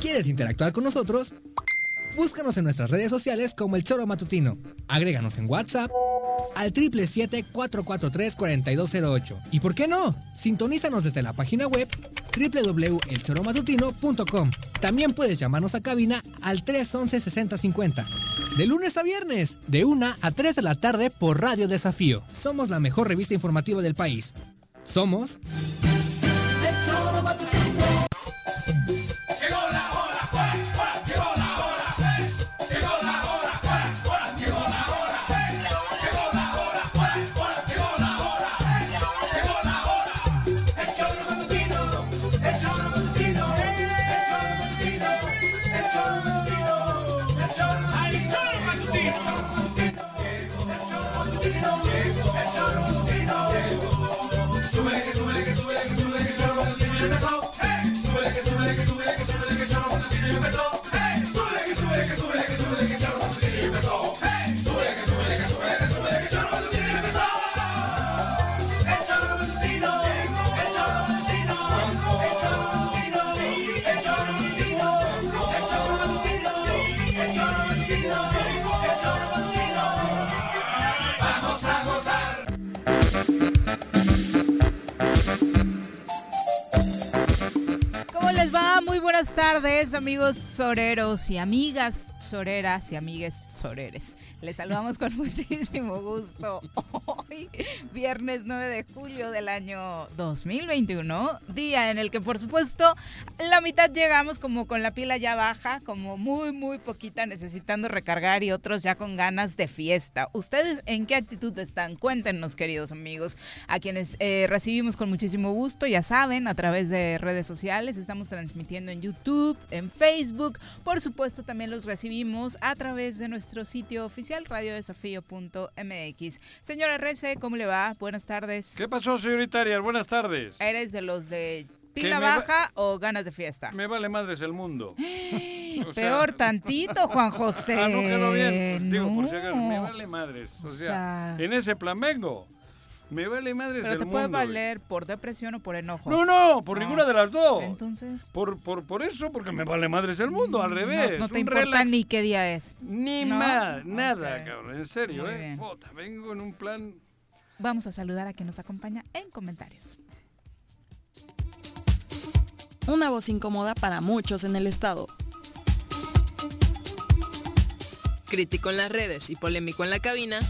¿Quieres interactuar con nosotros? Búscanos en nuestras redes sociales como El Choro Matutino. Agréganos en WhatsApp al 777-443-4208. ¿Y por qué no? Sintonízanos desde la página web www.elchoromatutino.com. También puedes llamarnos a cabina al 311-6050. De lunes a viernes, de 1 a 3 de la tarde por Radio Desafío. Somos la mejor revista informativa del país. Somos... El tardes, amigos soreros y amigas soreras y amigues soreres. Les saludamos con muchísimo gusto hoy, viernes 9 de julio del año 2021, día en el que por supuesto la mitad llegamos como con la pila ya baja, como muy muy poquita necesitando recargar y otros ya con ganas de fiesta. ¿Ustedes en qué actitud están? Cuéntenos queridos amigos, a quienes eh, recibimos con muchísimo gusto, ya saben, a través de redes sociales, estamos transmitiendo en YouTube, en Facebook, por supuesto también los recibimos a través de nuestro sitio oficial radiodesafío.mx. Señora Rece, ¿cómo le va? Buenas tardes. ¿Qué pasó, señorita Arias? Buenas tardes. ¿Eres de los de pila baja o ganas de fiesta? Me vale madres el mundo. Peor tantito, Juan José. Ah, no quedó bien. Pues, digo, por si acaso, me vale madres. O, sea, en ese plan vengo. Me vale madres Pero te puede valer por depresión o por enojo. No, no, por ninguna de las dos. Entonces. Por, por, por eso, porque me vale madres el mundo, al revés. No, te importa ni qué día es. Ni más, nada, cabrón. En serio, ¿eh? vengo en un plan. Vamos a saludar a quien nos acompaña en comentarios. Una voz incómoda para muchos en el estado. Crítico en las redes y polémico en la cabina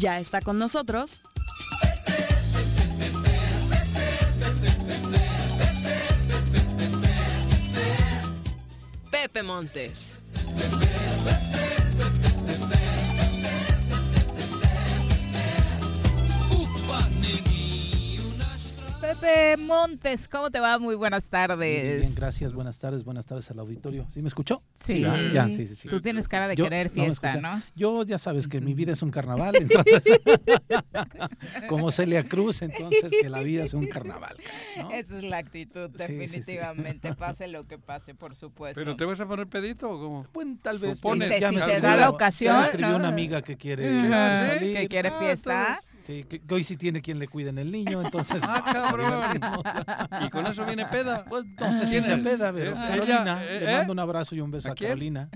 ya está con nosotros. Pepe Montes. Pepe Montes, ¿cómo te va? Muy buenas tardes. Bien, bien, gracias. Buenas tardes, buenas tardes al auditorio. ¿Sí me escuchó? Sí. Ya, sí, sí, sí. Tú tienes cara de querer fiesta, no, Yo ya sabes que mi vida es un carnaval, entonces, como Celia Cruz, entonces que la vida es un carnaval. Esa es la actitud, definitivamente. Pase lo que pase, por supuesto. ¿Pero te vas a poner pedito o cómo? Bueno, tal vez. Si, ya me se da la ocasión. Ya me escribió una amiga que quiere, que quiere ah, fiesta. Sí, que, hoy sí tiene quien le cuide en el niño, entonces. ah, cabrón. ¿Y con eso viene peda? Pues no sé si viene peda, pero Carolina, le ¿eh? mando un abrazo y un beso a, Carolina.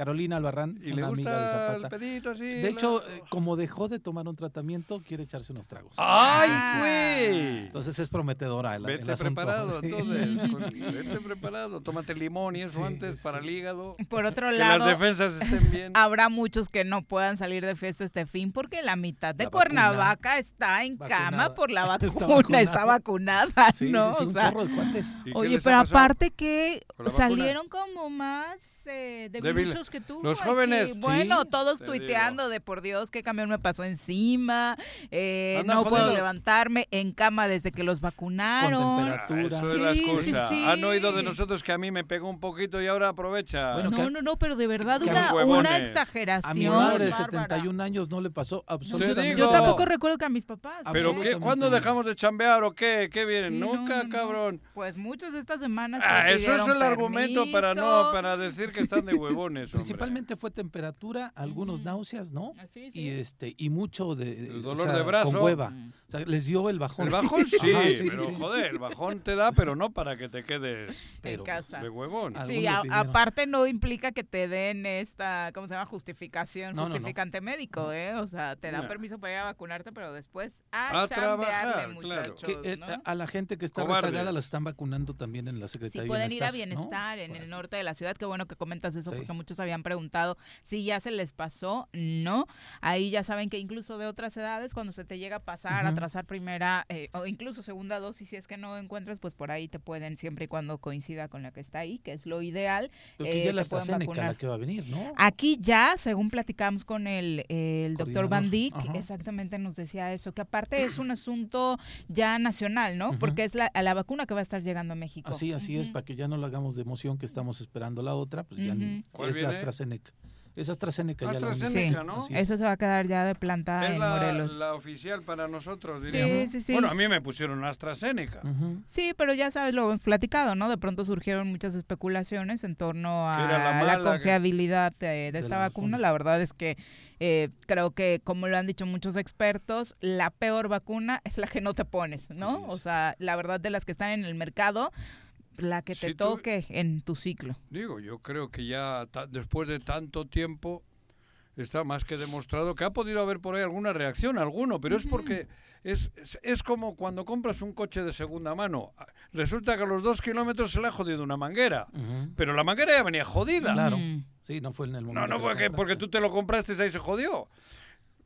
Carolina Albarrán, ¿Y le gusta amiga de Zapata. El pedito, sí, de hecho, eh, como dejó de tomar un tratamiento, quiere echarse unos tragos. ¡Ay, güey! Entonces es prometedora el, Vete el preparado, entonces. Vete preparado. Tómate limón y eso antes para el hígado. Por otro lado, que las defensas estén bien. Habrá muchos que no puedan salir de fiesta este fin porque la mitad de Cuernavaca está en cama por la vacuna, está vacunada, sí, ¿no? Sí, un chorro de cuates. Oye, pero aparte que salieron como más eh, de muchos menos que tú. Los aquí. jóvenes, Bueno, sí, todos te tuiteando de por Dios, qué camión me pasó encima. eh, no puedo levantarme en cama desde que los vacunaron. Con Ah, temperatura. eso es Sí, la sí, excusa. sí. Han oído de nosotros que a mí me pegó un poquito y ahora aprovecha. Bueno, no, no, no, pero de verdad una, una exageración. A mi madre de bárbara. 71 años no le pasó absolutamente digo. Yo tampoco recuerdo que a mis papás. ¿Pero qué? absolutamente ¿Cuándo nada. dejamos de chambear o qué? ¿Qué vienen? Nunca, no, no. cabrón. Pues muchos de estas semanas. Ah, eso es el argumento para no permiso. para decir que están de huevones, hombre. Principalmente fue temperatura, algunos náuseas, ¿no? Así, sí. Y este y mucho de El o dolor sea, de brazo. con hueva. Mm. O sea, les dio el bajón. El bajón sí, Ajá, sí, pero sí. joder, el bajón te da, pero no para que te quedes Pero, en casa. de huevón. Sí, a- aparte no implica que te den esta, ¿cómo se llama? Justificación, No, no, no. justificante médico, ¿eh? O sea, te dan permiso para ir a vacunarte, pero después a, A trabajar, claro. muchachos, que, eh, a- la gente que está Cobardes. rezagada la están vacunando también en la Sí, Secretaría pueden de ir a Bienestar. ¿no? bienestar en Bueno, el norte de la ciudad. Qué bueno que comentas eso Sí. porque muchos habían preguntado si ya se les pasó. No. Ahí ya saben que incluso de otras edades, cuando se te llega a pasar, a Ujú. trazar primera eh, o incluso segunda dosis, si es que no encuentras, pues por ahí te pueden, siempre y cuando coincida con la que está ahí, que es lo ideal. Pero que eh, ya la AstraZeneca la que va a venir, ¿no? Aquí ya, según platicamos con el, el doctor. Van Ajá. exactamente nos decía eso, que aparte es un asunto ya nacional, ¿no? Porque es la, la vacuna que va a estar llegando a México. Así, así es, para que ya no lo hagamos de emoción que estamos esperando la otra, pues ya ni- Ujú. ¿Cuál es viene? la AstraZeneca. Es AstraZeneca ya la AstraZeneca, Sí. ¿no? Eso se va a quedar ya de planta Es en la, Morelos. la oficial para nosotros, Sí, diríamos. sí, sí. Bueno, a mí me pusieron AstraZeneca. Sí, pero ya sabes, lo hemos platicado, ¿no? De pronto surgieron muchas especulaciones en torno a la la, mala, que- confiabilidad de, de esta la vacuna. vacuna. La verdad es que eh, creo que, como lo han dicho muchos expertos, la peor vacuna es la que no te pones, ¿no? O sea, la verdad de las que están en el mercado, la que te Si tú- toque en tu ciclo. Digo, yo creo que ya ta- después de tanto tiempo está más que demostrado que ha podido haber por ahí alguna reacción, alguno, pero es porque es, es, es como cuando compras un coche de segunda mano. Resulta que a los dos kilómetros se le ha jodido una manguera, pero la manguera ya venía jodida. Claro. Mm. Sí, no fue en el momento. No, no que fue que porque tú te lo compraste y ahí se jodió.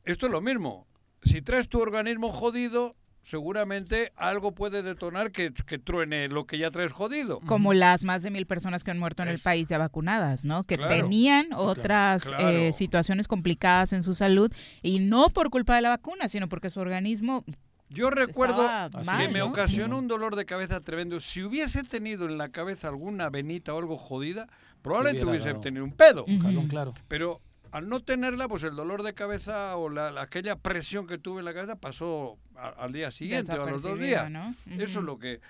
Esto es lo mismo. Si traes tu organismo jodido, seguramente algo puede detonar que, que truene lo que ya traes jodido. Como las más de mil personas que han muerto en el país ya vacunadas, ¿no? Que Claro. tenían otras Claro. eh, situaciones complicadas en su salud y no por culpa de la vacuna, sino porque su organismo Yo recuerdo mal, que me ¿no? ocasionó un dolor de cabeza tremendo. Si hubiese tenido en la cabeza alguna venita o algo jodida, probablemente hubiese tenido un pedo. Jalón, claro. Pero al no tenerla, pues el dolor de cabeza o la, la- aquella presión que tuve en la cabeza pasó a- al día siguiente o a los dos días. ¿no? Eso es lo que...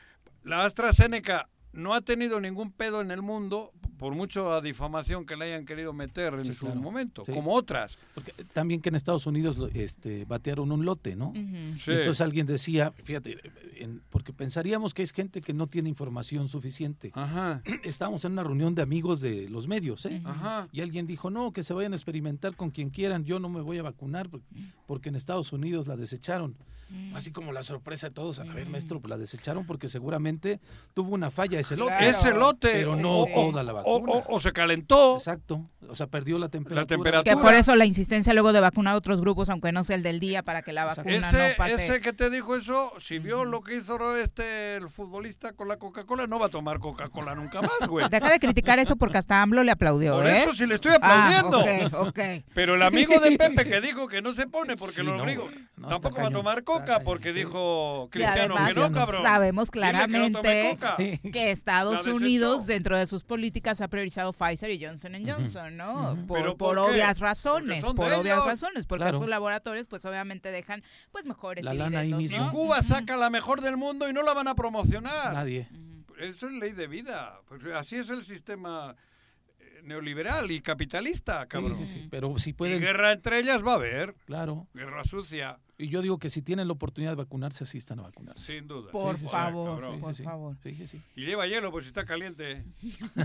La AstraZeneca no ha tenido ningún pedo en el mundo, por mucho difamación que le hayan querido meter en Sí, su claro. momento, Sí. como otras. Porque también que en Estados Unidos lo- este, batearon un lote, ¿no? Sí. Entonces alguien decía, fíjate, en- porque pensaríamos que es gente que no tiene información suficiente. Ajá, Estábamos en una reunión de amigos de los medios, ¿eh? Ajá. Y alguien dijo, no, que se vayan a experimentar con quien quieran, yo no me voy a vacunar porque, porque en Estados Unidos la desecharon. Mm. Así como la sorpresa de todos, a ver, maestro, pues la desecharon porque seguramente tuvo una falla ese lote. Claro. Ese lote. Pero no sí. toda la vacuna. o- o se calentó. Exacto, o sea, perdió la temperatura. temperatura. Que por eso la insistencia luego de vacunar a otros grupos, aunque no sea el del día, para que la vacuna Ese, no pase. ese que te dijo eso, si vio lo que hizo este el futbolista con la Coca-Cola, no va a tomar Coca-Cola nunca más, güey. Deja de criticar eso porque hasta AMLO le aplaudió, Por ¿eh? eso sí le estoy Ah, aplaudiendo. ok, ok. Pero el amigo de Pepe que dijo que no se pone porque Sí, lo no, tampoco va a tomar está Coca porque sí. dijo Cristiano además que no, cabrón. sabemos que no tome claramente que Estados. Unidos, dentro de sus políticas, ha priorizado Pfizer y Johnson Johnson, ¿no? Por, ¿Pero por por qué? obvias razones, por obvias ellos. razones, porque Claro. sus laboratorios, pues obviamente dejan, pues mejores La lana ahí mismo. ¿no? Cuba saca la mejor del mundo y no la van a promocionar. Nadie. Eso es ley de vida. Pues así es el sistema eh, neoliberal y capitalista, cabrón. Sí, sí, sí. Pero si Y pueden, guerra entre ellas va a haber. claro. Guerra sucia, Y yo digo que si tienen la oportunidad de vacunarse, asistan a vacunarse. sin duda. Por Sí, sí, sí. favor, por Sí, sí, sí. favor. Sí, sí, sí. Y lleva hielo, pues si está caliente.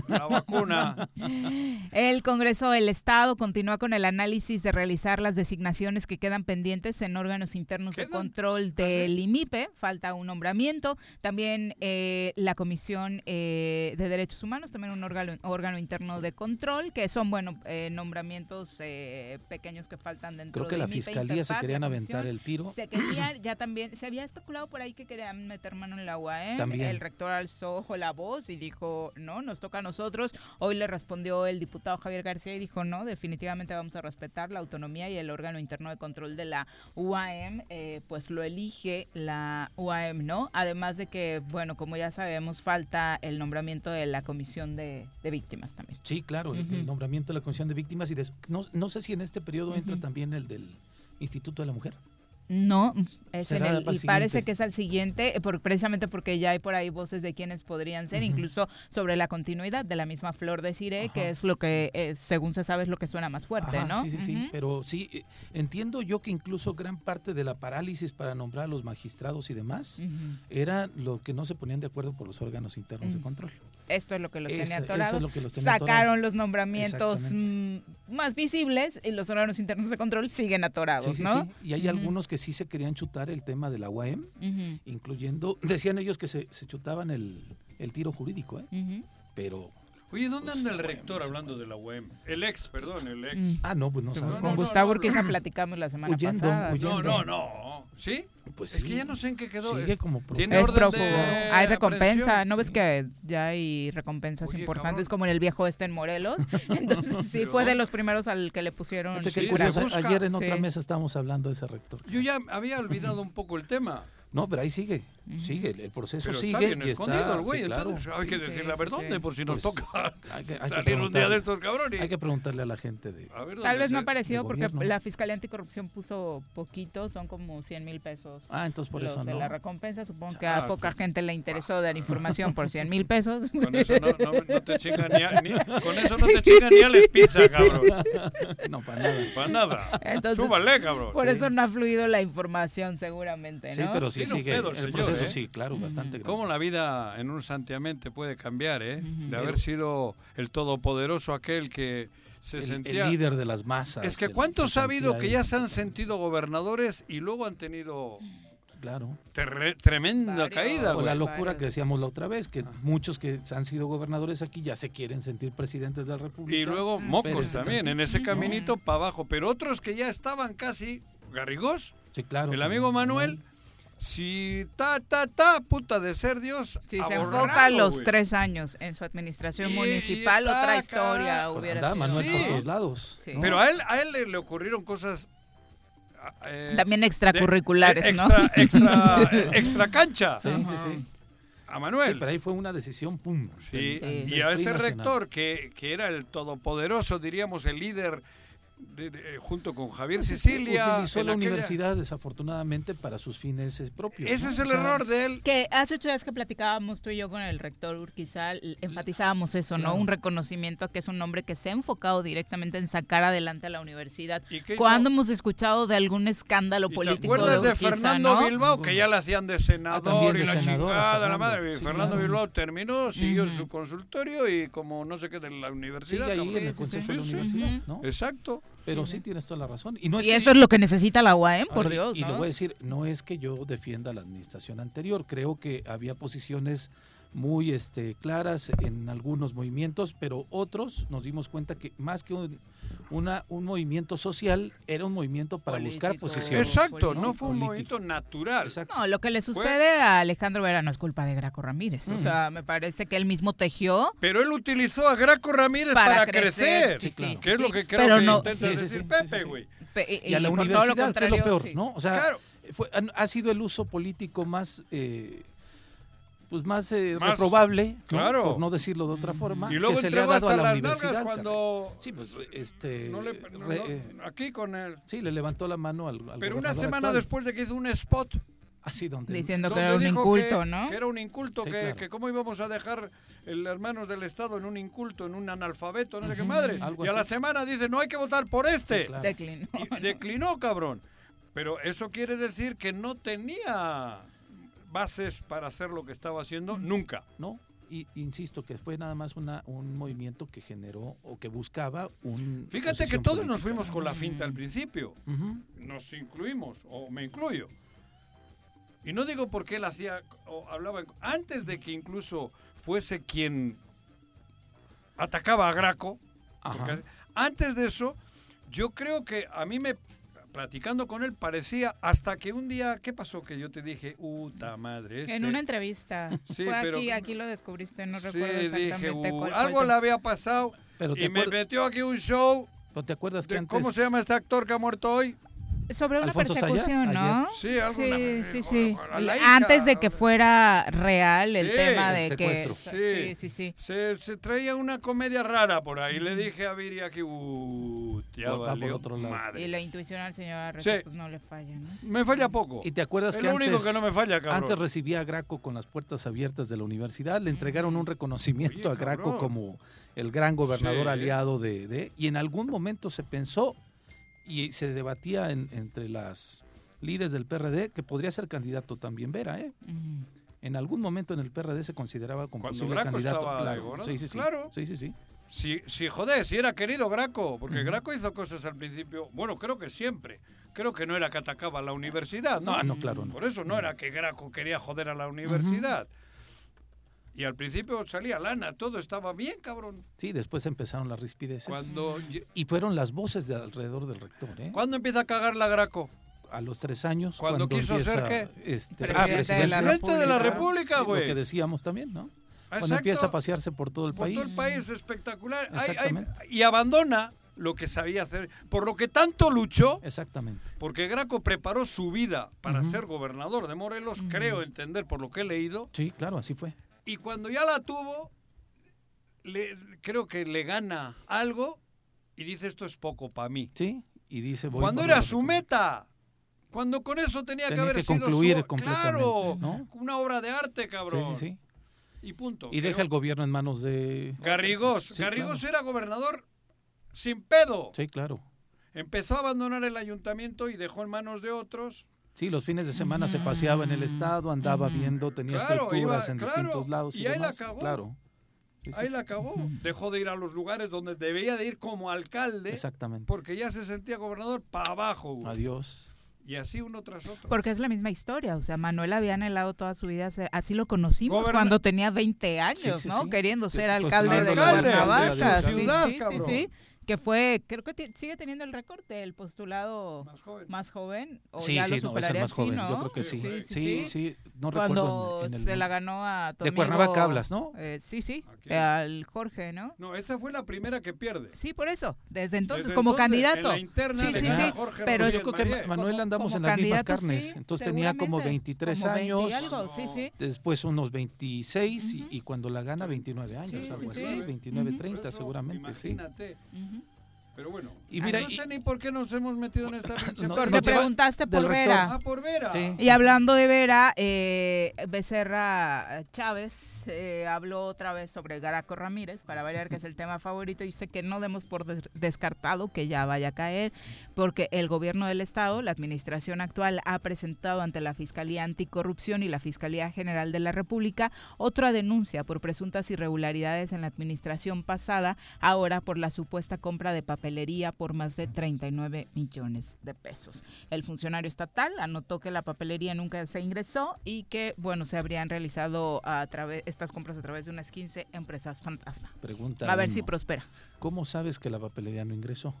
La vacuna. El Congreso del Estado continúa con el análisis de realizar las designaciones que quedan pendientes en órganos internos de control del IMIPE. Falta un nombramiento. También eh, la Comisión eh, de Derechos Humanos, también un órgano, órgano interno de control, que son, bueno, eh, nombramientos eh, pequeños que faltan dentro Creo que la IMIPE, fiscalía se querían la aventar el tiro. Se quería ya también, se había especulado por ahí que querían meter mano en la UAM. También. El rector alzó la voz y dijo, no, nos toca a nosotros. Hoy le respondió el diputado Javier García y dijo, no, definitivamente vamos a respetar la autonomía y el órgano interno de control de la UAM, eh, pues lo elige la UAM, ¿no? Además de que, bueno, como ya sabemos, falta el nombramiento de la comisión de, de víctimas también. Sí, claro, el- el nombramiento de la Comisión de Víctimas y des- no, no sé si en este periodo entra también el del Instituto de la Mujer. No, es en el, y parece siguiente. que es al siguiente, eh, por- precisamente porque ya hay por ahí voces de quienes podrían ser, incluso sobre la continuidad de la misma Flor de Cire, que es lo que, eh, según se sabe, es lo que suena más fuerte, Ajá, ¿no? Sí, sí, sí, pero sí, eh, entiendo yo que incluso gran parte de la parálisis para nombrar a los magistrados y demás era lo que no se ponían de acuerdo por los órganos internos de control. Esto es lo que los tenía atorados. es lo que los tenía Sacaron los nombramientos mm, más visibles y los órganos internos de control siguen atorados, Sí, sí, ¿no? sí. Y hay algunos que sí se querían chutar el tema de la UAM, incluyendo, decían ellos que se, se chutaban el, el tiro jurídico, ¿eh? pero... Oye, ¿dónde Pues, anda el rector hablando de la UEM? El ex, perdón, el ex. Mm. Ah, no, pues no sabemos. no, Con no, Gustavo no. Urquiza platicamos la semana Huyendo, pasada. huyendo. No, no, no. ¿Sí? Pues es sí. que ya no sé en qué quedó. Sigue como Tiene Es prófugo. Hay recompensa. aprehensión. ¿No ves sí. que ya hay recompensas Oye, importantes cabrón. como en el viejo este en Morelos? Entonces sí, Pero- fue de los primeros al que le pusieron Sí, ayer en otra Sí. mesa estábamos hablando de ese rector. Yo ya había olvidado un poco el tema. No, pero ahí sigue, sigue, el proceso Pero sigue está bien y escondido está, el güey, sí, claro. hay que Sí, decirle sí, a ver sí, dónde, sí. por si nos Pues, toca hay que- hay que salir un día de estos cabrones. Hay que preguntarle a la gente de... A ver Tal vez no ha aparecido porque gobierno. la Fiscalía Anticorrupción puso poquito, son como 100 mil pesos. Ah, entonces por los eso de no. la recompensa, supongo que Ah, a poca pues. gente le interesó dar información por 100 mil pesos. Con eso no, no- no te chingan ni, a- ni- con eso no te chingan ni a les pizza, cabrón. No, para nada. Para nada. Entonces, Súbale, cabrón. Por Sí. eso no ha fluido la información seguramente, Sí, ¿no? pero sí Tiene un sigue. pedo el el señor, proceso ¿eh? sí, claro, bastante grande. ¿Cómo la vida en un santiamén te puede cambiar, eh? De haber sido el todopoderoso aquel que se el, sentía... el líder de las masas. es que ¿cuántos ha habido que ya se han sentido gobernadores y luego han tenido Claro. terre- tremenda Varios. caída, O la locura que decíamos la otra vez, Ah. que muchos que han sido gobernadores aquí ya se quieren sentir presidentes de la República. Y luego mocos Espérense también, en ese caminito para abajo. Pero otros que ya estaban casi... Garrigós, Sí, claro. el amigo Manuel, si ta, ta, ta, puta de ser Dios, Si se enfoca los güey. tres años en su administración Y- y municipal, otra historia hubiera sido. Manuel Sí. por todos lados. Sí. ¿no? Pero a él, a él le, le ocurrieron cosas... ah, eh, También extracurriculares, de- ¿no? extra, Extra, eh, extra cancha. Sí, sí, Ajá. sí. A Sí, Manuel. pero ahí fue una decisión, pum. Sí, del- Sí. y a este rector, que, que era el todopoderoso, diríamos, el líder, de- de- junto con Javier Sicilia. Utilizó la aquella- universidad, desafortunadamente, para sus fines eh, propios. Ese ¿no? es el O sea, error de él. Que hace ocho días que platicábamos tú y yo con el rector Urquizal, enfatizábamos eso, ¿no? Claro. Un reconocimiento a que es un hombre que se ha enfocado directamente en sacar adelante a la universidad. ¿Y qué hizo? ¿Cuándo hemos escuchado de algún escándalo ¿Y ¿Te político acuerdas de, Urquiza, Fernando no? Bilbao? Que ya le hacían de senador también de y la senador chingada, la Fernando. madre. Sí, Fernando claro. Bilbao terminó, siguió en su consultorio y como no sé qué de la universidad. ahí cabrón. en el sí, Consejo sí. de la Sí, sí. Universidad, ¿no? Exacto. Pero sí tienes toda la razón. Y no es Y que- eso es lo que necesita la UAM, por Dios, Y, ¿no? lo voy a decir, no es que yo defienda la administración anterior, creo que había posiciones muy este, claras en algunos movimientos, pero otros nos dimos cuenta que más que un, una, un movimiento social, era un movimiento para buscar posiciones. Exacto, político. no fue un Político. movimiento natural. Exacto. No, lo que le sucede a Alejandro Vera no es culpa de Graco Ramírez. O sea, me parece que él mismo tejió Pero él utilizó a Graco Ramírez para, para, crecer. Sí, claro. Que es lo que creo Pero que no- intenta Sí, sí, decir sí, Pepe, sí, sí, sí. güey. Pe- Y a la por todo lo universidad, que es lo peor, sí. ¿no? O sea, Claro. fue- han- ha sido el uso político más... eh, pues más, eh, Más- reprobable, ¿no? claro. por no decirlo de otra forma, Y luego que se le ha dado hasta a la las universidad. cuando... Sí, pues este... no le- no, re- no, eh, aquí con él. sí, le levantó la mano al, al Pero una semana actual. después de que hizo un spot Así donde... Diciendo que era un inculto, que- ¿no? Que era un inculto, Sí, que, claro. que cómo íbamos a dejar el hermanos del Estado en un inculto, en un analfabeto, no sé qué madre. Algo y a la semana dice, no hay que votar por este. Sí, claro. Declinó. Y declinó, cabrón. Pero eso quiere decir que no tenía bases para hacer lo que estaba haciendo nunca. ¿no? Y insisto que fue nada más una, un movimiento que generó o que buscaba un. Fíjate que todos nos fuimos con la finta al principio. Nos incluimos, o me incluyo. Y no digo porque él hacía o hablaba antes de que incluso fuese quien atacaba a Graco. Antes de eso, yo creo que a mí me platicando con él parecía hasta que un día, ¿qué pasó? Que yo te dije, puta madre. En este- una entrevista. Sí, Fue pero- aquí, aquí lo descubriste, no Sí, recuerdo exactamente dije, "Uh, cuál algo le había pasado Pero y me metió aquí un show. pero te acuerdas que antes... ¿Cómo se llama este actor que ha muerto hoy? Sobre una Alfonso persecución, Sayas, ¿no? Sí, algo sí, una- sí, hija. Antes de que fuera real el tema el de que... secuestro. Sí, sí, sí. Se, se traía una comedia rara por ahí. Le dije a Viri aquí, uh, ya por valió otro lado. madre. Y la intuición al señor Arrezo, Sí. pues no le falla, ¿no? Me falla poco. Y te acuerdas es que lo antes, único que no me falla, cabrón. antes recibía a Graco con las puertas abiertas de la universidad, le entregaron un reconocimiento Oye, a Graco cabrón. como el gran gobernador Sí. aliado de, de- y en algún momento se pensó y se debatía en- entre las líderes del PRD que podría ser candidato también Vera, ¿eh? En algún momento en el PRD se consideraba como Cuando posible Graco candidato. estaba Claro, sí, sí, sí. Claro. Sí, sí, sí. Si, si joder, si era querido Graco, porque. Graco hizo cosas al principio, bueno, creo que siempre. Creo que no era que atacaba a la universidad, ¿no? No, no, claro, no. Por eso no era que Graco quería joder a la universidad. Y al principio salía lana, todo estaba bien, cabrón. Sí, después empezaron las rispideces. Cuando, Y fueron las voces de alrededor del rector, ¿eh? ¿Cuándo empieza a cagar la Graco? A los tres años. Cuando quiso ser qué? Este, Presidente de la Presidente de la República. República, Lo güey. que decíamos también, ¿no? Cuando Exacto. empieza a pasearse por todo el Por país. todo el país espectacular. Ay, ay, Exactamente. y abandona lo que sabía hacer, por lo que tanto luchó. Exactamente. Porque Graco preparó su vida para ser gobernador de Morelos, creo entender por lo que he leído, Sí, claro, así fue. Y cuando ya la tuvo, le- creo que le gana algo y dice esto es poco para mí. Sí, y dice. voy Cuando era su meta, cuando con eso tenía, que haber que sido concluir su, completamente, claro, ¿no? una obra de arte, Sí, cabrón. sí, sí. Y punto. Y deja el gobierno en manos de. Garrigós. Sí, Garrigós claro. era gobernador sin pedo. Sí, claro. Empezó a abandonar el ayuntamiento y dejó en manos de otros. Sí, los fines de semana se paseaba en el estado, andaba viendo, tenía Claro, estructuras iba- en claro, distintos lados. Y, y ahí la cagó. Claro. Sí, sí, Ahí sí. la acabó. Dejó de ir a los lugares donde debía de ir como alcalde Exactamente. porque ya se sentía gobernador para abajo. güey. Adiós. Y así uno tras otro. Porque es la misma historia, o sea, Manuel había anhelado toda su vida, así lo conocimos Goberna- cuando tenía 20 años, Sí, sí, ¿no? sí. Queriendo ser alcalde de alcalde Cuernavaca. de su Sí, sí, sí, que fue, creo que sigue teniendo el récord del postulado Más joven. más joven, o Sí, ya sí, lo no, es el más joven. ¿no? Yo creo que sí. Sí, Sí, sí. No Cuando recuerdo. en- en el- se la ganó a tu De amigo, Cuernavaca hablas, ¿no? eh, sí, sí, ¿A quién? al Jorge, ¿no? No, esa fue la primera que pierde. Sí, por eso, desde entonces, Desde como entonces, candidato. En la interna Sí, sí, sí, Jorge pero Rodríguez yo creo que Manuel Como- andamos en las mismas carnes. sí, Entonces tenía como seguramente, 23 como 20 y años. algo, sí, sí. Después unos 26 y- cuando la gana 29 años, Sí, algo sí, así, sí. 29, Ujú. 30 Por eso, seguramente, sí. Imagínate. Pero bueno. Y mira, no y- sé ni por qué nos hemos metido en esta pinche No, Porque preguntaste por. Vera. Ah, por Vera. Sí. Y hablando de Vera, eh, Becerra Chávez eh, habló otra vez sobre Garaco Ramírez, para variar que es el tema favorito, y dice que no demos por des- descartado que ya vaya a caer, porque el gobierno del Estado, la administración actual, ha presentado ante la Fiscalía Anticorrupción y la Fiscalía General de la República otra denuncia por presuntas irregularidades en la administración pasada, ahora por la supuesta compra de papelería por más de 39 millones de pesos. El funcionario estatal anotó que la papelería nunca se ingresó y que, bueno, se habrían realizado a través estas compras a través de unas 15 empresas fantasma. Pregunta A ver si prospera. ¿Cómo sabes que la papelería no ingresó?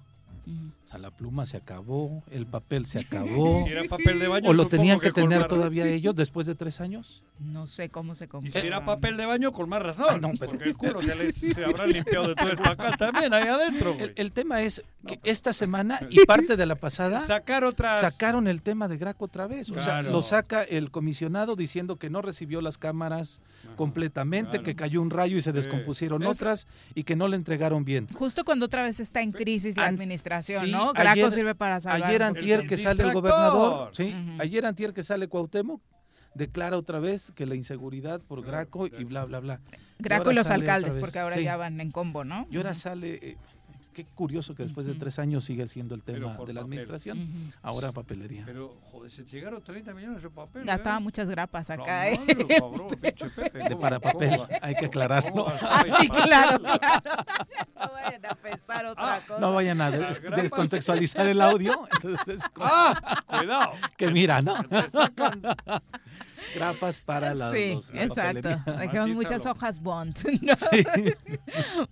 O sea, la pluma se acabó, el papel se acabó. Si era papel de baño, ¿O lo tenían que tener más- todavía ellos después de tres años? No sé cómo se compra. Y si era papel de baño, con más razón. Ah, no, pero- Porque el culo se, les, se habrá limpiado de todo el acá también, ahí adentro. El, el tema es que esta semana y parte de la pasada Sacar otras. sacaron el tema de Graco otra vez. O sea, Claro. lo saca el comisionado diciendo que no recibió las cámaras completamente, claro. que cayó un rayo y se descompusieron otras y que no le entregaron bien. Justo cuando otra vez está en crisis la An- administración, sí, ¿no? Graco ayer- sirve para salvar. Ayer antier el que sale el gobernador, sí, ayer antier que sale Cuauhtémoc, declara otra vez que la inseguridad por Graco y bla, bla, bla. Graco y los alcaldes, porque ahora sí. ya van en combo, ¿no? Y ahora sale, eh, qué curioso que después de tres años sigue siendo el tema de la papel. administración. Ahora papelería. Pero, joder, se llegaron 30 millones de papel. Gastaba ¿eh? muchas grapas La acá, ¿eh? madre, cabrón, pinche Pepe, De ¿cómo- para papel, hay que aclararlo. va a Ah, claro, claro. No vayan a pensar otra cosa. No vayan a descontextualizar el audio. Entonces, ¡Ah! Cuidado. que mira, ¿no? Grapas para la, Sí, los- la exacto. papelería. Dejemos muchas hojas Bond. ¿no?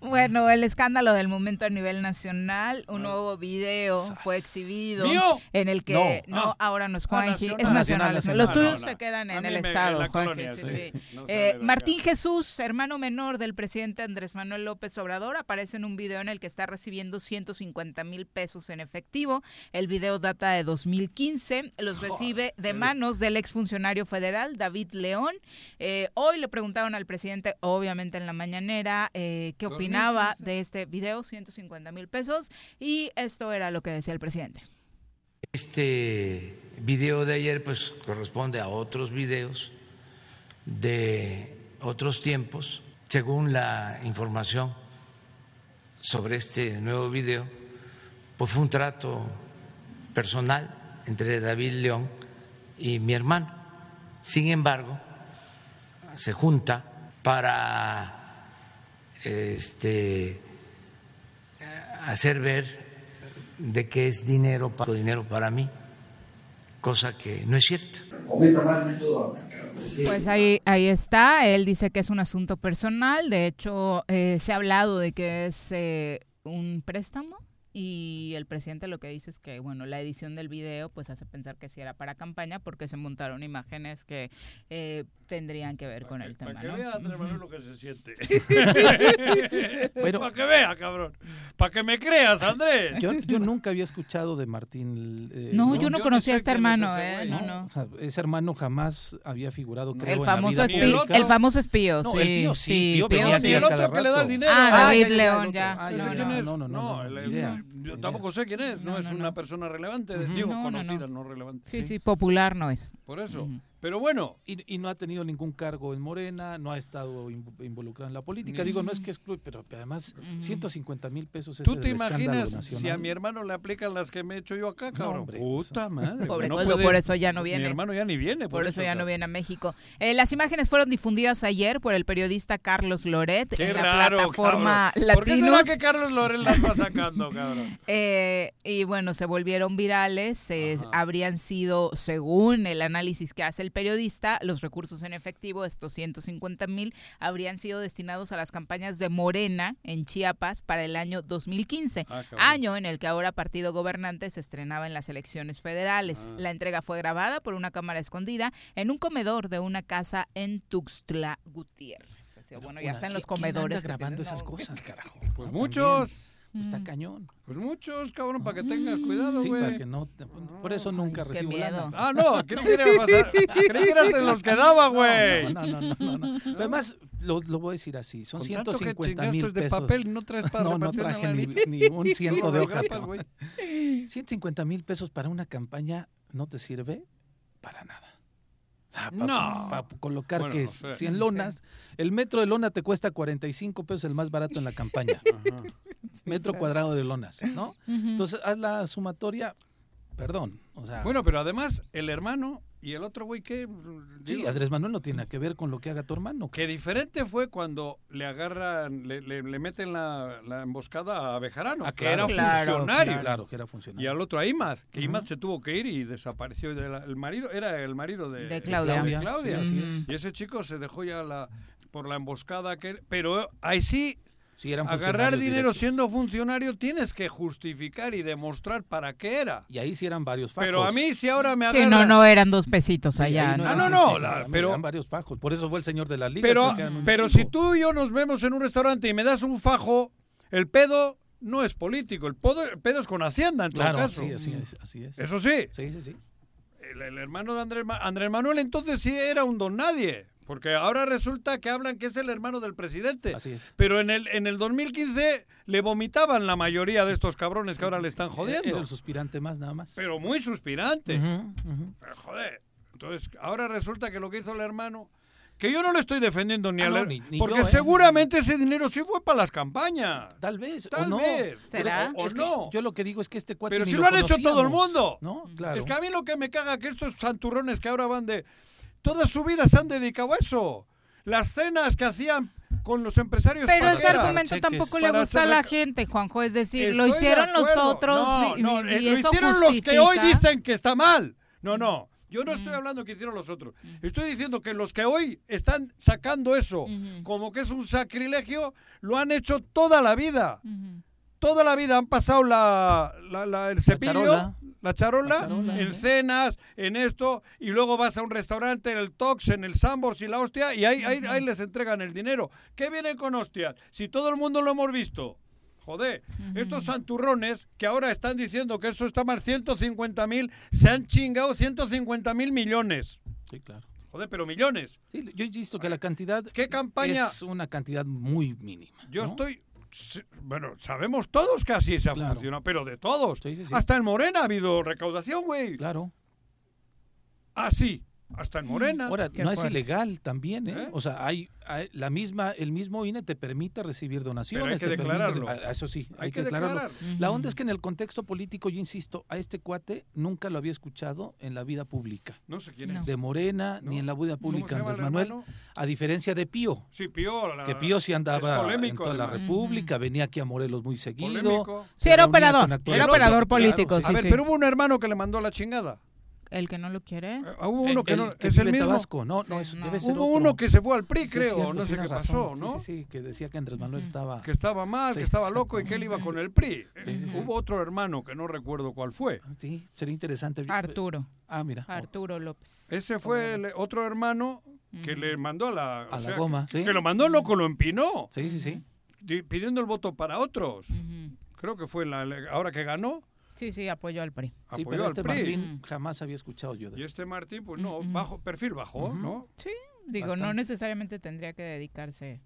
bueno, el escándalo del momento a nivel nacional, un nuevo video fue exhibido ¿Mío? en el que No. no, Ah. ahora no es Ah, Juanji, nacional. es nacional. Nacional, Los tuyos No, no. se quedan en el me- estado, en la Juanji, colonia, sí, sí. sí. No sale Eh. Martín Jesús, hermano menor del presidente Andrés Manuel López Obrador, aparece en un video en el que está recibiendo 150 mil pesos en efectivo. El video data de 2015. Los recibe de manos del exfuncionario federal David León. Eh, hoy le preguntaron al presidente, obviamente en la mañanera, eh, qué opinaba 2015. de este video, 150 mil pesos. Y esto era lo que decía el presidente. Este video de ayer pues corresponde a otros videos de otros tiempos. Según la información sobre este nuevo video, pues fue un trato personal entre David León y mi hermano. Sin embargo, se junta para este hacer ver de que es dinero para, dinero para mí, cosa que no es cierta. Pues ahí, ahí está. Él dice que es un asunto personal. De hecho, eh, se ha hablado de que es eh, un préstamo. Y el presidente lo que dice es que, bueno, la edición del video pues hace pensar que sí era para campaña porque se montaron imágenes que eh, tendrían que ver con el tema, Para que ¿no? vea Andrés Manuel lo que se siente. Bueno. para que vea, cabrón. Para que me creas, Andrés. Yo, yo nunca había escuchado de Martín. eh, No, No, yo no yo conocía a sé este es hermano, ese ¿eh? No, ¿no? no. O sea, ese hermano jamás había figurado, creo, El en la famoso, vida Ni el famoso espío, No, sí. el Pío sí, Pío sí. y el otro que le da el dinero. Ah, Ah, David León, ya. Ah, no, no, no, yo tampoco sé quién es. No, No, es una persona relevante. Digo, No, no, no. conocida, no, relevante. Sí, sí, popular no es. Por eso. Pero bueno, Y, y no ha tenido ningún cargo en Morena, no ha estado inv- involucrado en la política. Ni- Digo, no es que excluye, pero además Ujú. 150 mil pesos es ¿tú te imaginas si a mi hermano le aplican las que me he hecho yo acá, cabrón? hombre, Puta madre. Pobre no Coldo, puede- por eso ya no Mi viene. hermano ya ni viene. Por eso ya no viene a México. Eh, las imágenes fueron difundidas ayer por el periodista Carlos Loret Qué en la raro, plataforma cabrón. ¿Por qué será que Carlos Loren las va sacando, cabrón? Eh, y bueno, se volvieron virales. eh, habrían sido, según el análisis que hace el periodista, los recursos en efectivo, estos 150 mil, habrían sido destinados a las campañas de Morena en Chiapas para el año 2015. Ah, año en el que ahora partido gobernante se estrenaba en las elecciones federales. Ah. La entrega fue grabada por una cámara escondida en un comedor de una casa en Tuxtla Gutiérrez. Bueno, ya Una- está en los ¿quién- quién anda comedores. grabando esas cosas, carajo. Pues No, muchos. También. Está cañón. Pues muchos, cabrón, para que tengas cuidado, Sí, güey. para que no. te- Por eso nunca qué recibo lana. Ah, no, creí que, era pasar- creí que eras de los que daba, güey. No, no, no, no, no. Pero además, lo, lo voy a decir así: son Con tanto que 150 mil de pesos. papel no traes para no, no traje ni, un ciento de hojas. grapas, cabrón. güey. 150 mil pesos para una campaña no te sirve para nada. Para No. colocar Bueno, que sé. 100 lonas. El metro de lona te cuesta 45 pesos, el más barato en la campaña. Ajá. metro cuadrado de lonas, ¿no? Entonces, haz la sumatoria, perdón. O sea, Bueno, pero además, el hermano y el otro güey, ¿qué? sí, Digo, Andrés Manuel no tiene que ver con lo que haga tu hermano. Que diferente fue cuando le agarran, le, le- le meten la, la emboscada a Bejarano, Ah, que claro, era claro, funcionario. Claro, que era Y funcionario. al otro a Imad, que Ujú. Imad se tuvo que ir y desapareció. de la- el marido era el marido de, De Claudia. de Claudia. sí, así es. Y ese chico se dejó ya la por la emboscada que pero ahí sí Sí, eran agarrar dinero directos. siendo funcionario tienes que justificar y demostrar para qué era. Y ahí sí eran varios fajos. Pero a mí si ahora me Sí, agarran no, no eran dos pesitos Sí, allá. ahí ¿no? Ah, no, sí, no, sí, sí, la- pero- eran varios fajos. Por eso fue el señor de la liga. Pero, pero si tú y yo nos vemos en un restaurante y me das un fajo, el pedo no es político, el pedo, el pedo es con Hacienda en todo caso. sí, así es. Así es. Eso sí, Sí, sí, sí. el, el hermano de Andrés, Andrés Manuel entonces sí era un don nadie, porque ahora resulta que hablan que es el hermano del presidente. Así es. Pero en el, en el 2015 le vomitaban la mayoría de estos cabrones que ahora le están Era jodiendo. el suspirante más, nada más. Pero muy suspirante. Pero, joder. Entonces, ahora resulta que lo que hizo el hermano. Que yo no le estoy defendiendo ni Ah, al no, ni- ni Porque yo, ¿eh? seguramente ese dinero sí fue para las campañas. Tal vez, Tal o no. vez. Pero es- ¿Será? O es que no. Yo lo que digo es que este cuate Pero ni si lo han hecho todo el mundo. ¿No? Claro. Es que a mí lo que me caga que estos santurrones que ahora van de. Toda su vida se han dedicado a eso. Las cenas que hacían con los empresarios. Pero ¿para ese argumento cheques. tampoco le gusta a la gente, Juanjo. Es decir, lo Estoy de hicieron los acuerdo. otros. No, ni- no, ni- eh, y lo eso hicieron los que hoy justifica. dicen que está mal. No, no. Yo no estoy hablando que hicieron los otros. Estoy diciendo que los que hoy están sacando eso como que es un sacrilegio, lo han hecho toda la vida. Toda la vida han pasado la, la- la- el cepillo, charola. La charola, La charola, en ¿eh? cenas, en esto, y luego vas a un restaurante, en el Tox, en el Sambors y la hostia, y ahí, ahí, ahí les entregan el dinero. ¿Qué vienen con hostias? Si todo el mundo lo hemos visto. Joder, estos santurrones que ahora están diciendo que eso está mal 150 mil, se han chingado 150 mil millones. Sí, claro. Joder, pero millones. Sí, yo insisto que la cantidad ¿Qué campaña? es una cantidad muy mínima. Yo ¿no? estoy. Bueno, sabemos todos que así se ha Claro. funcionado, pero de todos. Sí, sí, sí. Hasta en Morena ha habido recaudación, güey. Claro. Así, hasta en Morena. Ahora, no es ilegal también, ¿eh? ¿Eh? O sea, hay, hay- la misma, el mismo INE te permite recibir donaciones. Pero hay que permite- declararlo. Eso sí, hay, Hay que, que declararlo. declarar. La onda es que en el contexto político, yo insisto, a este cuate nunca lo había escuchado en la vida pública. No sé quién No. es. De Morena, No. ni en la vida ¿Cómo pública, Andrés el Manuel. hermano? A diferencia de Pío, Sí, Pío. la- que Pío sí andaba en toda la. República, venía aquí a Morelos muy seguido. Polémico. Sí, era operador, era operador claro, político, sí, sí, A ver, sí. pero hubo un hermano que le mandó a la chingada. El que no lo quiere. Eh, Hubo uno que El- no. que es el vive en mismo. Tabasco, no, no, Sí, eso no. debe ser Hubo otro. uno que se fue al PRI, Sí, creo. cierto, no sé qué pasó, razón. ¿no? Sí, sí, sí, que decía que Andrés Manuel estaba... Que estaba mal, Sí, que estaba loco y que él iba con el PRI. Sí, sí, sí. Hubo otro hermano que no recuerdo cuál fue. Sí, sería interesante. Arturo. Ah, mira. Arturo López. Ese fue el otro hermano que le mandó a la, A o la sea, goma, que, sí. que lo mandó loco, lo empinó, Sí, sí, sí. di- pidiendo el voto para otros. Creo que fue la, ahora que ganó, Sí, sí, apoyó al PRI. Sí, pero al este PRI. Martín jamás había escuchado yo de Y este Martín, pues no, bajo, perfil bajó, ¿no? Sí, digo, no necesariamente tendría que dedicarse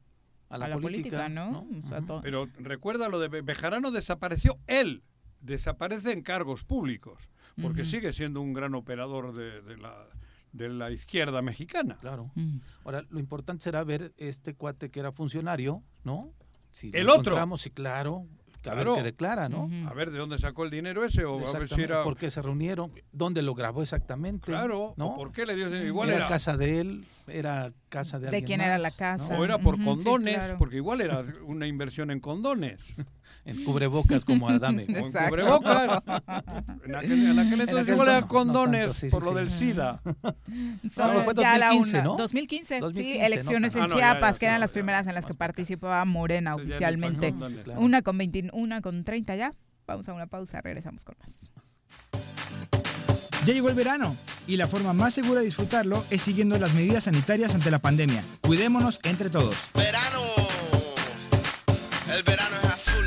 A a la, política, ¿no? O sea, Pero recuerda lo de Be- Bejarano desapareció él, desaparece en cargos públicos, porque sigue siendo un gran operador de, de la, de la izquierda mexicana. Claro. Mm. Ahora, lo importante será ver este cuate que era funcionario, ¿no? Si lo El otro. encontramos, sí, claro. A Claro. ver qué declara, ¿no? A ver de dónde sacó el dinero ese, o a ver si era... ¿Por qué se reunieron? ¿Dónde lo grabó exactamente? Claro, ¿no? por qué le dio ese- igual era, era... casa de él, era casa de ¿De alguien quién era la casa? O era por condones, claro. porque igual era una inversión en condones. En cubrebocas como Adame. En Exacto. cubrebocas. En aquel, en aquel entonces aquel igual eran no, no condones tanto, sí, por sí, lo sí. del SIDA. Son fue ya la 2015, una- ¿no? 2015, 2015, sí, ¿no? elecciones Ah, en no, ya, ya, Chiapas, que eran no, las ya, primeras en las que participaba Morena oficialmente. Una con 20, una con 30 ya. Vamos a una pausa, regresamos con más. Ya llegó el verano y la forma más segura de disfrutarlo es siguiendo las medidas sanitarias ante la pandemia. Cuidémonos entre todos. Verano. El verano es azul.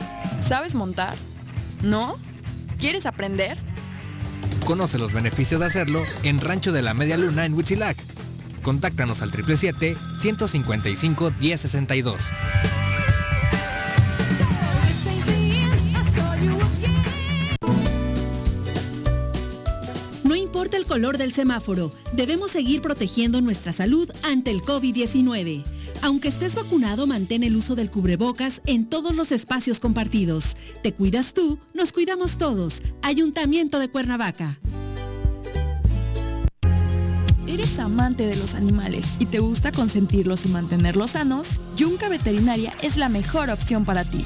¿Sabes montar? ¿No? ¿Quieres aprender? Conoce los beneficios de hacerlo en Rancho de la Media Luna en Huitzilac. Contáctanos al 777-155-1062. No importa el color del semáforo, debemos seguir protegiendo nuestra salud ante el COVID-19. Aunque estés vacunado, mantén el uso del cubrebocas en todos los espacios compartidos. Te cuidas tú, nos cuidamos todos. Ayuntamiento de Cuernavaca. ¿Eres amante de los animales y te gusta consentirlos y mantenerlos sanos? Yunca Veterinaria es la mejor opción para ti.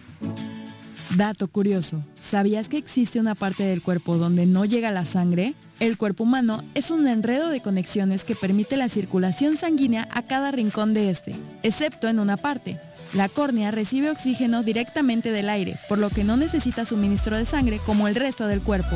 Dato curioso, ¿sabías que existe una parte del cuerpo donde no llega la sangre? El cuerpo humano es un enredo de conexiones que permite la circulación sanguínea a cada rincón de este, excepto en una parte. La córnea recibe oxígeno directamente del aire, por lo que no necesita suministro de sangre como el resto del cuerpo.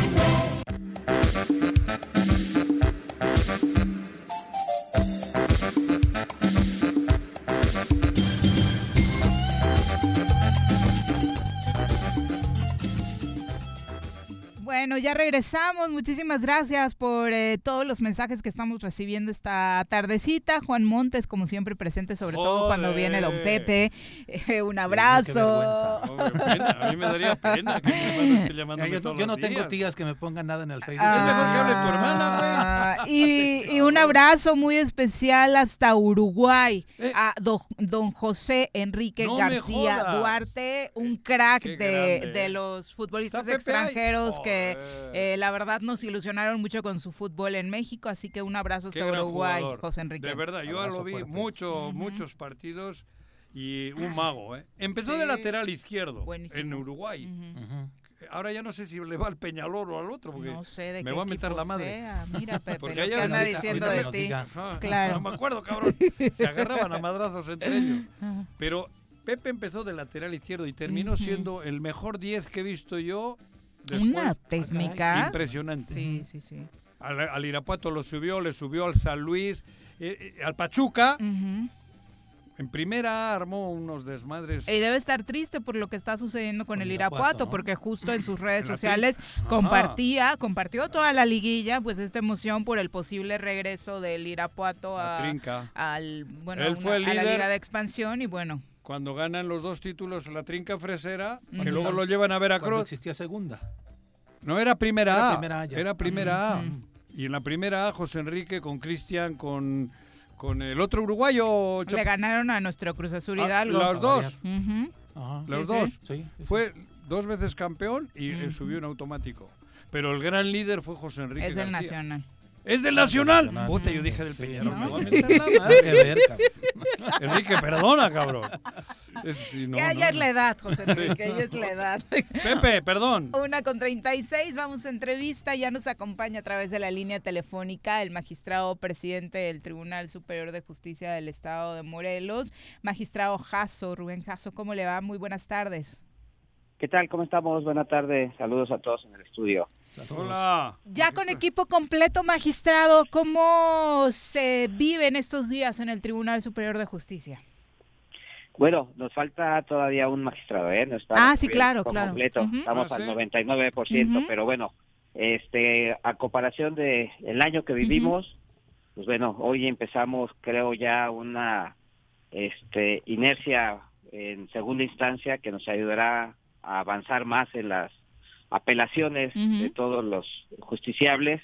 Bueno, ya regresamos. Muchísimas gracias por eh, todos los mensajes que estamos recibiendo esta tardecita. Juan Montes, como siempre, presente, sobre todo cuando viene Don Pepe. Eh, un abrazo. a mí me daría pena que mi hermano esté yo, todos yo no tengo tías que me pongan nada en el Facebook. Ah, Es mejor que hable tu hermana, y, y un abrazo muy especial hasta Uruguay a do- don José Enrique Eh. No García. Duarte, un crack de, de los futbolistas Pepe ahí. Eh, la verdad nos ilusionaron mucho con su fútbol en México, así que un abrazo hasta Uruguay, jugador. José Enrique. De verdad, yo Abrazo lo vi fuerte. mucho, muchos partidos y un mago, ¿eh? Empezó de Sí. lateral izquierdo Buenísimo. en Uruguay. Ujú. Ahora ya no sé si le va al Peñalor o al otro, porque No sé de me qué va a meter la madre. sea. Mira, Pepe, Porque lo allá que anda diciendo de ti. Claro. No me acuerdo, cabrón. Se agarraban a madrazos entre ellos. Pero Pepe empezó de lateral izquierdo y terminó siendo el mejor 10 que he visto yo. Después. Una técnica. Impresionante. Sí, sí, sí. Al, al Irapuato lo subió, le subió al San Luis, eh, eh, al Pachuca. En primera armó unos desmadres. Y debe estar triste por lo que está sucediendo con, el Irapuato, Irapuato, ¿no? porque justo en sus redes sociales compartía, compartió toda la liguilla, pues esta emoción por el posible regreso del Irapuato a, al, bueno, Él a una- fue el a la liga de expansión y bueno, Cuando ganan los dos títulos la trinca fresera, que luego lo llevan a Cuando Veracruz. existía segunda. No era primera Era A. primera A. Era primera A. Y en la primera A, José Enrique con Cristian, con, con el otro uruguayo. le ganaron a nuestro Cruz Azul Ah, los dos. Ajá. Los Sí, dos. sí. Sí. Fue dos veces campeón y eh, subió en automático. Pero el gran líder fue José Enrique Es del García. Nacional. ¿Es del Nacional? Nacional. Puta, yo dije del Peñarol. ¿no? me voy a meter la Nada madre. que ver, cabrón. Enrique, perdona, cabrón. Es- sí, no, ya, no, ya es la edad, José Enrique, ya es la edad. Pepe, perdón. Una con 36, vamos a entrevista. Ya nos acompaña a través de la línea telefónica el magistrado presidente del Tribunal Superior de Justicia del Estado de Morelos, magistrado Jasso, Rubén Jasso. ¿Cómo le va? Muy buenas tardes. ¿Qué tal? ¿Cómo estamos? Buenas tardes. Saludos a todos en el estudio. Hola. Ya con equipo completo, magistrado, ¿cómo se vive en estos días en el Tribunal Superior de Justicia? Bueno, nos falta todavía un magistrado, ¿eh? No está Ah, sí, claro, claro. completo. Estamos Ah, al sí. 99%, Ujú. pero bueno, este, a comparación de el año que vivimos, pues bueno, hoy empezamos, creo ya una, este, inercia en segunda instancia que nos ayudará a avanzar más en las apelaciones de todos los justiciables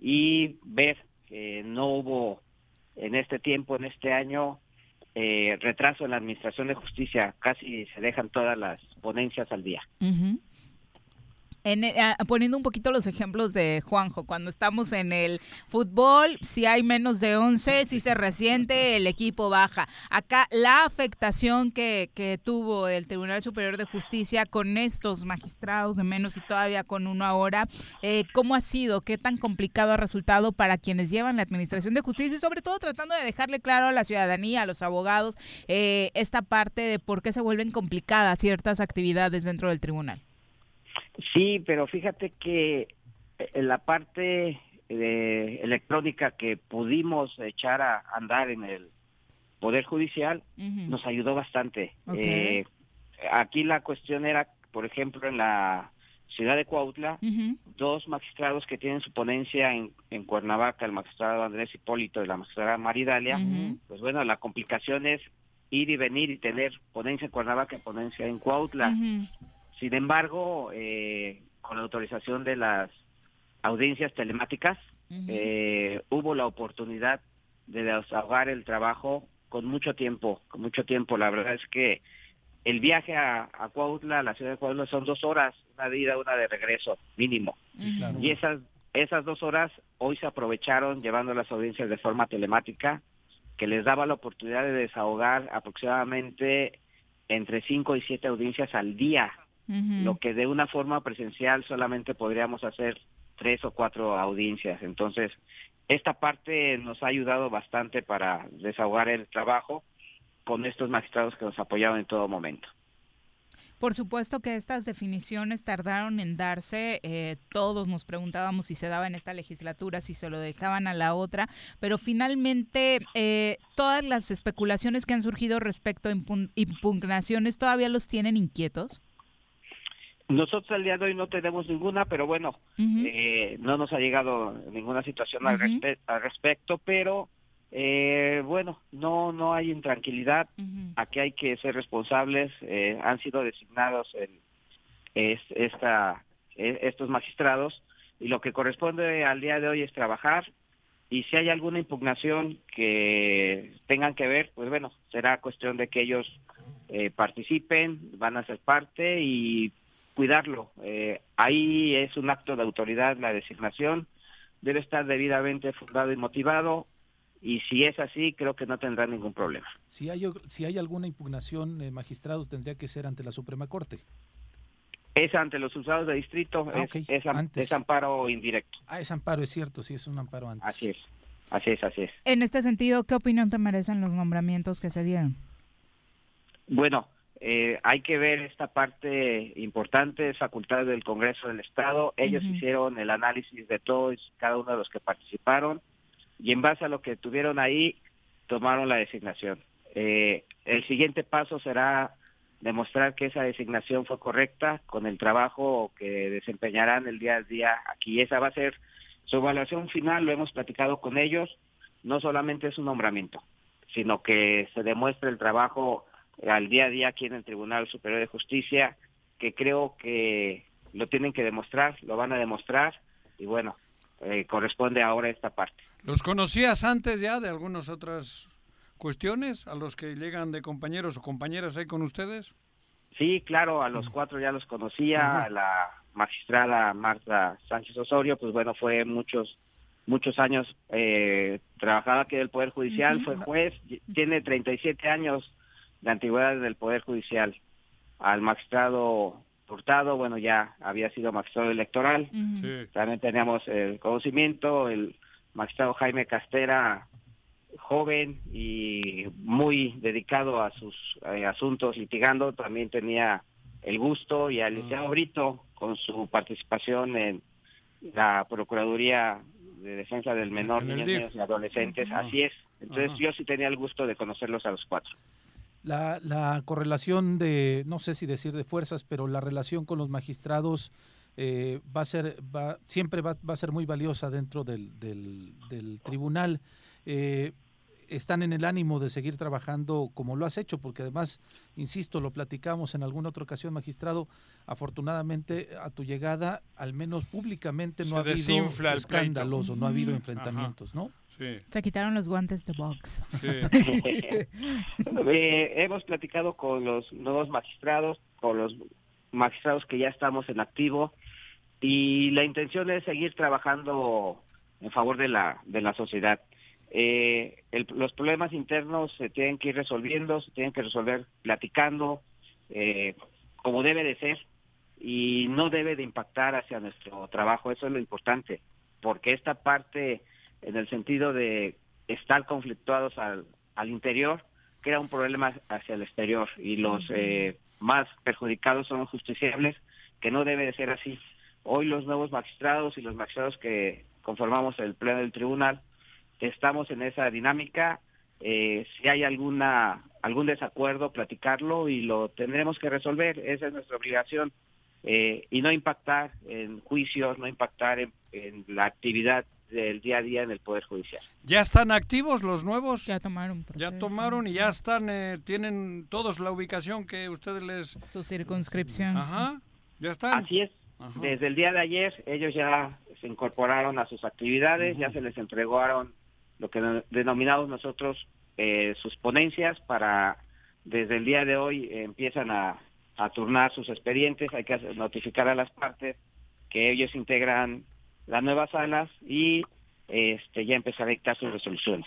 y ver que no hubo en este tiempo, en este año, eh, retraso en la administración de justicia. Casi se dejan todas las ponencias al día. En, eh, poniendo un poquito los ejemplos de Juanjo, cuando estamos en el fútbol, si hay menos de 11, si se resiente, el equipo baja. Acá la afectación que, que tuvo el Tribunal Superior de Justicia con estos magistrados de menos y todavía con uno ahora, eh, ¿cómo ha sido? ¿Qué tan complicado ha resultado para quienes llevan la Administración de Justicia y sobre todo tratando de dejarle claro a la ciudadanía, a los abogados, eh, esta parte de por qué se vuelven complicadas ciertas actividades dentro del tribunal? Sí, pero fíjate que en la parte eh, electrónica que pudimos echar a andar en el Poder Judicial nos ayudó bastante. Eh, aquí la cuestión era, por ejemplo, en la ciudad de Cuautla, dos magistrados que tienen su ponencia en, en Cuernavaca, el magistrado Andrés Hipólito y la magistrada Maridalia, Ujú. pues bueno, la complicación es ir y venir y tener ponencia en Cuernavaca y ponencia en Cuautla. Sin embargo, eh, con la autorización de las audiencias telemáticas, eh, hubo la oportunidad de desahogar el trabajo con mucho tiempo, con mucho tiempo. La verdad es que el viaje a, a Cuautla, a la ciudad de Cuautla, son dos horas, una de ida, una de regreso, mínimo. Y esas, esas dos horas hoy se aprovecharon llevando las audiencias de forma telemática, que les daba la oportunidad de desahogar aproximadamente entre cinco y siete audiencias al día, Lo que de una forma presencial solamente podríamos hacer tres o cuatro audiencias. Entonces, esta parte nos ha ayudado bastante para desahogar el trabajo con estos magistrados que nos apoyaron en todo momento. Por supuesto que estas definiciones tardaron en darse. eh, todos nos preguntábamos si se daba en esta legislatura, si se lo dejaban a la otra, pero finalmente eh, todas las especulaciones que han surgido respecto a impugnaciones todavía los tienen inquietos. Nosotros al día de hoy no tenemos ninguna, pero bueno, eh, no nos ha llegado ninguna situación al, respe- al respecto, pero eh, bueno, no no hay intranquilidad. Aquí hay que ser responsables. eh, han sido designados el- es- esta, e- estos magistrados y lo que corresponde al día de hoy es trabajar y si hay alguna impugnación que tengan que ver, pues bueno, será cuestión de que ellos eh, participen, van a ser parte y cuidarlo. Eh, ahí es un acto de autoridad la designación, debe estar debidamente fundado y motivado y si es así, creo que no tendrá ningún problema. Si hay, si hay alguna impugnación, eh, magistrados, tendría que ser ante la Suprema Corte. Es ante los usados de distrito, Ah, es, antes. es amparo indirecto. Ah, es amparo, es cierto, sí, es un amparo antes. Así es, así es, así es. En este sentido, ¿qué opinión te merecen los nombramientos que se dieron? Bueno, eh, hay que ver esta parte importante, es facultad del Congreso del Estado. Ellos hicieron el análisis de todos, cada uno de los que participaron, y en base a lo que tuvieron ahí, tomaron la designación. Eh, el siguiente paso será demostrar que esa designación fue correcta con el trabajo que desempeñarán el día a día aquí. Esa va a ser su evaluación final, lo hemos platicado con ellos, no solamente es un nombramiento, sino que se demuestre el trabajo al día a día aquí en el Tribunal Superior de Justicia, que creo que lo tienen que demostrar, lo van a demostrar, y bueno, eh, corresponde ahora esta parte. ¿Los conocías antes ya de algunas otras cuestiones a los que llegan de compañeros o compañeras ahí con ustedes? Sí, claro, a los cuatro ya los conocía, a la magistrada Marta Sánchez Osorio, pues bueno, fue muchos muchos años eh, trabajaba aquí del Poder Judicial, fue juez, y- tiene 37 años de antigüedad del Poder Judicial. Al magistrado Hurtado, bueno, ya había sido magistrado electoral, también teníamos el conocimiento, el magistrado Jaime Castera, joven y muy dedicado a sus eh, asuntos litigando, también tenía el gusto y al licenciado Brito con su participación en la Procuraduría de Defensa del Menor, Niños, DIF. Niñas y Adolescentes, así es. Entonces yo sí tenía el gusto de conocerlos a los cuatro. La, la correlación de, no sé si decir de fuerzas, pero la relación con los magistrados eh, va a ser, va, siempre va, va a ser muy valiosa dentro del, del, del tribunal. Eh, están en el ánimo de seguir trabajando como lo has hecho, porque además, insisto, lo platicamos en alguna otra ocasión, magistrado, afortunadamente a tu llegada, al menos públicamente, no Se ha habido escándalos o no ha habido enfrentamientos, ¿no? Sí. Se quitaron los guantes de box. Eh, hemos platicado con los nuevos magistrados, con los magistrados que ya estamos en activo y la intención es seguir trabajando en favor de la de la sociedad. Eh, el- los problemas internos se tienen que ir resolviendo, se tienen que resolver platicando, eh, como debe de ser y no debe de impactar hacia nuestro trabajo. Eso es lo importante, porque esta parte, en el sentido de estar conflictuados al, al interior, crea un problema hacia el exterior y los eh, más perjudicados son los justiciables, que no debe de ser así. Hoy los nuevos magistrados y los magistrados que conformamos el pleno del tribunal estamos en esa dinámica. Eh, si hay alguna algún desacuerdo, platicarlo y lo tendremos que resolver. Esa es nuestra obligación. Eh, y no impactar en juicios, no impactar en, en la actividad del día a día en el Poder Judicial. ¿Ya están activos los nuevos? Ya tomaron. Ya tomaron y ya están, eh, tienen todos la ubicación que ustedes les... Su circunscripción. Ajá, ya están. Así es. Desde el día de ayer ellos ya se incorporaron a sus actividades, ya se les entregaron lo que no- denominamos nosotros eh, sus ponencias para desde el día de hoy eh, empiezan a, a turnar sus expedientes, hay que notificar a las partes que ellos integran las nuevas salas y este ya empezar a dictar sus resoluciones.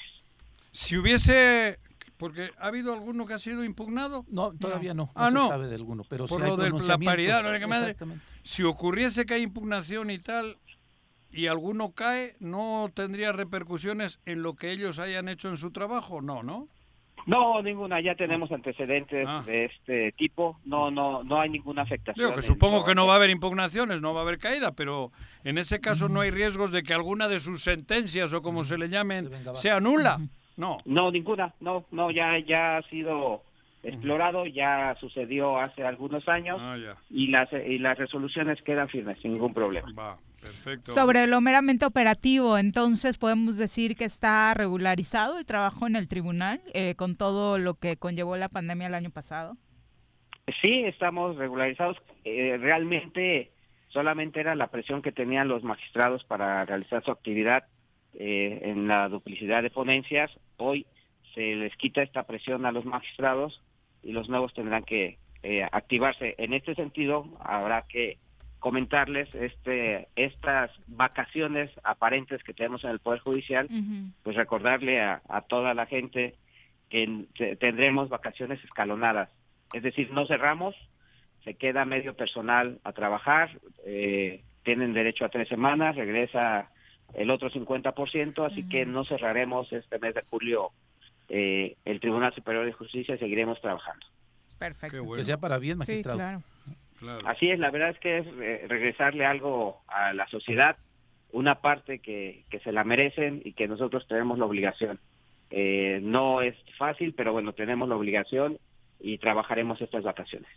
Si hubiese... Porque ha habido alguno que ha sido impugnado. No, todavía no. No Ah, se no. sabe de alguno, pero Por hay lo de la paridad, no sé qué madre. Si ocurriese que hay impugnación y tal, y alguno cae, ¿no tendría repercusiones en lo que ellos hayan hecho en su trabajo? No, ¿no? No, ninguna, ya tenemos antecedentes de este tipo, no no no hay ninguna afectación. Digo que supongo que no va a haber impugnaciones, no va a haber caída, pero en ese caso no hay riesgos de que alguna de sus sentencias o como se le llamen sea nula. No. No, ninguna, no, no, ya, ya ha sido explorado, ya sucedió hace algunos años Ah, ya. y las y las resoluciones quedan firmes sin ningún problema. Va, perfecto. Sobre lo meramente operativo, entonces podemos decir que está regularizado el trabajo en el tribunal eh, con todo lo que conllevó la pandemia el año pasado. Sí, estamos regularizados. Eh, realmente solamente era la presión que tenían los magistrados para realizar su actividad eh, en la duplicidad de ponencias. Hoy se les quita esta presión a los magistrados y los nuevos tendrán que eh, activarse. En este sentido, habrá que comentarles este estas vacaciones aparentes que tenemos en el Poder Judicial, pues recordarle a, a toda la gente que en- te- tendremos vacaciones escalonadas. Es decir, no cerramos, se queda medio personal a trabajar, eh, tienen derecho a tres semanas, regresa el otro 50%, así que no cerraremos este mes de julio eh, el Tribunal Superior de Justicia, seguiremos trabajando. Perfecto. Que sea para bien, Sí, magistrado. Claro. Así es, la verdad es que es eh, regresarle algo a la sociedad, una parte que, que se la merecen y que nosotros tenemos la obligación. Eh, no es fácil, pero bueno, tenemos la obligación y trabajaremos estas vacaciones.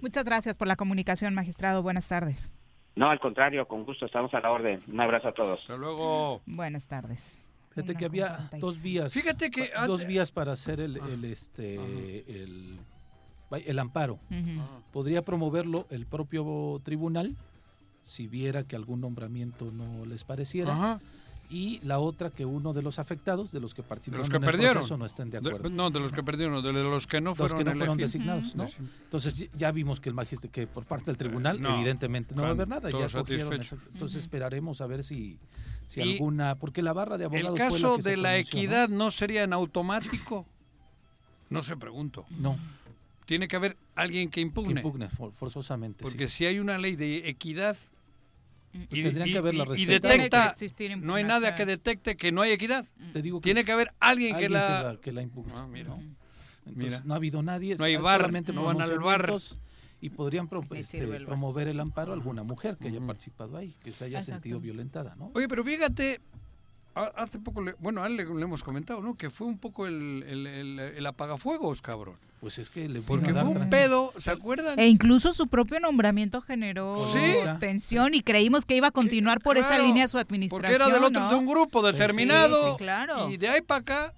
Muchas gracias por la comunicación, magistrado. Buenas tardes. No, al contrario, con gusto, estamos a la orden. Un abrazo a todos. Hasta luego. Buenas tardes. Fíjate que había dos vías. Fíjate que dos vías para hacer el, el, este el, el amparo. Ujú. Podría promoverlo el propio tribunal si viera que algún nombramiento no les pareciera. Ajá. y la otra que uno de los afectados, de los que participaron los que en el perdieron. proceso, no estén de De- acuerdo. no, de los que perdieron, de los que no los fueron que no fueron designados, ¿no? Entonces ya vimos que el magistrado, que por parte del tribunal, no, evidentemente no va a haber nada. Ya entonces esperaremos a ver si, si Y alguna, porque la barra de ¿El abogados fue la caso que de la equidad ¿no? sería en automático? No se pregunto. No. Tiene que haber alguien que impugne. Que impugne, for- forzosamente. Porque sí. si hay una ley de equidad y, tendrían y- que haberla y- y detecta, no hay nada que detecte que no hay equidad. Te digo que Tiene que haber alguien, que la... que la impugne. Ah, mira. ¿no? Entonces, Mira. no ha habido nadie. No hay so- bar, no van al bar. Y podrían pro- este, el promover el amparo a alguna mujer que haya participado ahí, que se haya Exacto. sentido violentada, ¿no? Oye, pero fíjate, ha- hace poco, le- bueno, a él le, le hemos comentado, ¿no? Que fue un poco el, el, el- el apagafuegos, cabrón. Pues es que le Porque fue un pedo, ¿se acuerdan? E incluso su propio nombramiento generó Sí. tensión y creímos que iba a continuar por esa Claro, línea su administración. Porque era del otro, ¿no? de un grupo determinado. Sí, sí, claro. Y de ahí para acá,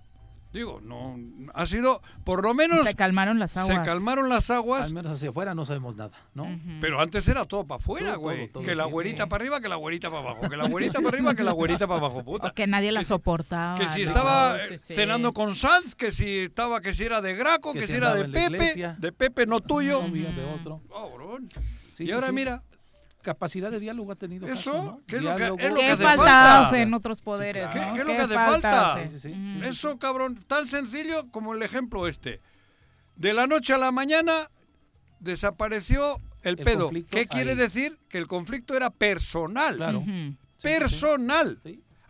digo, no, ha sido, por lo menos... Se calmaron las Se aguas. calmaron las aguas. Al menos hacia afuera no sabemos nada, ¿no? Pero antes era todo para afuera, güey. que la sí. güerita para arriba, que la güerita para abajo. Que la güerita para arriba, que la güerita para abajo, puta. O que nadie la soportaba. Que si ¿no? estaba Sí, eh, sí. cenando con Sanz, que si estaba, que si era de Graco, que, Que si si era de Pepe, de Pepe no tuyo. No mío, de otro. Cabrón. Sí, y sí, ahora sí. mira, Capacidad de diálogo ha tenido. Eso, Caso, ¿no? ¿qué es lo que- es lo que ¿Qué hace falta hace en otros poderes? ¿qué, ¿no? qué es lo ¿Qué que hace falta falta? hace? Sí, sí, sí. Mm. Eso, cabrón, tan sencillo como el ejemplo este. De la noche a la mañana desapareció el, El pedo. ¿Qué quiere ahí. decir? Que el conflicto era personal. Claro. Ujú. Personal.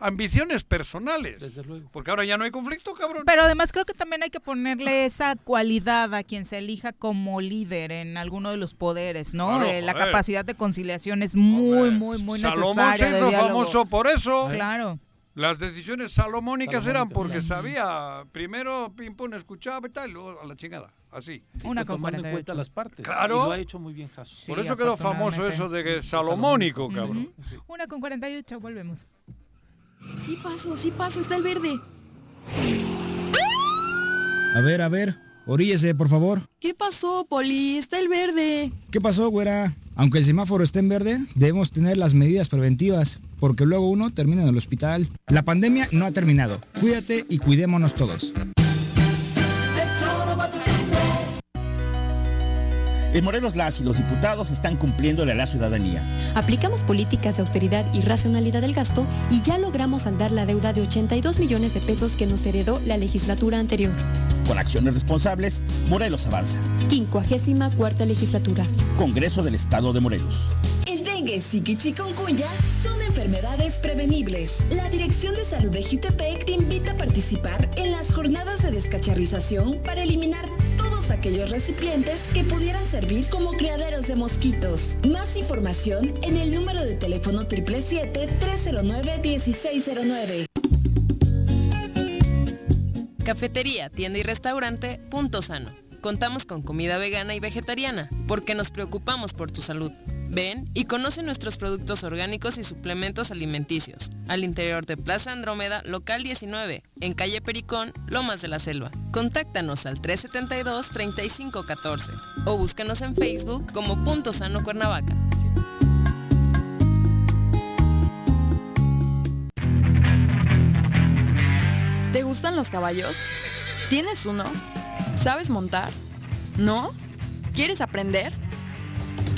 Sí. Ambiciones personales. Desde luego. Porque ahora ya no hay conflicto, cabrón. Pero además creo que también hay que ponerle esa cualidad a quien se elija como líder en alguno de los poderes, ¿no? Claro, Eh, la capacidad de conciliación es muy, Hombre, muy, muy Salomón necesaria. se de hizo famoso por eso. Claro. Las decisiones salomónicas eran porque claro. sabía, primero pim pum escuchaba y tal, y luego a la chingada, así. Una tomando en 48. cuenta las partes. Claro. Y lo ha hecho muy bien Jaso. Sí, por eso quedó famoso eso de que salomónico, cabrón. Una con 48, volvemos. Sí paso, sí paso, está el verde. A ver, a ver, oríllese, por favor. ¿Qué pasó, Poli? Está el verde. ¿Qué pasó, güera? Aunque el semáforo esté en verde, debemos tener las medidas preventivas, porque luego uno termina en el hospital. La pandemia no ha terminado. Cuídate y cuidémonos todos. En Morelos las y los diputados están cumpliéndole a la ciudadanía. Aplicamos políticas de austeridad y racionalidad del gasto y ya logramos saldar la deuda de 82 millones de pesos que nos heredó la legislatura anterior. Con acciones responsables, Morelos avanza. 54 legislatura. Congreso del Estado de Morelos. El dengue, y chikungunya son enfermedades prevenibles. La Dirección de Salud de Jutepec te invita a participar en las jornadas de descacharrización para eliminar todos aquellos recipientes que pudieran servir como criaderos de mosquitos. Más información en el número de teléfono 777-309-1609. Cafetería, tienda y restaurante Punto Sano. Contamos con comida vegana y vegetariana, porque nos preocupamos por tu salud. Ven y conoce nuestros productos orgánicos y suplementos alimenticios, al interior de Plaza Andrómeda, local 19, en calle Pericón, Lomas de la Selva. Contáctanos al 372-3514 o búscanos en Facebook como Punto Sano Cuernavaca. ¿Te gustan los caballos? ¿Tienes uno? ¿Sabes montar? ¿No? ¿Quieres aprender?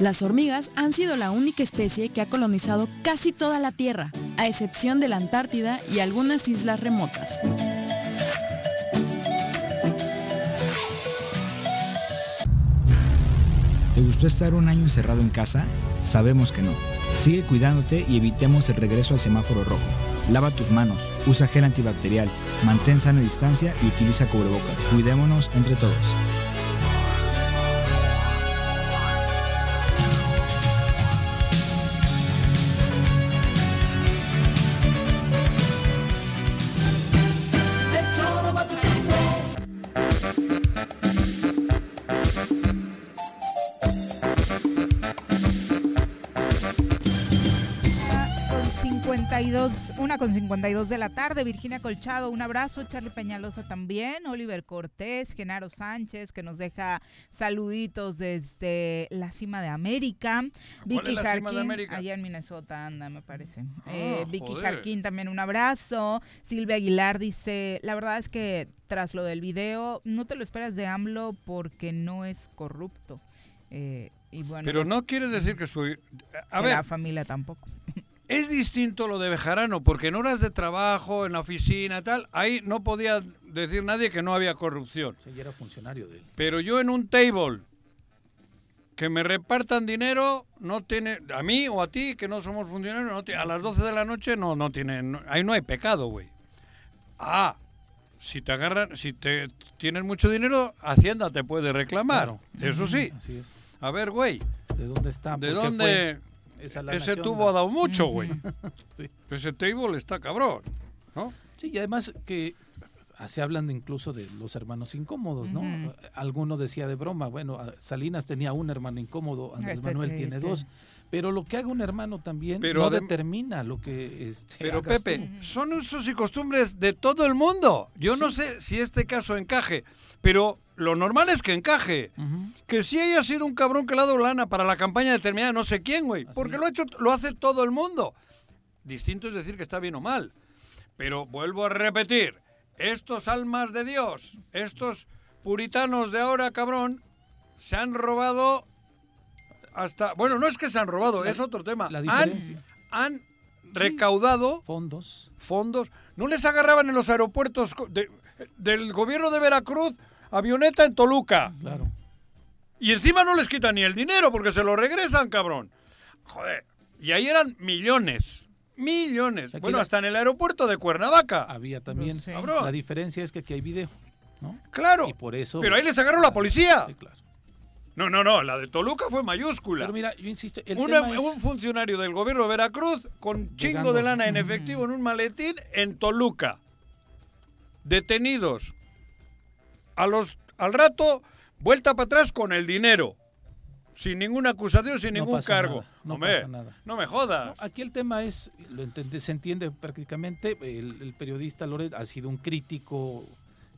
Las hormigas han sido la única especie que ha colonizado casi toda la Tierra, a excepción de la Antártida y algunas islas remotas. ¿Te gustó estar un año encerrado en casa? Sabemos que no. Sigue cuidándote y evitemos el regreso al semáforo rojo. Lava tus manos, usa gel antibacterial, mantén sana distancia y utiliza cubrebocas. Cuidémonos entre todos. Una con 52 de la tarde, Virginia Colchado, un abrazo, Charlie Peñalosa también, Oliver Cortés, Genaro Sánchez, que nos deja saluditos desde la cima de América, Vicky Jarquín, allá en Minnesota anda, me parece. Ah, Eh, Vicky. Jarquín también un abrazo, Silvia Aguilar dice, la verdad es que tras lo del video, no te lo esperas de AMLO porque no es corrupto. Eh, y bueno, Pero no quiere decir que soy... A ver, la familia tampoco. Es distinto lo de Bejarano, porque en horas de trabajo, en la oficina, tal, ahí no podía decir nadie que no había corrupción. Sí, era funcionario de él. Pero yo en un table, que me repartan dinero, no tiene... A mí o a ti, que no somos funcionarios, no ti- a las 12 de la noche no, no tiene... no- ahí no hay pecado, güey. Ah, si te agarran, si te tienes mucho dinero, Hacienda te puede reclamar. Claro. Eso sí. Así es. A ver, güey. ¿De dónde está? ¿De ¿Por qué dónde? fue? Esa Ese ¿qué tubo onda? ha dado mucho, güey. Sí. Ese table está cabrón. ¿no? Sí, y además que se hablan incluso de los hermanos incómodos, ¿no? Ujú. Alguno decía de broma, bueno, Salinas tenía un hermano incómodo, Andrés Este, Manuel sí, tiene sí. dos, pero lo que haga un hermano también Pero no determina lo que este, Pero hagas Pepe, tú. son usos y costumbres de todo el mundo. Yo no sé si este caso encaje, pero lo normal es que encaje. Que si haya sido un cabrón que le ha dado lana para la campaña determinada, no sé quién, güey. Porque lo, ha hecho, lo hace todo el mundo. Distinto es decir que está bien o mal. Pero vuelvo a repetir, estos almas de Dios, estos puritanos de ahora, cabrón, se han robado hasta... Bueno, no es que se han robado, La- es otro tema. la Han, diferencia. han recaudado fondos. Fondos. ¿No les agarraban en los aeropuertos de- del gobierno de Veracruz avioneta en Toluca? Claro. Y encima no les quitan ni el dinero porque se lo regresan, cabrón. Joder. Y ahí eran millones. Millones. Aquí bueno, la- hasta en el aeropuerto de Cuernavaca. Había también. Cabrón. La diferencia es que aquí hay video, ¿no? Claro. Y por eso. Pero ahí les agarró la policía. Sí, claro. No, no, no. La de Toluca fue mayúscula. Pero mira, yo insisto, el Una- tema es- Un funcionario del gobierno de Veracruz con chingo Llegando. de lana en efectivo en un maletín en Toluca. Detenidos. A los, al rato, vuelta para atrás con el dinero. Sin ninguna acusación, sin No ningún cargo. nada, no Hombre, pasa nada. no me jodas. Aquí el tema es, lo se entiende prácticamente, el, el periodista Loret ha sido un crítico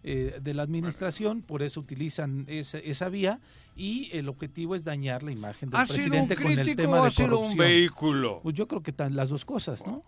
eh, de la administración, por eso utilizan esa, esa vía y el objetivo es dañar la imagen del ¿Ha sido un presidente con el tema de ha sido un corrupción. vehículo? Pues yo creo que tan, las dos cosas, ¿no?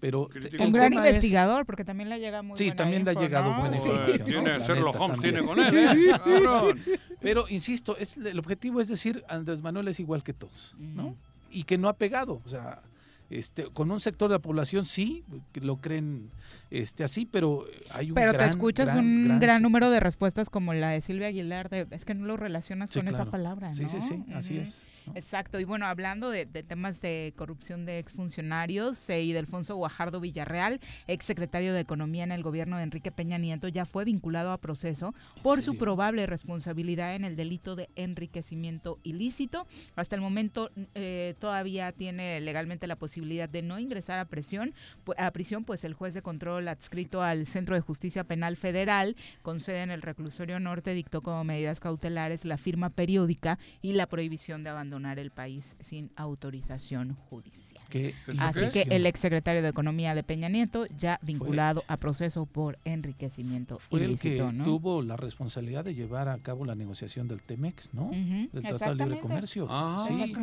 Pero Crítico. el Un gran es- investigador, porque también le llega muy Sí, buena también le ha llegado ¿no? buena Sí. información. Tiene- neta, Holmes tiene con él, ¿eh? Pero insisto, es, el objetivo es decir, Andrés Manuel es igual que todos, ¿no? Y que no ha pegado, o sea, este, con un sector de la población sí, que lo creen este, así, pero hay un Pero gran, te escuchas gran, un gran- gran, número de respuestas como la de Silvia Aguilar, de, es que no lo relacionas Sí, con esa palabra, ¿no? Sí, sí, sí, así es, Exacto, y bueno, hablando de, de temas de corrupción de exfuncionarios, eh, y de Alfonso Guajardo Villarreal, exsecretario de Economía en el gobierno de Enrique Peña Nieto, ya fue vinculado a proceso por su probable responsabilidad en el delito de enriquecimiento ilícito. Hasta el momento eh, todavía tiene legalmente la posibilidad de no ingresar a prisión, a prisión, pues el juez de control adscrito al Centro de Justicia Penal Federal, con sede en el reclusorio norte, dictó como medidas cautelares la firma periódica y la prohibición de abandonar el país sin autorización judicial. ¿Qué Así que el exsecretario de Economía de Peña Nieto ya vinculado a proceso por enriquecimiento fue el que ilícito, ¿no? tuvo la responsabilidad de llevar a cabo la negociación del TEMEX, ¿no? Ujú, del Tratado de Libre. Comercio. Ah. sí.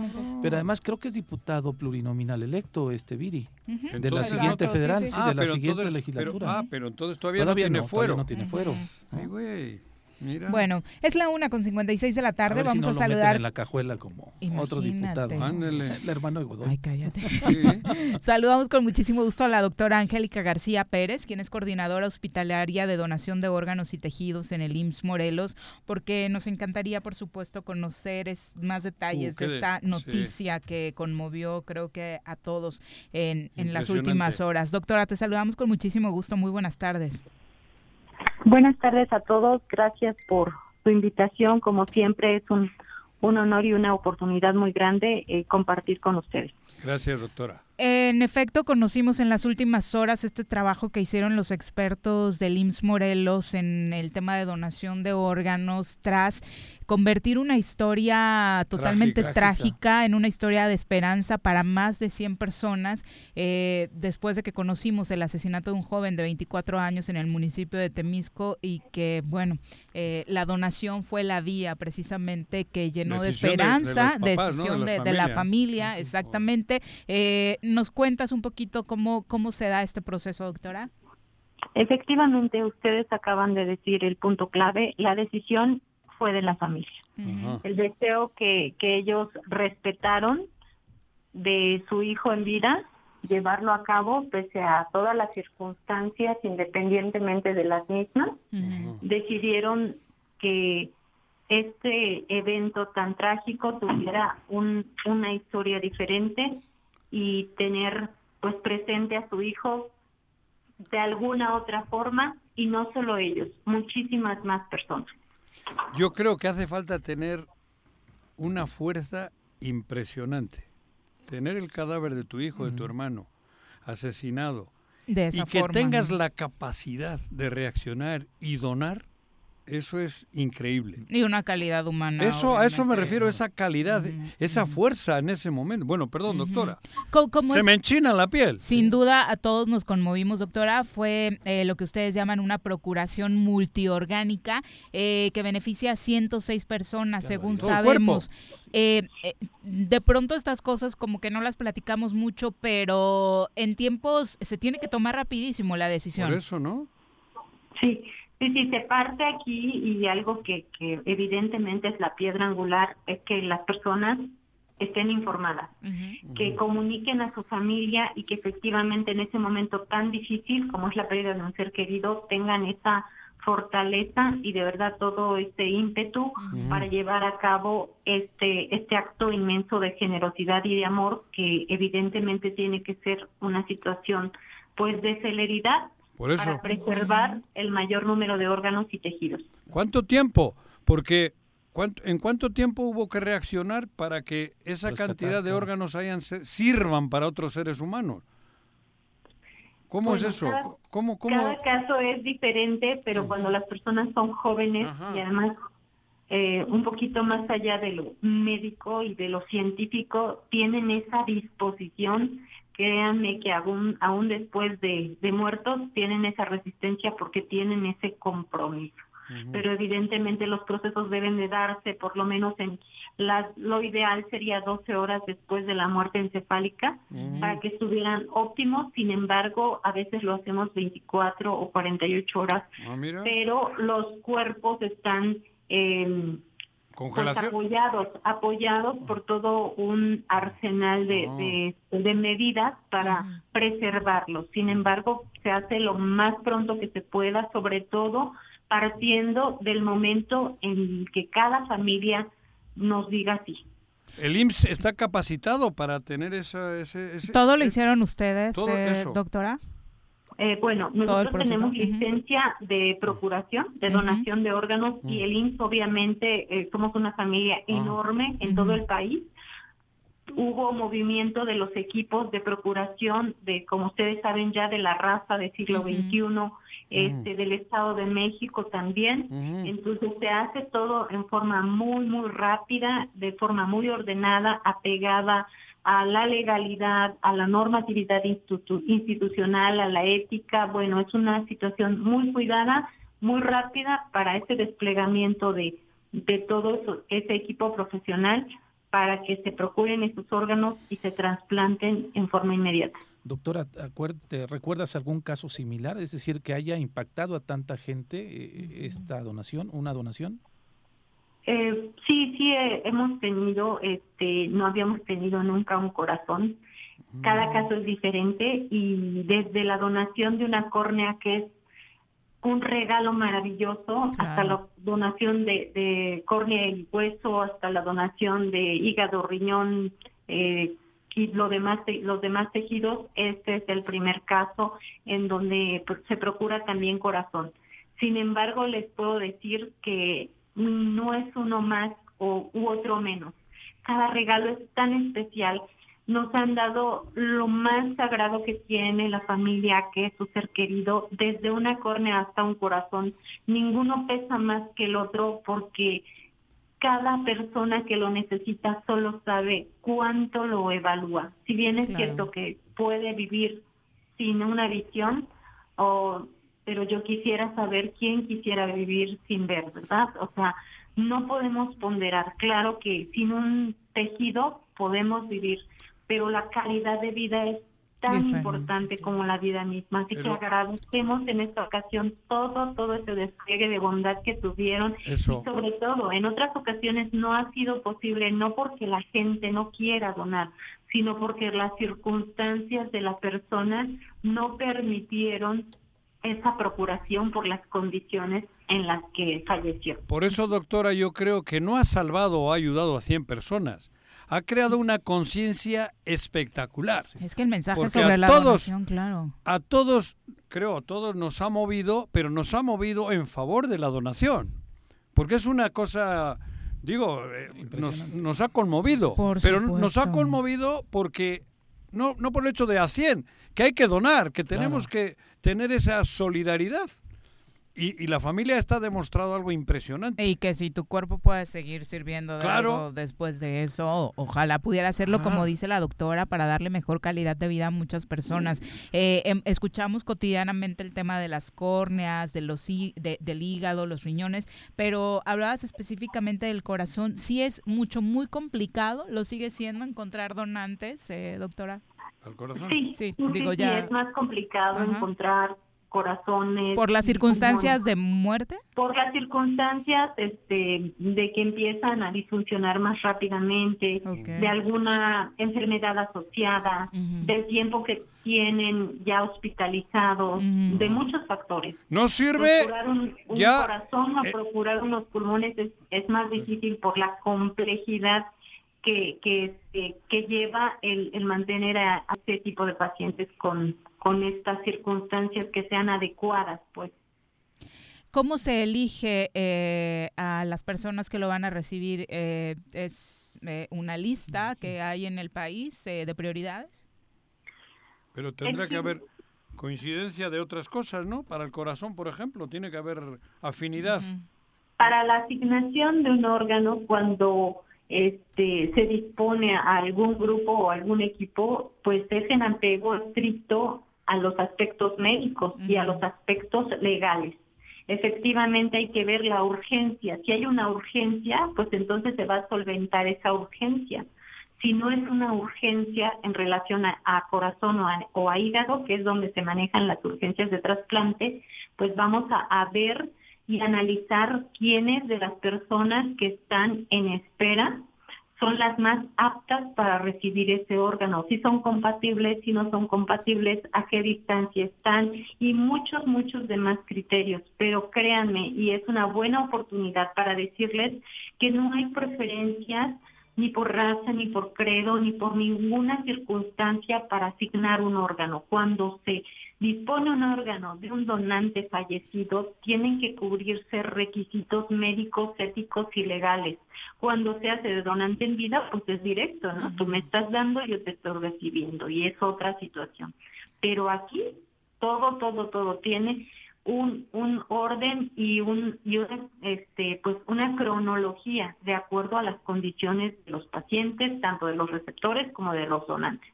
Pero además creo que es diputado plurinominal electo este Viri. Ujú. De la Entonces, siguiente no- federal, sí, Ah, de la pero siguiente entonces- legislatura. pero- ah, pero entonces todavía, Todavía no tiene no, fuero. todavía no tiene fuero. Ay, güey. Mira. Bueno, es la una con 56 de la A tarde. ver si Vamos no a lo meten saludar. en la cajuela como otro diputado. Ándele. El hermano de Godoy. Ay, cállate. Saludamos con muchísimo gusto a la doctora Angélica García Pérez, quien es coordinadora hospitalaria de donación de órganos y tejidos en el IMSS Morelos, porque nos encantaría, por supuesto, conocer es- más detalles Uh, de de- esta sí. noticia que conmovió, creo que a todos en, en las últimas horas. Doctora, te saludamos con muchísimo gusto. Muy buenas tardes. Buenas tardes a todos. Gracias por su invitación. Como siempre, es un, un honor y una oportunidad muy grande eh, compartir con ustedes. Gracias, doctora. En efecto, conocimos en las últimas horas este trabajo que hicieron los expertos del IMSS Morelos en el tema de donación de órganos tras convertir una historia totalmente Trágica. trágica, en una historia de esperanza para más de 100 personas eh, después de que conocimos el asesinato de un joven de 24 años en el municipio de Temisco y que, bueno, eh, la donación fue la vía precisamente que llenó de Decisión de- de esperanza. De decisión de, de la familia. familia, exactamente. Eh, ¿Nos cuentas un poquito cómo, cómo se da este proceso, doctora? Efectivamente, ustedes acaban de decir el punto clave. La decisión fue de la familia. El deseo que, que ellos respetaron de su hijo en vida, llevarlo a cabo pese a todas las circunstancias, independientemente de las mismas, decidieron que este evento tan trágico tuviera un, una historia diferente y tener pues presente a su hijo de alguna otra forma y no solo ellos, muchísimas más personas. Yo creo que hace falta tener una fuerza impresionante. Tener el cadáver de tu hijo, de tu hermano, asesinado, De y que forma, tengas ¿no? la capacidad de reaccionar y donar, eso es increíble. Y una calidad humana. Eso, a eso me refiero, esa calidad, esa fuerza en ese momento. Bueno, perdón, doctora. Se es- me enchina la piel. Sin duda, a todos nos conmovimos, doctora. Fue eh, lo que ustedes llaman una procuración multiorgánica eh, que beneficia a 106 personas, según Todo el sabemos. Eh, eh, de pronto estas cosas como que no las platicamos mucho, pero en tiempos se tiene que tomar rapidísimo la decisión. Por eso, ¿no? Sí, sí, sí, se parte aquí y algo que, que evidentemente es la piedra angular es que las personas estén informadas, que comuniquen a su familia y que efectivamente en ese momento tan difícil como es la pérdida de un ser querido tengan esa fortaleza y de verdad todo este ímpetu para llevar a cabo este este acto inmenso de generosidad y de amor que evidentemente tiene que ser una situación pues de celeridad Por eso. para preservar el mayor número de órganos y tejidos. ¿Cuánto tiempo? Porque ¿cuánto- ¿en cuánto tiempo hubo que reaccionar para que esa Rescatar, cantidad de órganos hayan se- sirvan para otros seres humanos? ¿Cómo Bueno, es eso? cada- ¿Cómo, cómo? Cada caso es diferente, pero cuando las personas son jóvenes y además eh, un poquito más allá de lo médico y de lo científico, tienen esa disposición, créanme que aún, aún después de, de muertos tienen esa resistencia porque tienen ese compromiso. Pero evidentemente los procesos deben de darse por lo menos en las, lo ideal sería 12 horas después de la muerte encefálica para que estuvieran óptimos, sin embargo a veces lo hacemos 24 o 48 horas Ah, pero los cuerpos están eh, pues, Congelación. apoyados, apoyados por todo un arsenal de, Ah. de- de medidas para preservarlos. Sin embargo, se hace lo más pronto que se pueda, sobre todo partiendo del momento en que cada familia nos diga sí. ¿El IMSS está capacitado para tener esa, ese, ese- ¿Todo lo hicieron ustedes, todo eh, doctora? Eh, bueno, nosotros tenemos licencia de procuración, de donación de órganos y el IMSS obviamente eh, somos una familia enorme en todo el país. Hubo movimiento de los equipos de procuración de, como ustedes saben ya, de la raza del siglo. XXI, este, del Estado de México también. Entonces se hace todo en forma muy, muy rápida, de forma muy ordenada, apegada a la legalidad, a la normatividad institu- institucional, a la ética. Bueno, es una situación muy cuidada, muy rápida para ese desplegamiento de, de todo eso- ese equipo profesional para que se procuren esos órganos y se trasplanten en forma inmediata. Doctora, acuérdate, ¿recuerdas algún caso similar? Es decir, que haya impactado a tanta gente eh, esta donación, una donación. Eh, sí, sí, eh, hemos tenido, este, no habíamos tenido nunca un corazón. Cada caso es diferente y desde la donación de una córnea que es un regalo maravilloso, hasta la donación de, de, córnea y hueso, hasta la donación de hígado, riñón eh, y lo demás, los demás tejidos. Este es el primer caso en donde pues, se procura también corazón. Sin embargo, les puedo decir que no es uno más o, u otro menos. Cada regalo es tan especial nos han dado lo más sagrado que tiene la familia, que es su ser querido, desde una córnea hasta un corazón. Ninguno pesa más que el otro porque cada persona que lo necesita solo sabe cuánto lo evalúa. Si bien es cierto que puede vivir sin una visión, o, pero yo quisiera saber quién quisiera vivir sin ver, ¿verdad? O sea, no podemos ponderar. Claro que sin un tejido podemos vivir pero la calidad de vida es tan importante como la vida misma. Así que agradecemos en esta ocasión todo, todo ese despliegue de bondad que tuvieron. Y sobre todo, en otras ocasiones no ha sido posible, no porque la gente no quiera donar, sino porque las circunstancias de la persona no permitieron esa procuración por las condiciones en las que falleció. Por eso, doctora, yo creo que no ha salvado o ha ayudado a 100 personas ha creado una conciencia espectacular. Es que el mensaje sobre la todos, claro. A todos, creo, a todos nos ha movido, pero nos ha movido en favor de la donación. Porque es una cosa, digo, eh, nos, ha conmovido. pero nos ha conmovido porque, no, no por el hecho de a 100, que hay que donar, que tenemos que tener esa solidaridad. Y, la familia está demostrado algo impresionante. Y que si tu cuerpo puede seguir sirviendo de algo después de eso, ojalá pudiera hacerlo como dice la doctora para darle mejor calidad de vida a muchas personas. Eh, em, escuchamos cotidianamente el tema de las córneas, de los del hígado, los riñones, pero hablabas específicamente del corazón. Sí es mucho, muy complicado, lo sigue siendo encontrar donantes, eh, doctora. ¿Al corazón? Sí, digo ya. es más complicado encontrar corazones. ¿Por las circunstancias de muerte? Por las circunstancias este, de que empiezan a disfuncionar más rápidamente, de alguna enfermedad asociada, del tiempo que tienen ya hospitalizados, de muchos factores. ¿No sirve? Procurar un, corazón o eh, procurar unos pulmones es, es más difícil por la complejidad que, que, este, que lleva el, el mantener a, este tipo de pacientes con, con estas circunstancias que sean adecuadas, pues. ¿Cómo se elige eh, a las personas que lo van a recibir? Eh, ¿Es eh, una lista que hay en el país de prioridades? Pero tendrá que haber coincidencia de otras cosas, ¿no? Para el corazón, por ejemplo, tiene que haber afinidad. Para la asignación de un órgano, cuando este, se dispone a algún grupo o algún equipo, pues es en apego estricto a los aspectos médicos y a los aspectos legales. Efectivamente hay que ver la urgencia. Si hay una urgencia, pues entonces se va a solventar esa urgencia. Si no es una urgencia en relación a, corazón o a, hígado, que es donde se manejan las urgencias de trasplante, pues vamos a ver y analizar quiénes de las personas que están en espera son las más aptas para recibir ese órgano, si son compatibles, si no son compatibles, a qué distancia están y muchos, muchos demás criterios. Pero créanme, y es una buena oportunidad para decirles que no hay preferencias ni por raza, ni por credo, ni por ninguna circunstancia para asignar un órgano. Cuando se dispone un órgano de un donante fallecido, tienen que cubrirse requisitos médicos, éticos y legales. Cuando se hace de donante en vida, pues es directo, ¿no? Tú me estás dando, yo te estoy recibiendo y es otra situación. Pero aquí todo, todo, todo tiene un, un orden y un y este pues una cronología de acuerdo a las condiciones de los pacientes, tanto de los receptores como de los donantes.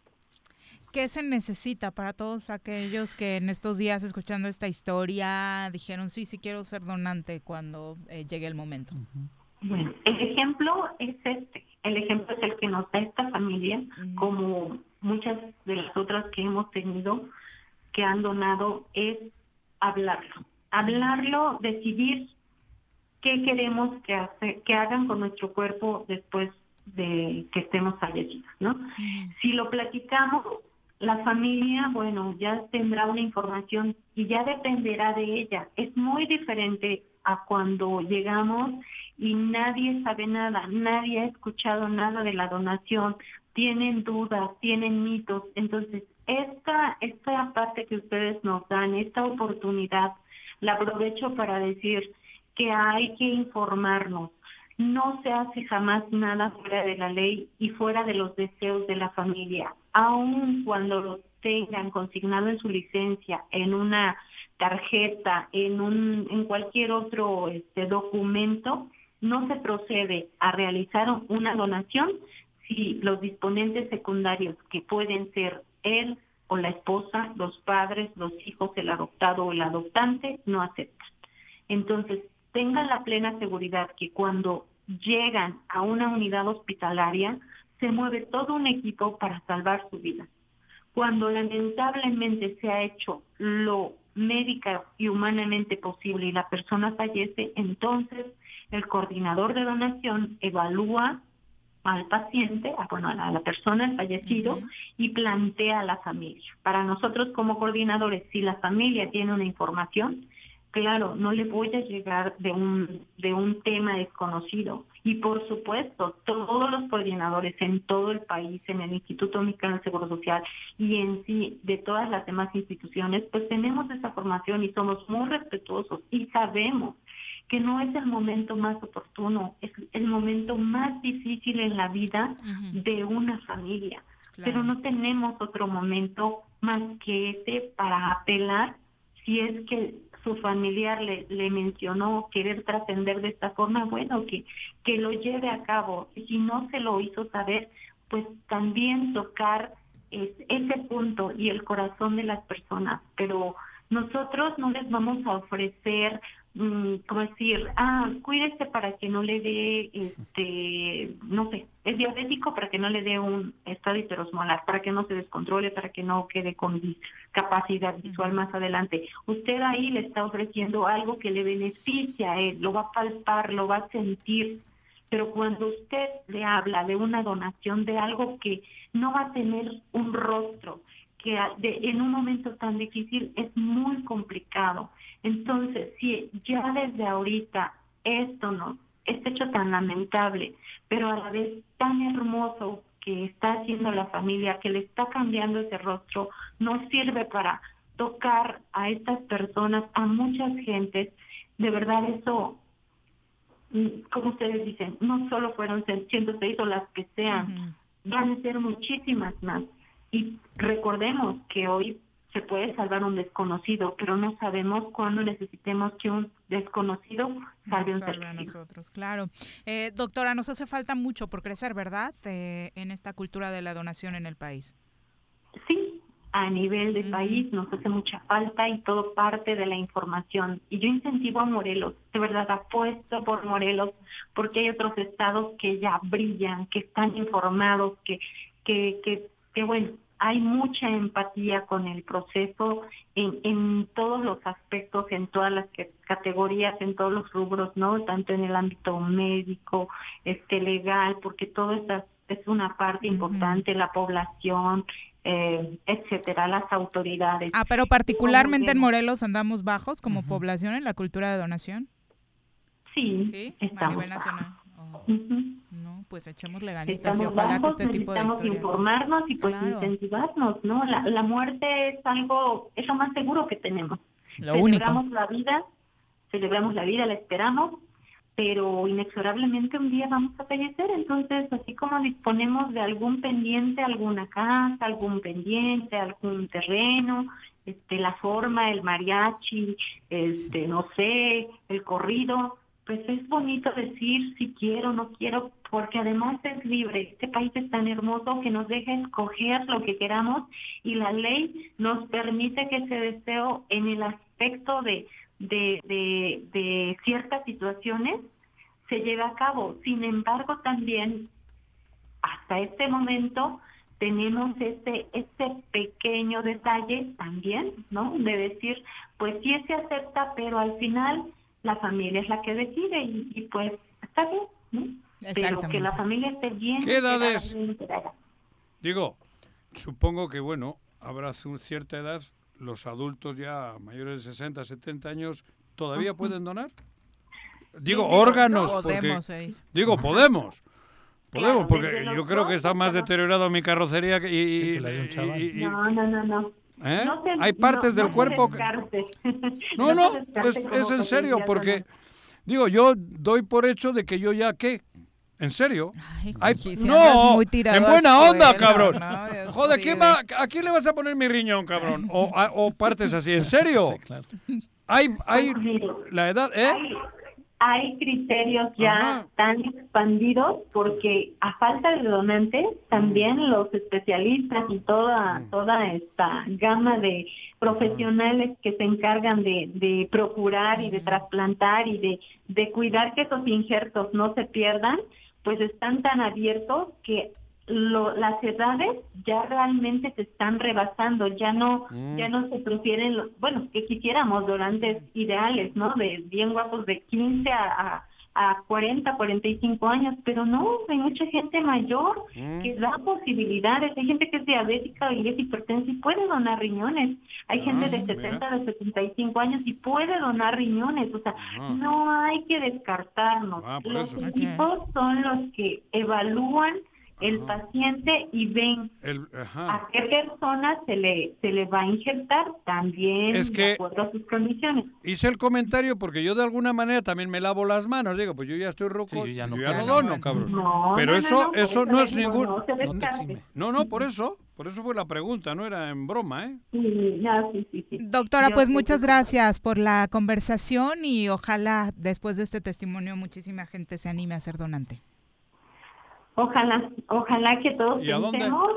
¿Qué se necesita para todos aquellos que en estos días escuchando esta historia dijeron sí, sí quiero ser donante cuando eh, llegue el momento? Bueno, el ejemplo es este. el ejemplo es el que nos da esta familia, como muchas de las otras que hemos tenido que han donado, es hablarlo. Hablarlo, decidir qué queremos que, hace, que hagan con nuestro cuerpo después de que estemos fallecidos, ¿no? Si lo platicamos, la familia, bueno, ya tendrá una información y ya dependerá de ella. Es muy diferente a cuando llegamos y nadie sabe nada, nadie ha escuchado nada de la donación, tienen dudas, tienen mitos. Entonces, esta, esta parte que ustedes nos dan, esta oportunidad, la aprovecho para decir que hay que informarnos. No se hace jamás nada fuera de la ley y fuera de los deseos de la familia, aun cuando lo tengan consignado en su licencia, en una tarjeta, en un, en cualquier otro este, documento, no se procede a realizar una donación si los disponentes secundarios, que pueden ser él o la esposa, los padres, los hijos, el adoptado o el adoptante, no aceptan. Entonces, tengan la plena seguridad que cuando llegan a una unidad hospitalaria, se mueve todo un equipo para salvar su vida. Cuando lamentablemente se ha hecho lo médica y humanamente posible y la persona fallece, entonces el coordinador de donación evalúa al paciente, a, bueno, a la persona, al fallecido, y plantea a la familia. Para nosotros como coordinadores, si la familia tiene una información, claro, no le voy a llegar de un, de un tema desconocido. Y por supuesto, todos los coordinadores en todo el país, en el Instituto Mexicano de Seguro Social y en sí de todas las demás instituciones, pues tenemos esa formación y somos muy respetuosos y sabemos que no es el momento más oportuno, es el momento más difícil en la vida de una familia. Pero no tenemos otro momento más que ese para apelar si es que su familiar le, le mencionó querer trascender de esta forma, bueno, que, que lo lleve a cabo. Y si no se lo hizo saber, pues también tocar ese punto y el corazón de las personas. Pero nosotros no les vamos a ofrecer como decir, ah, cuídese para que no le dé, este, no sé, es diabético para que no le dé un estado hiperosmolar, para que no se descontrole, para que no quede con discapacidad visual más adelante. Usted ahí le está ofreciendo algo que le beneficia a él, lo va a palpar, lo va a sentir, pero cuando usted le habla de una donación de algo que no va a tener un rostro, que en un momento tan difícil es muy complicado. Entonces, si ya desde ahorita esto no, este hecho tan lamentable, pero a la vez tan hermoso que está haciendo la familia, que le está cambiando ese rostro, no sirve para tocar a estas personas, a muchas gentes, de verdad eso, mm, como ustedes dicen, no solo fueron 106 o las que sean, van a ser muchísimas más. Y recordemos que hoy se puede salvar un desconocido, pero no sabemos cuándo necesitemos que un desconocido salve un ser nosotros, claro. Eh, doctora, nos hace falta mucho por crecer, ¿verdad? Eh, en esta cultura de la donación en el país. Sí, a nivel de país nos hace mucha falta y todo parte de la información. Y yo incentivo a Morelos, de verdad apuesto por Morelos, porque hay otros estados que ya brillan, que están informados, que, que, que, que bueno, hay mucha empatía con el proceso en, en todos los aspectos, en todas las categorías, en todos los rubros, ¿no? Tanto en el ámbito médico, este legal, porque todo esto es una parte importante, la población, eh, etcétera, las autoridades. Ah, pero particularmente en Morelos andamos bajos como población en la cultura de donación. Sí, ¿Sí? estamos a nivel nacional. No, pues echémosle ganitas y ojalá que este tipo de historias... informarnos y pues incentivarnos, ¿no? La, la muerte es algo, es lo más seguro que tenemos. Lo celebramos la vida, celebramos la vida, la esperamos, pero inexorablemente un día vamos a fallecer, entonces así como disponemos de algún pendiente, alguna casa, algún pendiente, algún terreno, este, la forma, el mariachi, este, no sé, el corrido, pues es bonito decir si quiero o no quiero, porque además es libre. Este país es tan hermoso que nos deja escoger lo que queramos y la ley nos permite que ese deseo en el aspecto de, de, de, de ciertas situaciones se lleve a cabo. Sin embargo, también hasta este momento tenemos este este pequeño detalle también, ¿no? De decir, pues sí se acepta, pero al final la familia es la que decide y, y pues está bien, ¿no? Pero que la familia esté bien. ¿Qué edad es? Digo, supongo que, bueno, habrá cierta edad, los adultos ya mayores de 60, 70 años, ¿todavía pueden donar? Digo, órganos, porque... Podemos, dice. Digo, podemos. Podemos, Claro, porque yo creo que está más deteriorado mi carrocería que... Y, y- que la de un y- chaval. y- y- No, no, no, no. ¿Eh? No Hay partes no- del no cuerpo que... No, no, descarte es, es en serio, porque... Digo, yo doy por hecho de que yo ya, ¿qué? ¿En serio? Ay, si no, muy tirado en buena onda, suelo, cabrón. Joder, ¿quién va, ¿a quién le vas a poner mi riñón, cabrón? O, a- o partes así, ¿en serio? Sí, claro. Hay, hay Pues la edad, ¿eh? Hay, hay criterios ya Ajá. tan expandidos porque a falta de donantes también los especialistas y toda toda esta gama de profesionales que se encargan de, de procurar y de trasplantar y de, de cuidar que esos injertos no se pierdan, pues están tan abiertos que lo- las edades ya realmente se están rebasando, ya no Mm. ya no se prefieren, los, bueno, que quisiéramos donantes ideales, ¿no? De bien guapos de 15 a, a, a 40, 45 años, pero no, hay mucha gente mayor Mm. que da posibilidades, hay gente que es diabética y es hipertensa y puede donar riñones, hay gente Ah, de mira. 70, de 75 años y puede donar riñones, o sea, no hay que descartarnos. Ah, por Los eso. equipos son los que evalúan el paciente y ven El- a qué persona se le se le va a injertar también Es que- de acuerdo a sus condiciones. Hice el comentario porque yo de alguna manera también me lavo las manos. Digo, pues yo ya estoy roco, Sí, yo ya no yo ya no dono, cabrón. No, Pero no, no, eso, eso no es ningún... no se No te descarte. exime. No, no, por eso, por eso fue la pregunta, no era en broma, ¿eh? Sí, no, sí, sí, sí. Doctora, Yo pues muchas gracias por la conversación y ojalá después de este testimonio muchísima gente se anime a ser donante. Ojalá, ojalá que todos pensemos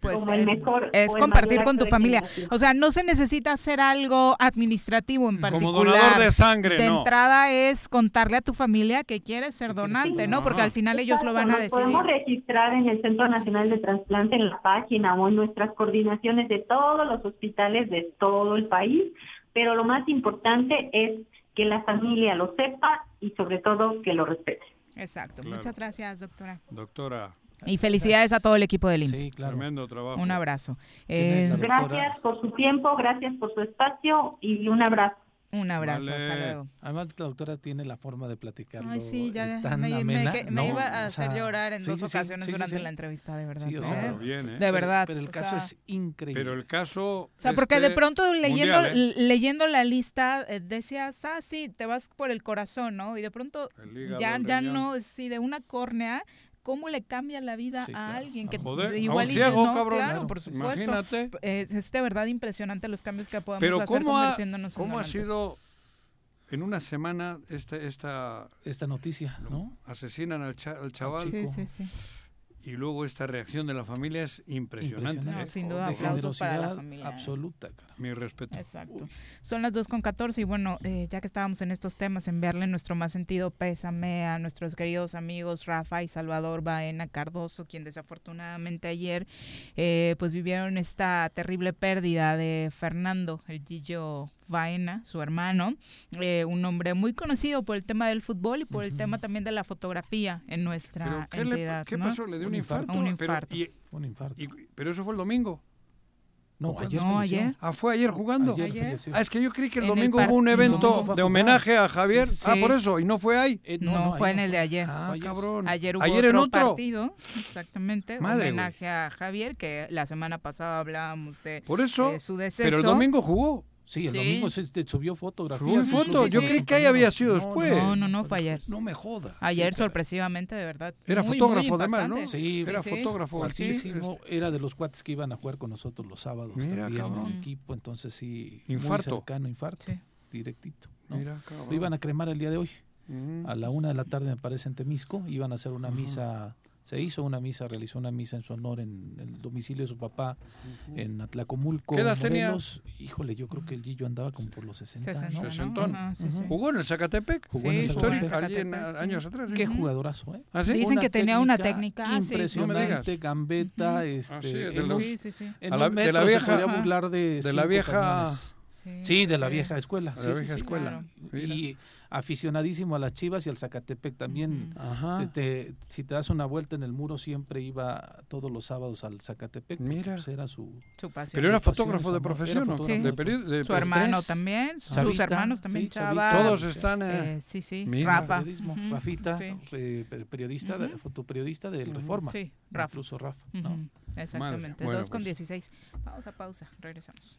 Pues como el eh, mejor es el compartir con tu familia. O sea, no se necesita hacer algo administrativo en particular. Como donador de sangre, De no. entrada es contarle a tu familia que quieres ser donante, ¿no? Porque Ajá. al final ellos lo van a decidir. Podemos registrar en el Centro Nacional de Trasplante en la página o en nuestras coordinaciones de todos los hospitales de todo el país, pero lo más importante es que la familia lo sepa y sobre todo que lo respete. Exacto. Claro. Muchas gracias, doctora. Doctora, Y felicidades a todo el equipo del IMSS. Sí, claro. tremendo trabajo. Un abrazo. Eh. Gracias por su tiempo, gracias por su espacio y un abrazo. Un abrazo. Vale. Hasta luego. Además, la doctora tiene la forma de platicarlo. Ay, sí, ya es tan me, me- amena, que- me ¿no? iba a O hacer sea, llorar en sí, dos sí, ocasiones sí, sí, durante sí. la entrevista, de verdad. Sí, o ¿no? sea, Pero bien, ¿eh? de Pero- verdad. Pero el o caso sea, es increíble. Pero el caso... O sea, porque de este, pronto leyendo, mundial, ¿eh? leyendo la lista eh, decías, ah, sí, te vas por el corazón, ¿no? Y de pronto hígado, ya, ya no, sí, de una córnea, ¿cómo le cambia la vida Sí, a claro. alguien? que Joder, a un igual y- ciego, no, cabrón. Claro, Claro, por supuesto. imagínate. Es, es de verdad impresionante los cambios que podemos Pero hacer ¿cómo ha, convirtiéndonos en cómo ha sido en una semana esta, esta Esta noticia, ¿no? asesinan al, cha- al chaval Sí, sí, sí. Y luego esta reacción de la familia es impresionante. ¿eh? sin duda, de aplausos para la familia. absoluta, cara. Mi respeto. Exacto. Uy. Son las 2 con 14 y bueno, eh, ya que estábamos en estos temas, enviarle nuestro más sentido pésame a nuestros queridos amigos Rafa y Salvador Baena Cardoso, quien desafortunadamente ayer eh, pues vivieron esta terrible pérdida de Fernando, el Gillo Baena, su hermano, eh, un hombre muy conocido por el tema del fútbol y por el tema también de la fotografía en ¿Pero nuestra qué, le- entidad. qué ¿no? pasó? ¿Le dio un, Un infarto? infarto. Un Pero- infarto. y- Fue un infarto. y- pero eso fue el domingo. no, ¿o ayer no, falleció. ayer. Ah, fue ayer jugando. Ayer. Ah, es que yo creí que el En el domingo hubo un evento No, de homenaje a Javier. Sí, sí, Ah, por eso, y no fue ahí. Eh, No, fue en el de ayer. Ah, ayer. cabrón. Ayer hubo Ayer en otro, partido, exactamente, Madre, homenaje a Javier, que la semana pasada hablábamos de Por eso. de su deceso. Pero el domingo jugó. Sí, el Sí. domingo se te subió fotografías. Subió foto, incluso yo creí que ahí había sido No, después. No, no, no, fue ayer. No me joda. Ayer, Sí, sorpresivamente, de verdad. Era muy, muy fotógrafo además, ¿no? Sí, Era sí. fotógrafo. Altísimo, era de los cuates que iban a jugar con nosotros los sábados Mira, también equipo, entonces sí, Infarto. muy cercano, infarto, Sí. directito. ¿no? Mira, cabrón. Lo iban a cremar el día de hoy, Mm. a la una de la tarde me parece en Temisco, iban a hacer una misa se hizo una misa, realizó una misa en su honor en el domicilio de su papá en Atlacomulco. ¿Qué edad tenía? Morelos. Híjole, yo creo que el Gillo andaba como por los 60. ¿no? 60, ¿no? Sesentón. Ajá, sí, sí. ¿Jugó en el Zacatepec? Jugó en el Zacatepec. allí en, Zacatepec, años sí. atrás. Qué jugadorazo, ¿eh? ¿Ah, sí? Dicen Una que tenía una técnica sí, sí. impresionante, No gambeta, Ujú. este, Ah, sí, de en los- Sí, sí, sí. en A la- un de la se vieja- podía burlar de de la vieja-. Sí, de la sí. vieja escuela. De sí, la sí, vieja sí, escuela. Y aficionadísimo a las Chivas y al Zacatepec también. Ajá. Te- te- si te das una vuelta en el muro, siempre iba todos los sábados al Zacatepec. Mira. pues, era su. Su pasión. Pero era fotógrafo de profesión, Su pues, hermano tres. también, sus hermanos también, sí, Chava. Todos están... eh, Eh, sí, sí. Mira. Rafa. Periodismo. Rafita, sí. eh, per- periodista, de- fotoperiodista del. Reforma. Sí, Rafa. Incluso Rafa. Exactamente, Bueno, dos con pues. 16. Vamos a pausa, regresamos.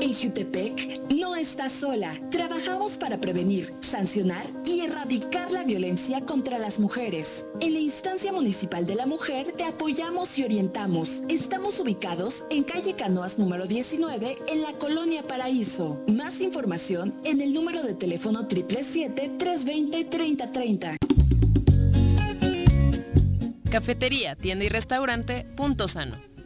En Jutepec no estás sola. Trabajamos para prevenir, sancionar y erradicar la violencia contra las mujeres. En la instancia municipal de la mujer te apoyamos y orientamos. Estamos ubicados en calle Canoas número 19 en la colonia Paraíso. Más información en el número de teléfono 777-320-3030. Cafetería, tienda y restaurante Punto Sano.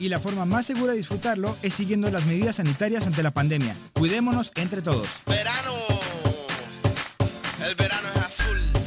y la forma más segura de disfrutarlo es siguiendo las medidas sanitarias ante la pandemia. Cuidémonos entre todos. Verano. El verano es azul.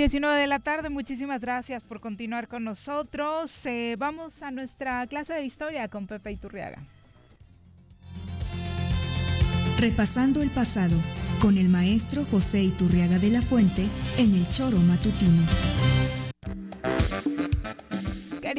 19 de la tarde, muchísimas gracias por continuar con nosotros. Eh, vamos a nuestra clase de historia con Pepe Iturriaga. Repasando el pasado con el maestro José Iturriaga de la Fuente en el Choro Matutino.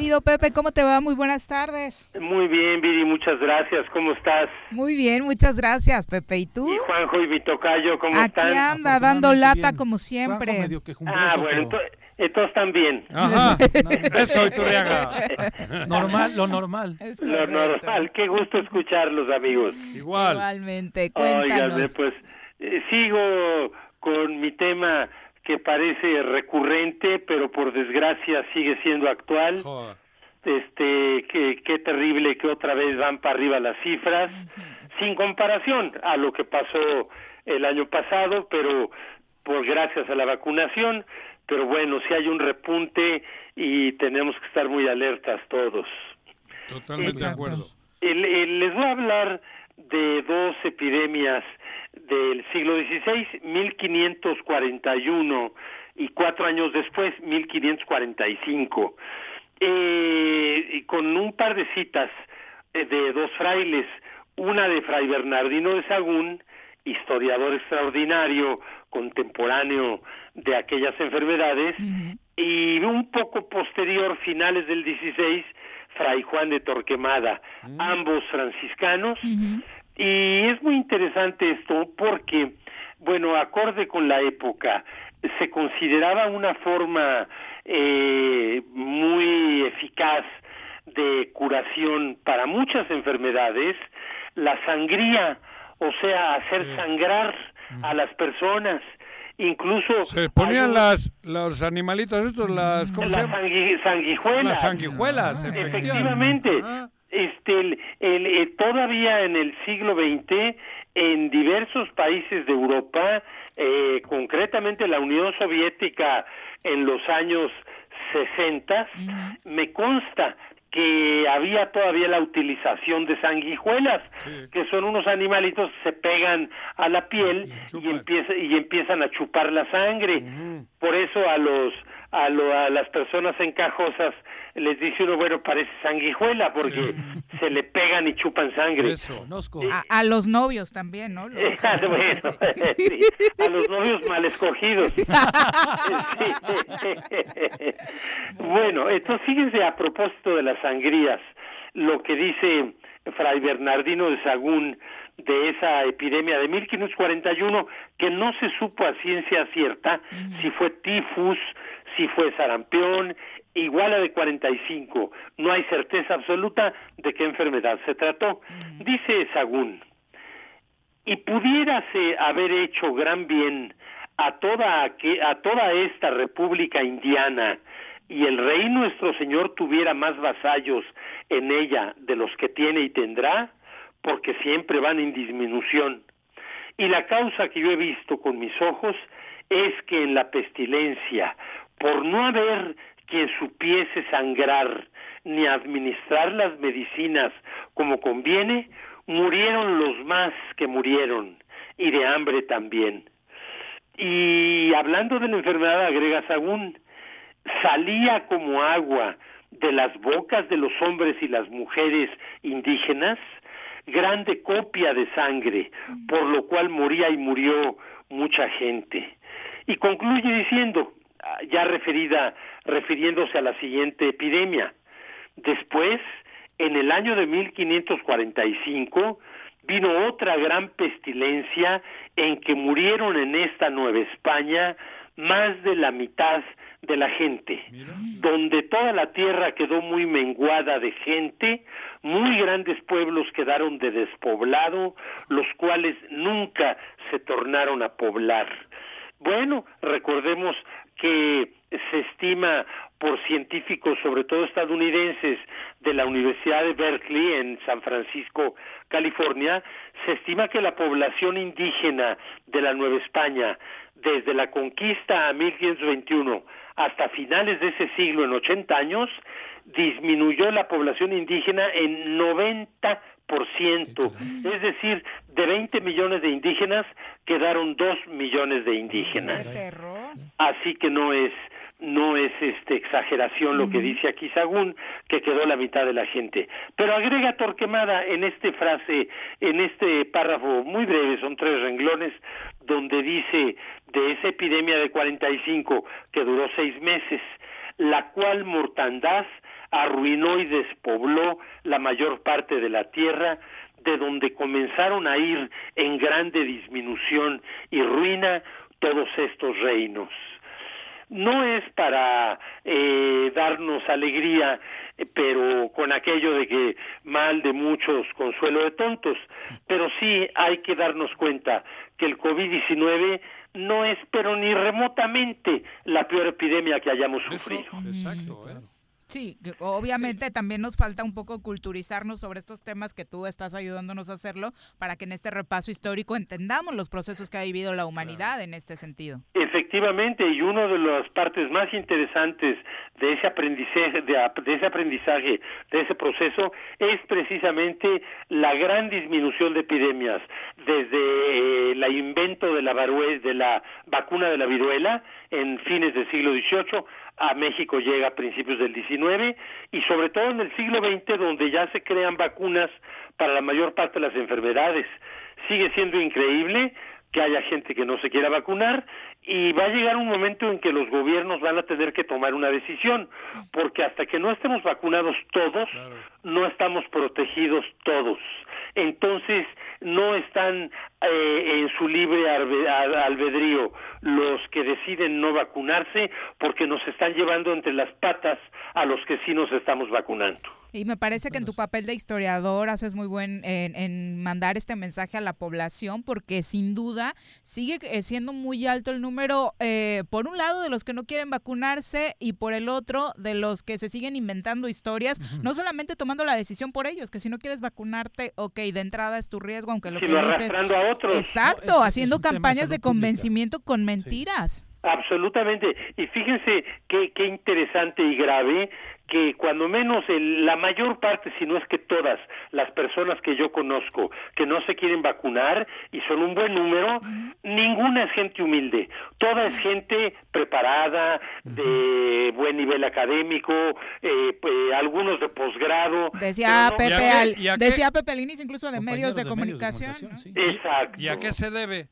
Querido Pepe, ¿cómo te va? Muy buenas tardes. Muy bien, Viri, muchas gracias. ¿Cómo estás? Muy bien, muchas gracias, Pepe. ¿Y tú? Y Juanjo y mi tocayo, ¿cómo Aquí están? anda dando lata como siempre. Ah, bueno, ento- entonces también. Ajá. Eso, Iturriaga. Normal, lo normal. Lo normal, qué gusto escucharlos, amigos. Igual. Igualmente, cuéntanos. Óigame, pues eh, sigo con mi tema que parece recurrente, pero por desgracia sigue siendo actual. Este, qué, qué terrible que otra vez van para arriba las cifras, sin comparación a lo que pasó el año pasado, pero por gracias a la vacunación, pero bueno, si hay un repunte y tenemos que estar muy alertas todos. Totalmente de acuerdo. les voy a hablar de dos epidemias del siglo XVI, 1541 y cuatro años después, 1545, eh, con un par de citas eh, de dos frailes, una de Fray Bernardino de Sagún, historiador extraordinario, contemporáneo de aquellas enfermedades, y un poco posterior, finales del XVI, Fray Juan de Torquemada, ambos franciscanos, y es muy interesante esto porque, bueno, acorde con la época, se consideraba una forma eh, muy eficaz de curación para muchas enfermedades, la sangría, o sea, hacer sangrar a las personas. Incluso se ponían las los animalitos estos las ¿cómo las sanguijuelas. Las sanguijuelas efectivamente. Ah. Este el, eh, todavía en el siglo XX en diversos países de Europa eh, concretamente la Unión Soviética en los años 60 me consta que había todavía la utilización de sanguijuelas, que son unos animalitos que se pegan a la piel y, empieza, y empiezan a chupar la sangre. Por eso a los a, a las personas encajosas les dice uno, bueno, parece sanguijuela porque se le pegan y chupan sangre. A, los novios también, ¿no? a los novios mal escogidos. bueno, entonces fíjense a propósito de las sangrías, lo que dice Fray Bernardino de Sagún de esa epidemia de 1541 que no se supo a ciencia cierta si fue tifus, si fue sarampión, igual a de 45. No hay certeza absoluta de qué enfermedad se trató. Dice Sagún, y pudiérase haber hecho gran bien a toda, a toda esta república indiana y el rey nuestro Señor tuviera más vasallos en ella de los que tiene y tendrá, porque siempre van en disminución. Y la causa que yo he visto con mis ojos es que en la pestilencia, por no haber quien supiese sangrar ni administrar las medicinas como conviene, murieron los más que murieron, y de hambre también. Y hablando de la enfermedad, agrega Sagún, salía como agua de las bocas de los hombres y las mujeres indígenas, grande copia de sangre, por lo cual moría y murió mucha gente. Y concluye diciendo, ya referida, refiriéndose a la siguiente epidemia. Después, en el año de 1545, vino otra gran pestilencia en que murieron en esta Nueva España más de la mitad de la gente, donde toda la tierra quedó muy menguada de gente, muy grandes pueblos quedaron de despoblado, los cuales nunca se tornaron a poblar. Bueno, recordemos que se estima por científicos, sobre todo estadounidenses, de la Universidad de Berkeley en San Francisco, California, se estima que la población indígena de la Nueva España, desde la conquista a 1521 hasta finales de ese siglo, en 80 años, disminuyó la población indígena en 90 es decir, de 20 millones de indígenas quedaron 2 millones de indígenas. Así que no es no es este exageración lo que dice aquí Sagún, que quedó la mitad de la gente. Pero agrega Torquemada en este frase, en este párrafo muy breve, son tres renglones, donde dice de esa epidemia de 45 que duró seis meses, la cual mortandad arruinó y despobló la mayor parte de la tierra, de donde comenzaron a ir en grande disminución y ruina todos estos reinos. No es para eh, darnos alegría, eh, pero con aquello de que mal de muchos, consuelo de tontos, pero sí hay que darnos cuenta que el COVID-19 no es, pero ni remotamente, la peor epidemia que hayamos sufrido. Exacto, ¿eh? Sí, que obviamente también nos falta un poco culturizarnos sobre estos temas que tú estás ayudándonos a hacerlo para que en este repaso histórico entendamos los procesos que ha vivido la humanidad en este sentido. Efectivamente, y una de las partes más interesantes de ese aprendizaje, de, de ese aprendizaje, de ese proceso, es precisamente la gran disminución de epidemias desde eh, el invento de la, de la vacuna de la viruela en fines del siglo XVIII a México llega a principios del XIX y sobre todo en el siglo XX donde ya se crean vacunas para la mayor parte de las enfermedades. Sigue siendo increíble que haya gente que no se quiera vacunar y va a llegar un momento en que los gobiernos van a tener que tomar una decisión, porque hasta que no estemos vacunados todos, no estamos protegidos todos. Entonces, no están eh, en su libre albedrío los que deciden no vacunarse porque nos están llevando entre las patas a los que sí nos estamos vacunando. Y me parece que en tu papel de historiador haces muy buen en, en mandar este mensaje a la población porque sin duda sigue eh, siendo muy alto el número, eh, por un lado, de los que no quieren vacunarse y por el otro, de los que se siguen inventando historias, no solamente tomando la decisión por ellos, que si no quieres vacunarte, ok, de entrada es tu riesgo, aunque lo que dices... arrastrando a otros. Exacto, No, es- es haciendo de campañas de pública. convencimiento con mentiras. Absolutamente. Y fíjense qué, qué interesante y grave que cuando menos el- la mayor parte, si no es que todas las personas que yo conozco que no se quieren vacunar y son un buen número, ninguna es gente humilde. Toda es gente preparada, de buen nivel académico, eh, pues, algunos de posgrado. Decía no- Pepe, al- decía Pepe al inicio incluso de medios de, comunicación. ¿no? Exacto. ¿Y a qué se debe?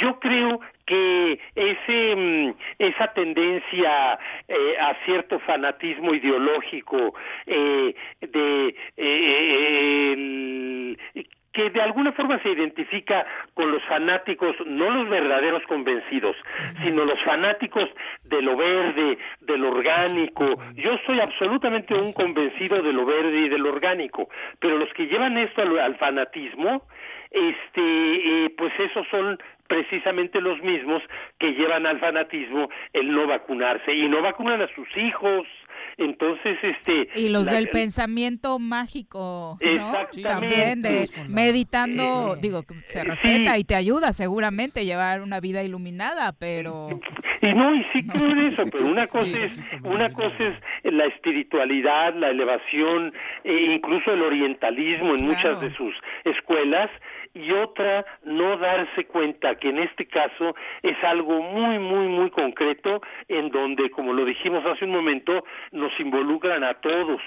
Yo creo que ese, mm, esa tendencia eh, a cierto fanatismo ideológico eh, de eh, el- que de alguna forma se identifica con los fanáticos, no los verdaderos convencidos, sino los fanáticos de lo verde, de lo orgánico. Yo soy absolutamente un convencido de lo verde y de lo orgánico, pero los que llevan esto al, al fanatismo, este, eh, pues esos son precisamente los mismos que llevan al fanatismo el no vacunarse y no vacunan a sus hijos. Entonces, este Y los la- del pensamiento mágico. También de meditando, digo, que se respeta y te ayuda seguramente a llevar una vida iluminada, pero Y no, y sí creo en eso, pero una cosa es, una cosa es la espiritualidad, la elevación, e incluso el orientalismo en muchas de sus escuelas, y otra no darse cuenta que en este caso es algo muy, muy, muy concreto, en donde, como lo dijimos hace un momento, nos involucran a todos.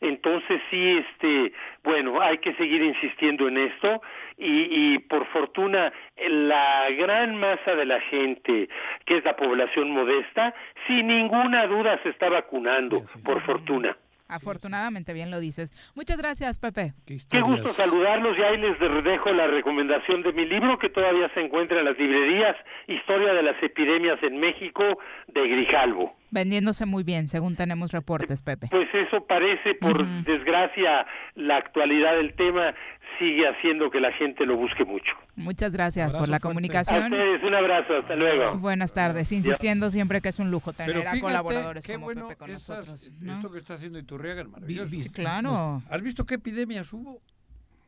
Entonces sí, este, bueno, hay que seguir insistiendo en esto y, y por fortuna la gran masa de la gente, que es la población modesta, sin ninguna duda se está vacunando, por fortuna. Afortunadamente bien lo dices. Muchas gracias, Pepe. Qué gusto saludarlos y ahí les dejo la recomendación de mi libro que todavía se encuentra en las librerías, Historia de las epidemias en México de Grijalvo. Vendiéndose muy bien, según tenemos reportes, Pepe. Pues eso parece, por desgracia, la actualidad del tema sigue haciendo que la gente lo busque mucho. Muchas gracias por la fuerte. A comunicación. ustedes un abrazo, hasta luego. Buenas tardes, insistiendo siempre que es un lujo tener Pero a fíjate colaboradores qué como bueno Pepe con esas- nosotros. ¿no? esto que está haciendo Iturriaga es maravilloso. Vi- vi- claro. ¿Has visto qué epidemias hubo?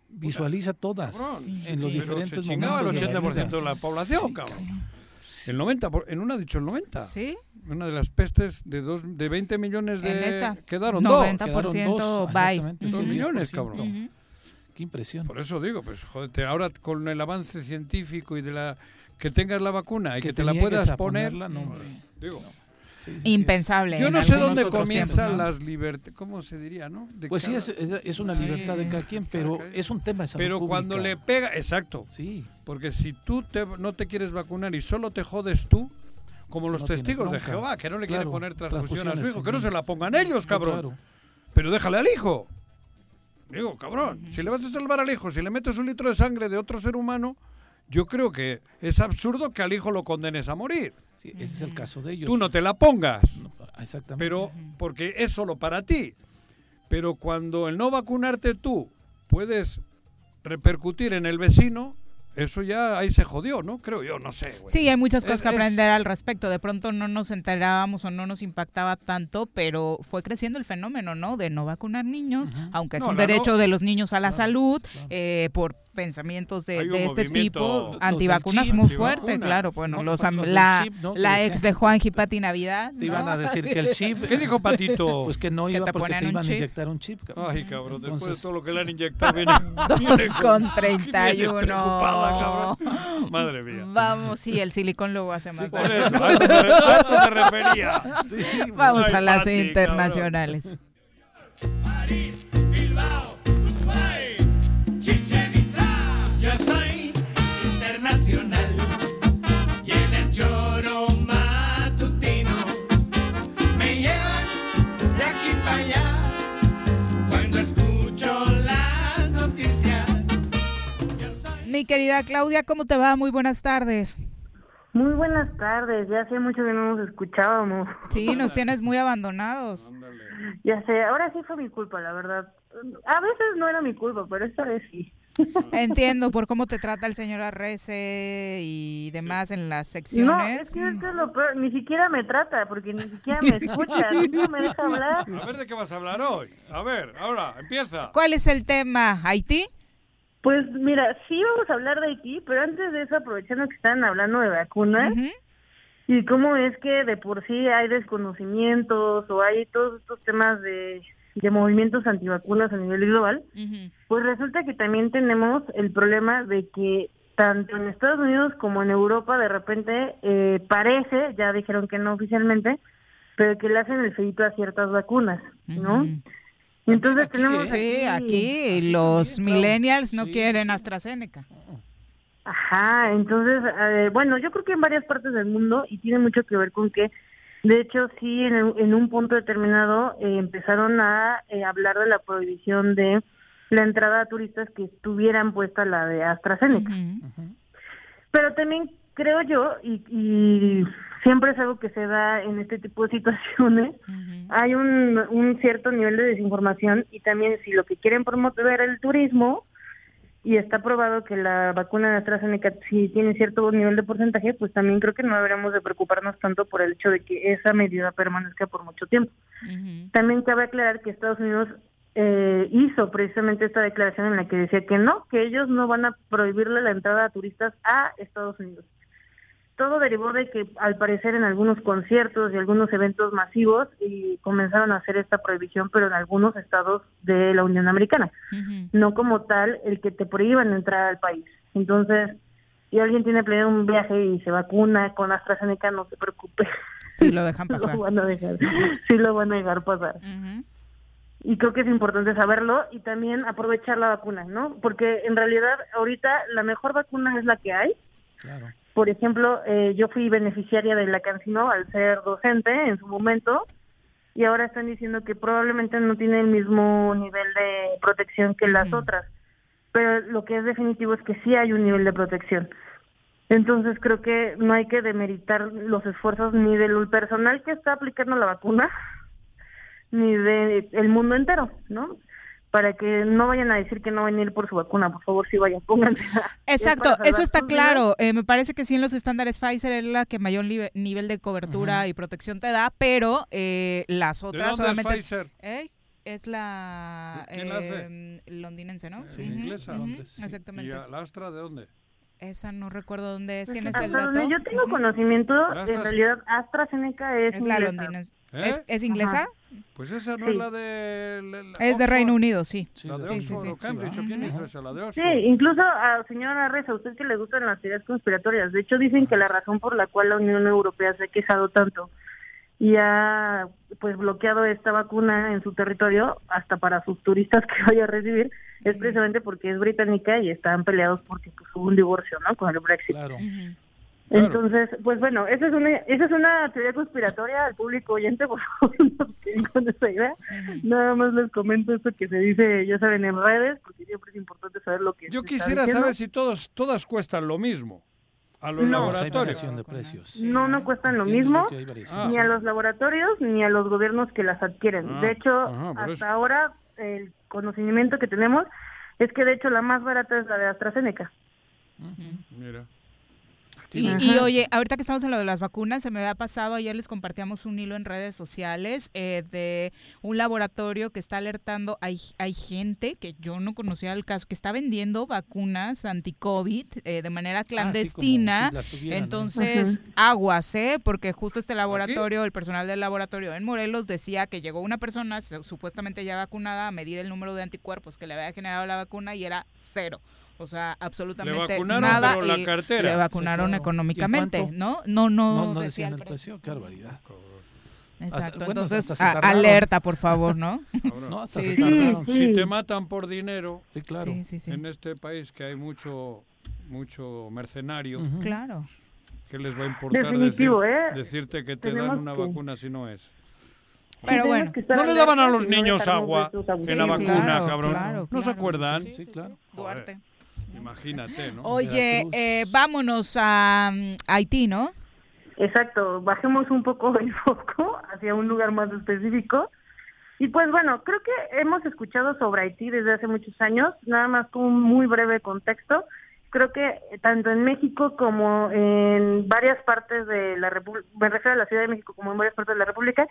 Visualiza todas Cabrón, en los pero diferentes se momentos. el de la 80% de la población, cabrón. El 90, por- en una ha dicho el 90. Sí. Una de las pestes de dos, de 20 millones de En esta, quedaron 90% dos. bye. exactamente, Dos sí, millones, 10%. cabrón. Qué impresión. Por eso digo, pues ahora con el avance científico y de la que tengas la vacuna y que, Que te, la puedas poner, ponerla, no, Impensable. yo no sé dónde comienzan tiempos, ¿no? las libertades, ¿cómo se diría, no? De Pues sí, cada- es, es- es una Sí. libertad de cada quien, pero es un tema de salud Pero cuando pública. le pega, exacto. Sí. Porque si tú te- no te quieres vacunar y solo te jodes tú, como los No testigos de. Jehová, que no le quieren Claro, poner transfusión a su transfusiones, hijo, que no se la pongan ellos, cabrón. claro. Pero déjale al hijo. Digo, cabrón, si le vas a salvar al hijo, si le metes un litro de sangre de otro ser humano yo creo que es absurdo que al hijo lo condenes a morir. Sí, ese es el caso de ellos. Tú no te la pongas. Exactamente. Pero porque es solo para ti. Pero cuando el no vacunarte tú puedes repercutir en el vecino, eso ya ahí se jodió, ¿no? Creo yo, no sé. güey. Sí, hay muchas cosas Es- que es- aprender al respecto. De pronto no nos enterábamos o no nos impactaba tanto, pero fue creciendo el fenómeno, ¿no? De no vacunar niños, aunque es No, un no- derecho de los niños a la salud, eh, por pensamientos de, de este tipo, antivacunas muy fuerte, claro. Bueno, No, los, los la, chip, ¿no? La ex de Juan Pati Navidad. Te iban a decir que el chip. ¿Qué dijo Patito? Pues que no Que iba te porque te iban a inyectar un chip. cabrón. Ay, cabrón, después de todo lo que le han inyectado, viene, Dos viene con viene 31. preocupada, cabrón. Madre mía. Vamos, sí, el silicón luego hace más. Por eso, a eso te, a eso te refería. Sí, sí. Vamos Ay, a las Pati, internacionales. Chichen querida Claudia, ¿cómo te va? Muy buenas tardes. Muy buenas tardes, ya hace mucho que no nos escuchábamos. Sí, nos tienes muy abandonados. Ya sé, ahora sí fue mi culpa, la verdad. A veces no era mi culpa, pero esta vez sí. Entiendo por cómo te trata el señor Arrece y demás en las No, secciones. es que esto es lo peor, ni siquiera me trata, porque ni siquiera me escucha, no me deja hablar. A ver de qué vas a hablar hoy. A ver, ahora, empieza. ¿Cuál es el tema? ¿Haití? Pues mira, sí vamos a hablar de Haití, pero antes de eso, aprovechando que están hablando de vacunas, y cómo es que de por sí hay desconocimientos o hay todos estos temas de, de movimientos antivacunas a nivel global, pues resulta que también tenemos el problema de que tanto en Estados Unidos como en Europa de repente eh, parece, ya dijeron que no oficialmente, pero que le hacen el feito a ciertas vacunas, ¿no? Entonces tenemos Sí, aquí los millennials no quieren AstraZeneca. Ajá, entonces, eh, bueno, yo creo que en varias partes del mundo y tiene mucho que ver con que, de hecho, sí, en, el- en un punto determinado eh, empezaron a eh, hablar de la prohibición de la entrada a turistas que tuvieran puesta la de AstraZeneca. Pero también creo yo, y, y siempre es algo que se da en este tipo de situaciones, hay un, un cierto nivel de desinformación y también si lo que quieren promover el turismo, y está probado que la vacuna de AstraZeneca si tiene cierto nivel de porcentaje, pues también creo que no deberíamos de preocuparnos tanto por el hecho de que esa medida permanezca por mucho tiempo. También cabe aclarar que Estados Unidos eh, hizo precisamente esta declaración en la que decía que no, que ellos no van a prohibirle la entrada a turistas a Estados Unidos. Todo derivó de que al parecer en algunos conciertos y algunos eventos masivos y comenzaron a hacer esta prohibición, pero en algunos estados de la Unión Americana, no como tal el que te prohíban entrar al país. Entonces, si alguien tiene planeado un viaje y se vacuna con AstraZeneca, no se preocupe. Sí, lo dejan pasar. lo van a dejar, sí lo van a dejar pasar. Y creo que es importante saberlo y también aprovechar la vacuna, ¿no? Porque en realidad ahorita la mejor vacuna es la que hay. Claro. Por ejemplo, eh, yo fui beneficiaria de la Cancino al ser docente en su momento y ahora están diciendo que probablemente no tiene el mismo nivel de protección que las otras. Pero lo que es definitivo es que sí hay un nivel de protección. Entonces creo que no hay que demeritar los esfuerzos ni del personal que está aplicando la vacuna, ni del el mundo entero, ¿no? Para que no vayan a decir que no van a ir por su vacuna, por favor, sí vayan, pónganse. Exacto, Es eso está claro. Eh, me parece que sí en los estándares Pfizer es la que mayor nivel de cobertura y protección te da, pero eh, las ¿De otras dónde es. Pfizer? ¿Eh? Es la ¿Quién la hace? eh, londinense, ¿no? Sí, inglesa. ujú, Londres, sí. Exactamente. ¿Y a la Astra de dónde? Esa no recuerdo dónde es. ¿Tienes el dato? yo tengo conocimiento, en realidad AstraZeneca es, Es la londinense. ¿Eh? ¿Es, es inglesa? Ajá. Pues esa no Sí. es la de... la- la Es de. Reino Unido, sí. La de Sí, sí, Oxford sí. o Cambridge, ¿o quién hizo esa? La de Sí, Oxford. incluso a señora Reza, a usted que le gustan las teorías conspiratorias. De hecho, dicen que la razón por la cual la Unión Europea se ha quejado tanto y ha pues bloqueado esta vacuna en su territorio hasta para sus turistas que vaya a recibir es precisamente porque es británica y están peleados porque pues, hubo un divorcio, ¿no? Con el Brexit. Claro. Entonces, pues bueno, esa es una esa es una teoría conspiratoria al público oyente, por favor, no con esa idea. Nada más les comento esto que se dice, ya saben, en redes, porque siempre es importante saber lo que Yo se quisiera saber si todos, todas cuestan lo mismo a los No. Hay laboratorios. de precios. No, no cuestan lo Entiendo mismo, variación. ni a los laboratorios ni a los gobiernos que las adquieren. Ah, de hecho, ajá, hasta eso. ahora el conocimiento que tenemos es que de hecho la más barata es la de AstraZeneca. Mira. Y, oye, ahorita que estamos en lo de las vacunas, se me había pasado, ayer les compartíamos un hilo en redes sociales eh, de un laboratorio que está alertando, hay, hay gente que yo no conocía el caso, que está vendiendo vacunas anti-COVID eh, de manera clandestina. si las tuvieran, ¿eh? Entonces, aguas, ¿eh? Porque justo este laboratorio, el personal del laboratorio en Morelos decía que llegó una persona su- supuestamente ya vacunada a medir el número de anticuerpos que le había generado la vacuna y era cero. O sea, absolutamente vacunaron, nada. pero la y cartera. Le Sí, vacunaron claro. económicamente, ¿Y en ¿no? No, no, No, no decía decían el precio. qué barbaridad. Exacto. bueno, Entonces, hasta a- alerta, por favor, ¿no? No, hasta Sí, se sí. tardaron. Si te matan por dinero, Sí, claro. Sí, sí, sí. en este país que hay mucho mucho mercenario, Ujú. Claro. ¿qué les va a importar decir- ¿eh? decirte que te Tenemos dan una que- vacuna si no es? Pero tenemos bueno, No le daban a los niños agua en la Sí, vacuna, cabrón. ¿No se acuerdan? Sí, claro. Duarte. Imagínate, ¿no? Oye, eh, vámonos a mm, Haití, ¿no? Exacto, bajemos un poco el foco hacia un lugar más específico. Y pues bueno, creo que hemos escuchado sobre Haití desde hace muchos años, nada más con un muy breve contexto. Creo que tanto en México como en varias partes de la República, me refiero a la Ciudad de México como en varias partes de la República,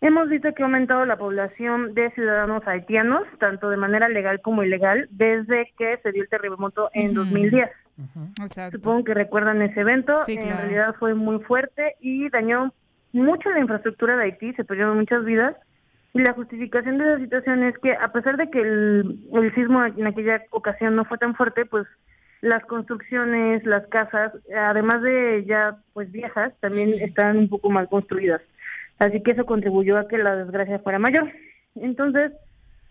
hemos visto que ha aumentado la población de ciudadanos haitianos, tanto de manera legal como ilegal, desde que se dio el terremoto en Ujú. 2010. Exacto. Supongo que recuerdan ese evento. Sí, En claro. realidad fue muy fuerte y dañó mucho la infraestructura de Haití, se perdieron muchas vidas. Y la justificación de esa situación es que a pesar de que el, el sismo en aquella ocasión no fue tan fuerte, pues las construcciones, las casas, además de ya pues viejas, también están un poco mal construidas. Así que eso contribuyó a que la desgracia fuera mayor. Entonces,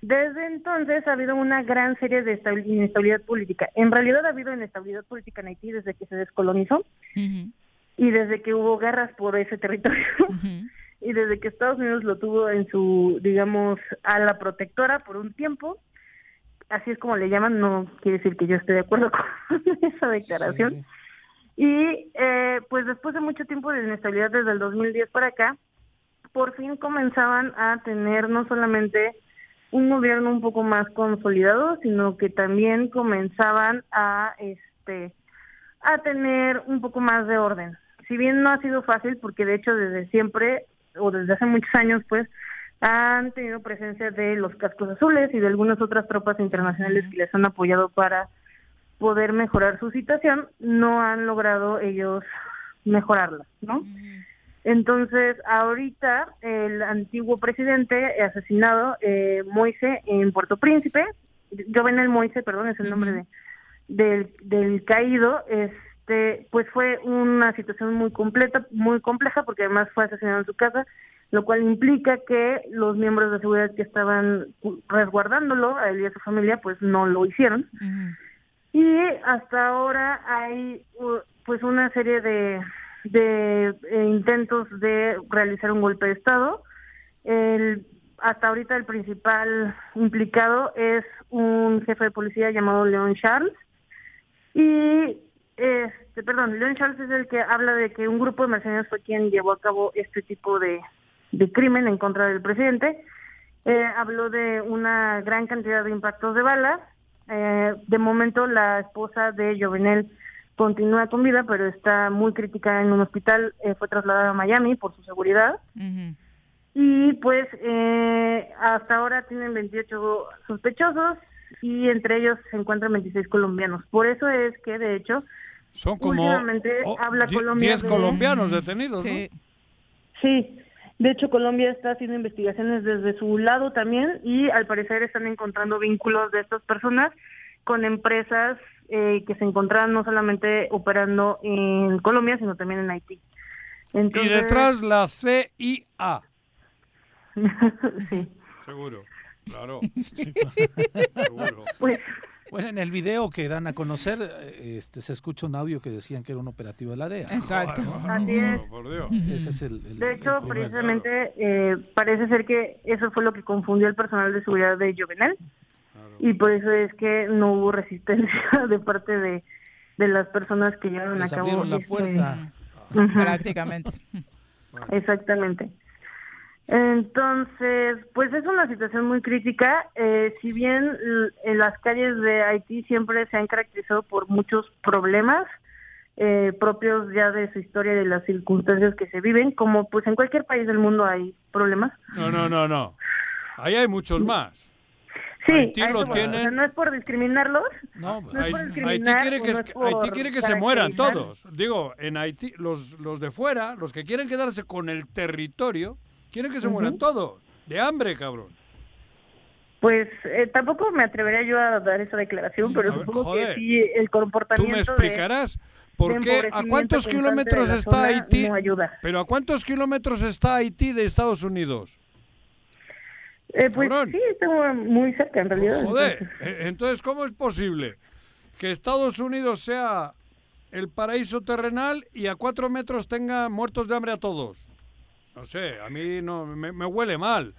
desde entonces ha habido una gran serie de estabil- inestabilidad política. En realidad ha habido inestabilidad política en Haití desde que se descolonizó y desde que hubo guerras por ese territorio y desde que Estados Unidos lo tuvo en su, digamos, ala protectora por un tiempo. Así es como le llaman, no quiere decir que yo esté de acuerdo con esa declaración. Sí, sí. Y eh, pues después de mucho tiempo de inestabilidad desde el 2010 para acá, por fin comenzaban a tener no solamente un gobierno un poco más consolidado, sino que también comenzaban a este a tener un poco más de orden. Si bien no ha sido fácil, porque de hecho desde siempre o desde hace muchos años, pues han tenido presencia de los cascos azules y de algunas otras tropas internacionales que les han apoyado para poder mejorar su situación, no han logrado ellos mejorarla, ¿no? Entonces, ahorita el antiguo presidente asesinado, eh, Moise, en Puerto Príncipe, Jovenel Moise, perdón, es el nombre de, del, del caído, este, pues fue una situación muy completa, muy compleja, porque además fue asesinado en su casa, lo cual implica que los miembros de seguridad que estaban resguardándolo, a él y a su familia, pues no lo hicieron. Y hasta ahora hay pues una serie de, de eh, intentos de realizar un golpe de Estado. El, hasta ahorita el principal implicado es un jefe de policía llamado Leon Charles. Y, este, perdón, Leon Charles es el que habla de que un grupo de mercenarios fue quien llevó a cabo este tipo de, de crimen en contra del presidente. Eh, habló de una gran cantidad de impactos de balas. Eh, de momento la esposa de Jovenel continúa con vida, pero está muy crítica en un hospital. Eh, fue trasladada a Miami por su seguridad. Y pues eh, hasta ahora tienen 28 sospechosos y entre ellos se encuentran 26 colombianos. Por eso es que de hecho Son como últimamente oh, habla die- Colombia 10 de- colombianos detenidos, ¿no? Sí. Sí, de hecho Colombia está haciendo investigaciones desde su lado también y al parecer están encontrando vínculos de estas personas con empresas eh, que se encontraban no solamente operando en Colombia, sino también en Haití. Y detrás la CIA. sí. Seguro, claro. Seguro. Pues Bueno, en el video que dan a conocer, eh, este, se escucha un audio que decían que era un operativo de la DEA. Exacto. Así es. Por Dios. Ese es el, el- De el hecho, precisamente eh, parece ser que eso fue lo que confundió al personal de seguridad de Jovenel y por eso es que no hubo resistencia de parte de, de las personas que llevaron Les a cabo la este- puerta. Prácticamente. Exactamente. Entonces, pues es una situación muy crítica. Eh, si bien en las calles de Haití siempre se han caracterizado por muchos problemas eh, propios ya de su historia y de las circunstancias que se viven, como pues en cualquier país del mundo hay problemas. No, no, no, no. Ahí hay muchos más. Sí, Haití lo. O sea, no es por discriminarlos. No, no Haití quiere que, no Haití quiere que se mueran todos. Digo, en Haití, los, los de fuera, los que quieren quedarse con el territorio, quieren que se mueran Ujú. todos. De hambre, cabrón. Pues eh, tampoco me atrevería yo a dar esa declaración, pero A supongo joder. que sí el Tú comportamiento me de- explicarás por qué, a cuántos kilómetros está Haití. no ayuda. Pero a cuántos kilómetros está Haití de Estados Unidos. Eh, pues Cabrón. sí, está muy cerca en realidad. Joder, eh, entonces, ¿cómo es posible que Estados Unidos sea el paraíso terrenal y a cuatro metros tenga muertos de hambre a todos? No sé, a mí no me, me huele mal.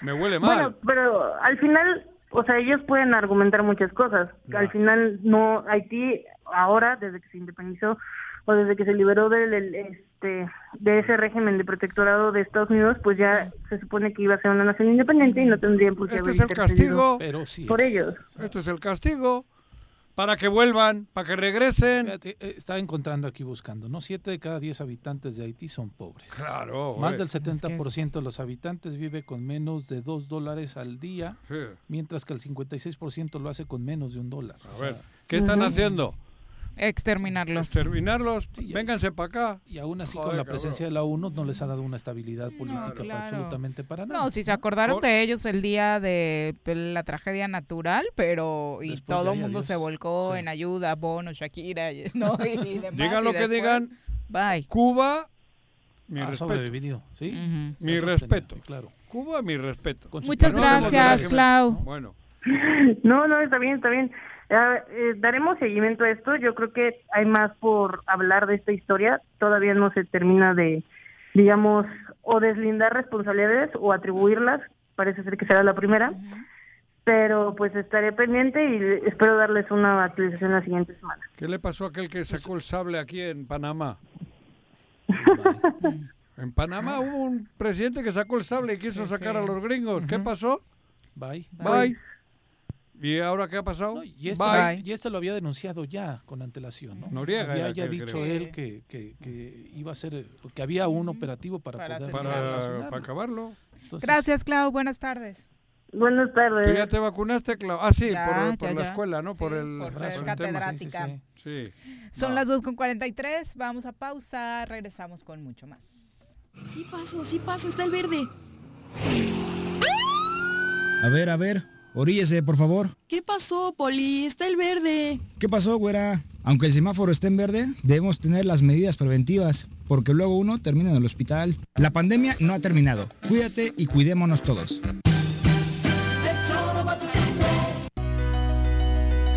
Me huele mal. Bueno, pero al final, o sea, ellos pueden argumentar muchas cosas. Al final, no, Haití ahora, desde que se independizó o desde que se liberó del, del, este, de ese régimen de protectorado de Estados Unidos, pues ya se supone que iba a ser una nación independiente y no tendrían por qué este haber es el castigo. por ellos. Este es el castigo. Para que vuelvan, para que regresen. Eh, estaba encontrando aquí buscando, ¿no? Siete de cada diez habitantes de Haití son pobres. Claro. Más joder. del 70% de los habitantes vive con menos de dos dólares al día, Sí. mientras que el 56% lo hace con menos de un dólar. A ver, ¿qué están haciendo? Exterminarlos. Exterminarlos. Vénganse para acá. Y aún así, Joder, con la cabrón. presencia de la ONU, no les ha dado una estabilidad política claro. absolutamente para nada. No, si se acordaron de ellos el día de la tragedia natural, pero y Después todo el mundo se volcó Sí. en ayuda, Bono, Shakira, y, ¿no? y demás. Digan y lo que digan. Bye. Cuba, mi Ha respeto. sobrevivido, ¿sí? Mi respeto. Claro. Cuba, mi respeto. Muchas gracias. Clau. Bueno. No, no, está bien, está bien. Ah, eh, daremos seguimiento a esto. Yo creo que hay más por hablar de esta historia. Todavía no se termina de, digamos, o deslindar responsabilidades o atribuirlas. Parece ser que será la primera. Pero pues estaré pendiente y espero darles una actualización la siguiente semana. ¿Qué le pasó a aquel que sacó el sable aquí en Panamá? en Panamá hubo un presidente que sacó el sable y quiso sacar a los gringos. ¿Qué pasó? Bye. Bye. ¿Y ahora qué ha pasado? Y este, Bye. y este lo había denunciado ya con antelación, ¿no? Noriega había ya dicho creo. él que, que, que iba a ser, que había un operativo para, Para poder Para, para acabarlo. Entonces, Gracias, Clau. Buenas tardes. Buenas tardes. ¿Tú ya te vacunaste, Clau? Ah, sí, Ya, por, por ya, la ya. escuela, ¿no? por el, por por ser tema. catedrática. sí, Sí. Son No. las 2.43. Vamos a pausa. Regresamos con mucho más. Sí paso, sí paso, está el verde. A ver, a ver, oríllese, por favor. ¿Qué pasó, Poli? Está el verde. ¿Qué pasó, güera? Aunque el semáforo esté en verde, debemos tener las medidas preventivas, porque luego uno termina en el hospital. La pandemia no ha terminado. Cuídate y cuidémonos todos.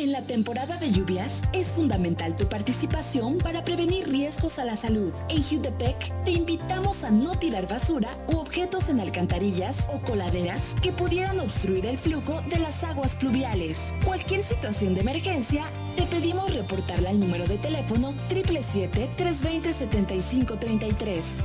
En la temporada de lluvias es fundamental tu participación para prevenir riesgos a la salud. En Jutepec te invitamos a no tirar basura u objetos en alcantarillas o coladeras que pudieran obstruir el flujo de las aguas pluviales. Cualquier situación de emergencia, te pedimos reportarla al número de teléfono 777-320-7533.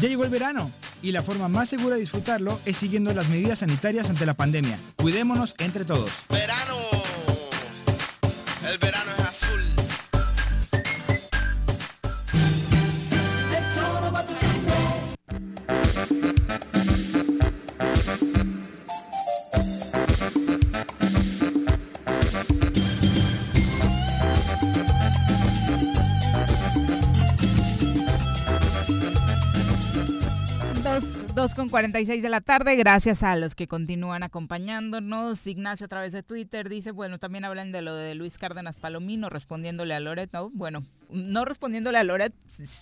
Ya llegó el verano y la forma más segura de disfrutarlo es siguiendo las medidas sanitarias ante la pandemia. Cuidémonos entre todos. Verano. El verano es azul. Dos, dos con 46 de la tarde, gracias a los que continúan acompañándonos. Ignacio a través de Twitter dice, bueno, también hablan de lo de Luis Cárdenas Palomino respondiéndole a Loret, ¿no? Bueno, no respondiéndole a Loret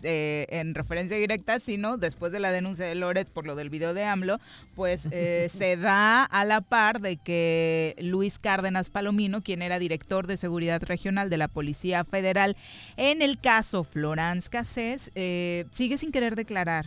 eh, en referencia directa, sino después de la denuncia de Loret por lo del video de AMLO, pues eh, se da a la par de que Luis Cárdenas Palomino, quien era director de seguridad regional de la Policía Federal, en el caso Florence Cassés, eh, sigue sin querer declarar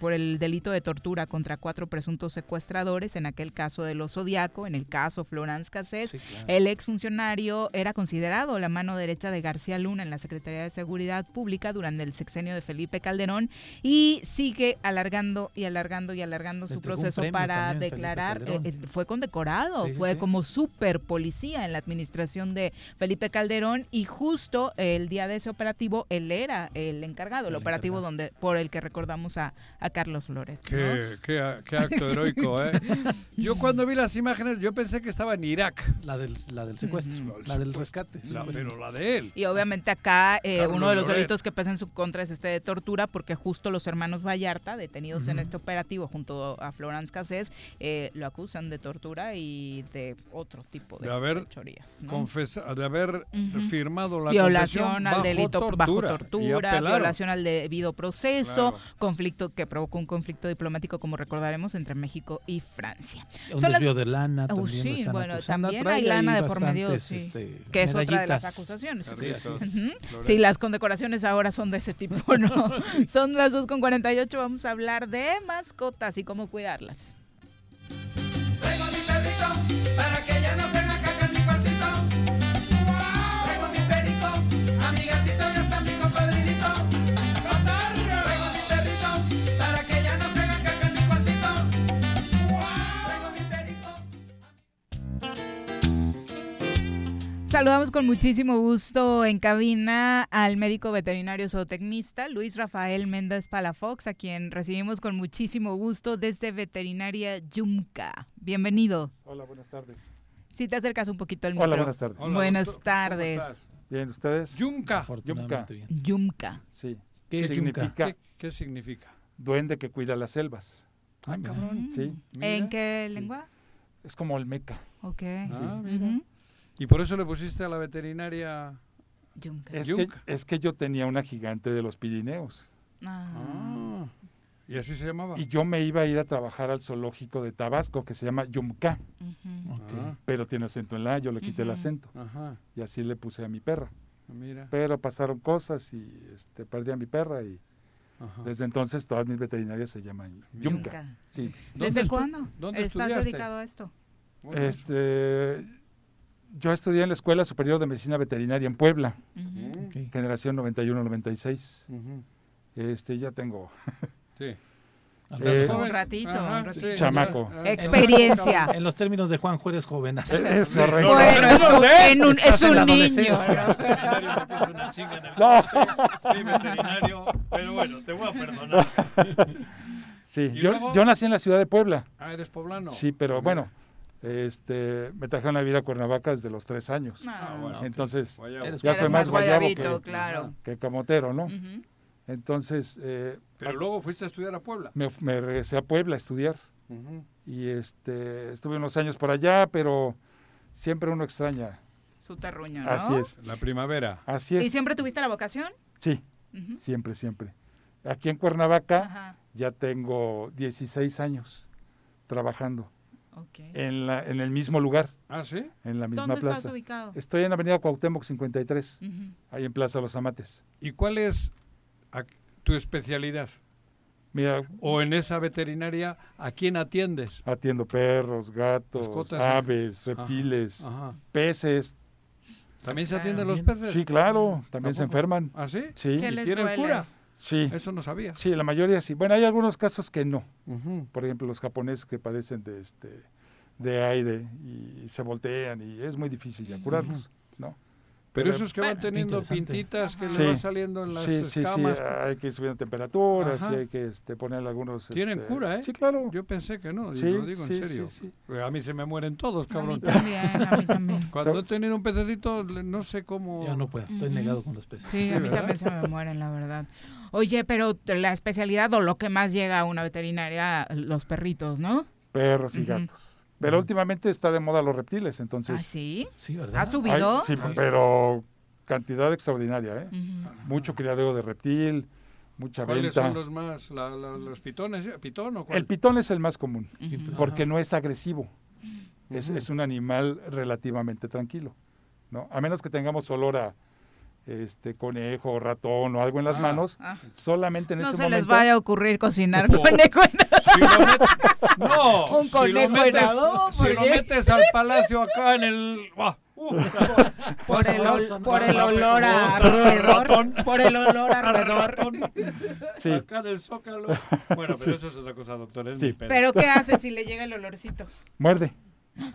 por el delito de tortura contra cuatro presuntos secuestradores, en aquel caso de los Zodiaco, en el caso Florence Cassés. Sí, claro. El exfuncionario era considerado la mano derecha de García Luna en la Secretaría de Seguridad Pública durante el sexenio de Felipe Calderón y sigue alargando y alargando y alargando Le su proceso para declarar. Eh, eh, fue condecorado, Sí, fue sí. como super policía en la administración de Felipe Calderón y justo el día de ese operativo él era el encargado, el, El operativo donde por el que recordamos a, a Carlos Loret. ¿no? Qué, qué- qué acto heroico, ¿eh? Yo cuando vi las imágenes, yo pensé que estaba en Irak. La del, la del secuestro, la del rescate. La- pero la de él. Y obviamente acá eh, Carlos uno de los Loret. delitos que pesa en su contra es este de tortura, porque justo los hermanos Vallarta, detenidos en este operativo junto a Florence Cassés, eh, lo acusan de tortura y de otro tipo de, De haber fechorías, ¿no? confesa- de haber firmado la violación al bajo delito tortura, bajo tortura, violación al debido proceso, Claro. conflicto que provocó un conflicto diplomático, como recordaremos, entre México y Francia. Un Son las- desvío de lana Uh, también lo sí, están bueno, acusando. también Trae hay lana de por medio, sí, este, que es otra de las acusaciones. Sí, así es. Ujú. Sí, las condecoraciones ahora son de ese tipo, ¿no? Son las 2 con 48, vamos a hablar de mascotas y cómo cuidarlas. Traigo mi perrito para que Saludamos con muchísimo gusto en cabina al médico veterinario zootecnista Luis Rafael Méndez Palafox, a quien recibimos con muchísimo gusto desde Veterinaria Yumca. Bienvenido. Hola, buenas tardes. Si te acercas un poquito al Hola, micro. buenas tardes. Hola, buenas doctor, ¿cómo tardes. estás? Bien, ¿ustedes? Yumca. Yumca. bien. Yumca. Sí. ¿Qué significa? yumca? ¿Qué, qué significa? Duende que cuida las selvas. Ah, cabrón. Sí. ¿En qué lengua? Es como el meca. Ok. Ah, Sí. mira. Y por eso le pusiste a la veterinaria Yumca. Es que, Yumca. es que yo tenía una gigante de los Pirineos. Ah. Ah, ¿Y así se llamaba? Y yo me iba a ir a trabajar al zoológico de Tabasco, que se llama Yumca. Ujú. Ah, Pero tiene acento en la A, yo le quité el acento. Ajá, Y así le puse a mi perra. mira. Pero pasaron cosas y este, perdí a mi perra y Ajá. desde entonces todas mis veterinarias se llaman Yumca. Yumca. Sí. ¿Dónde ¿Desde cuándo ¿Dónde estás estudiaste? dedicado a esto? ¿Dónde estu- Este, yo estudié en la Escuela Superior de Medicina Veterinaria en Puebla, Ujú. Ok. generación 91-96. Ujú. Este, ya tengo Sí. Eh. Un ratito, Ajá, un ratito. sí. Chamaco. Experiencia. En los términos de Juan Juárez Jóvenes. Eh, es Sí, correcto. Bueno, es un, en un- es un niño. ¿no? Sí, veterinario, pero bueno, te voy a perdonar. Sí, ¿Y yo, yo nací en la ciudad de Puebla. Ah, eres poblano. Sí, pero bueno, este, me trajeron a vivir a Cuernavaca desde los tres años. Ah, bueno, ok. Entonces, ya Eres soy más guayabo guayabito, que, claro. que camotero, ¿no? Entonces, eh, Pero luego fuiste a estudiar a Puebla. me, me regresé a Puebla a estudiar y este estuve unos años por allá, pero siempre uno extraña. Su terruño, ¿no? Así es. La primavera. Así es. ¿Y siempre tuviste la vocación? Sí, siempre, siempre. Aquí en Cuernavaca Ajá. ya tengo 16 años trabajando En, la, en el mismo lugar. ¿Ah, sí? En la misma ¿Dónde plaza. estás ubicado? Estoy en Avenida Cuauhtémoc 53, Ujú. ahí en Plaza Los Amates. ¿Y cuál es tu especialidad? Mira, O en esa veterinaria, ¿a quién atiendes? atiendo perros, gatos, Mascotas, sí. aves, Ajá, reptiles, ajá. peces. ¿También se atienden los peces? Sí, claro, también se enferman. ¿Ah, sí? Sí. ¿Qué ¿Y les tienen duele? cura? Sí. Eso no sabía. Sí, la mayoría sí. Bueno, hay algunos casos que no. Por ejemplo, los japoneses que padecen de este de aire y se voltean y es muy difícil ya curarlos, ¿no? Pero esos que van teniendo pintitas que Sí. le van saliendo en las sí, sí, sí, escamas. hay que ir subiendo temperaturas y hay que este, poner algunos... Tienen este, cura, ¿eh? Sí, claro. Yo pensé que no, y Sí, lo digo sí, en serio. sí, sí. A mí se me mueren todos, A mí cabrón. también, a mí también. Cuando he tenido un pececito, no sé cómo... Ya no puedo, estoy negado con los peces. Sí, a mí ¿verdad? también se me mueren, la verdad. Oye, pero la especialidad o lo que más llega a una veterinaria, los perritos, ¿no? Perros y gatos. Pero últimamente está de moda los reptiles, entonces... ¿Ah, sí? Sí, ¿Ha ¿verdad? subido? Ay, sí, pero cantidad extraordinaria, ¿eh? Ujú. Mucho criadero de reptil, mucha ¿Cuáles venta. son los más? La- la- ¿Los pitones? ¿eh? ¿Pitón o cuál? El pitón es el más común, porque no es agresivo. Es, es un animal relativamente tranquilo, ¿no? A menos que tengamos olor a este conejo, ratón o algo en las Ah, manos, ah. solamente en No ese se momento. les vaya a ocurrir cocinar Oh. conejo en Si lo metes- no, Un si lo conejo en metes, si lo metes al palacio acá en el... ¡Buah! Uh, por el, ol- por el olor a roedor. Por el olor a roedor. Sí. Acá en el zócalo. Bueno, pero eso es otra cosa, doctor. Es Sí. Pero ¿qué hace si le llega el olorcito? Muerde.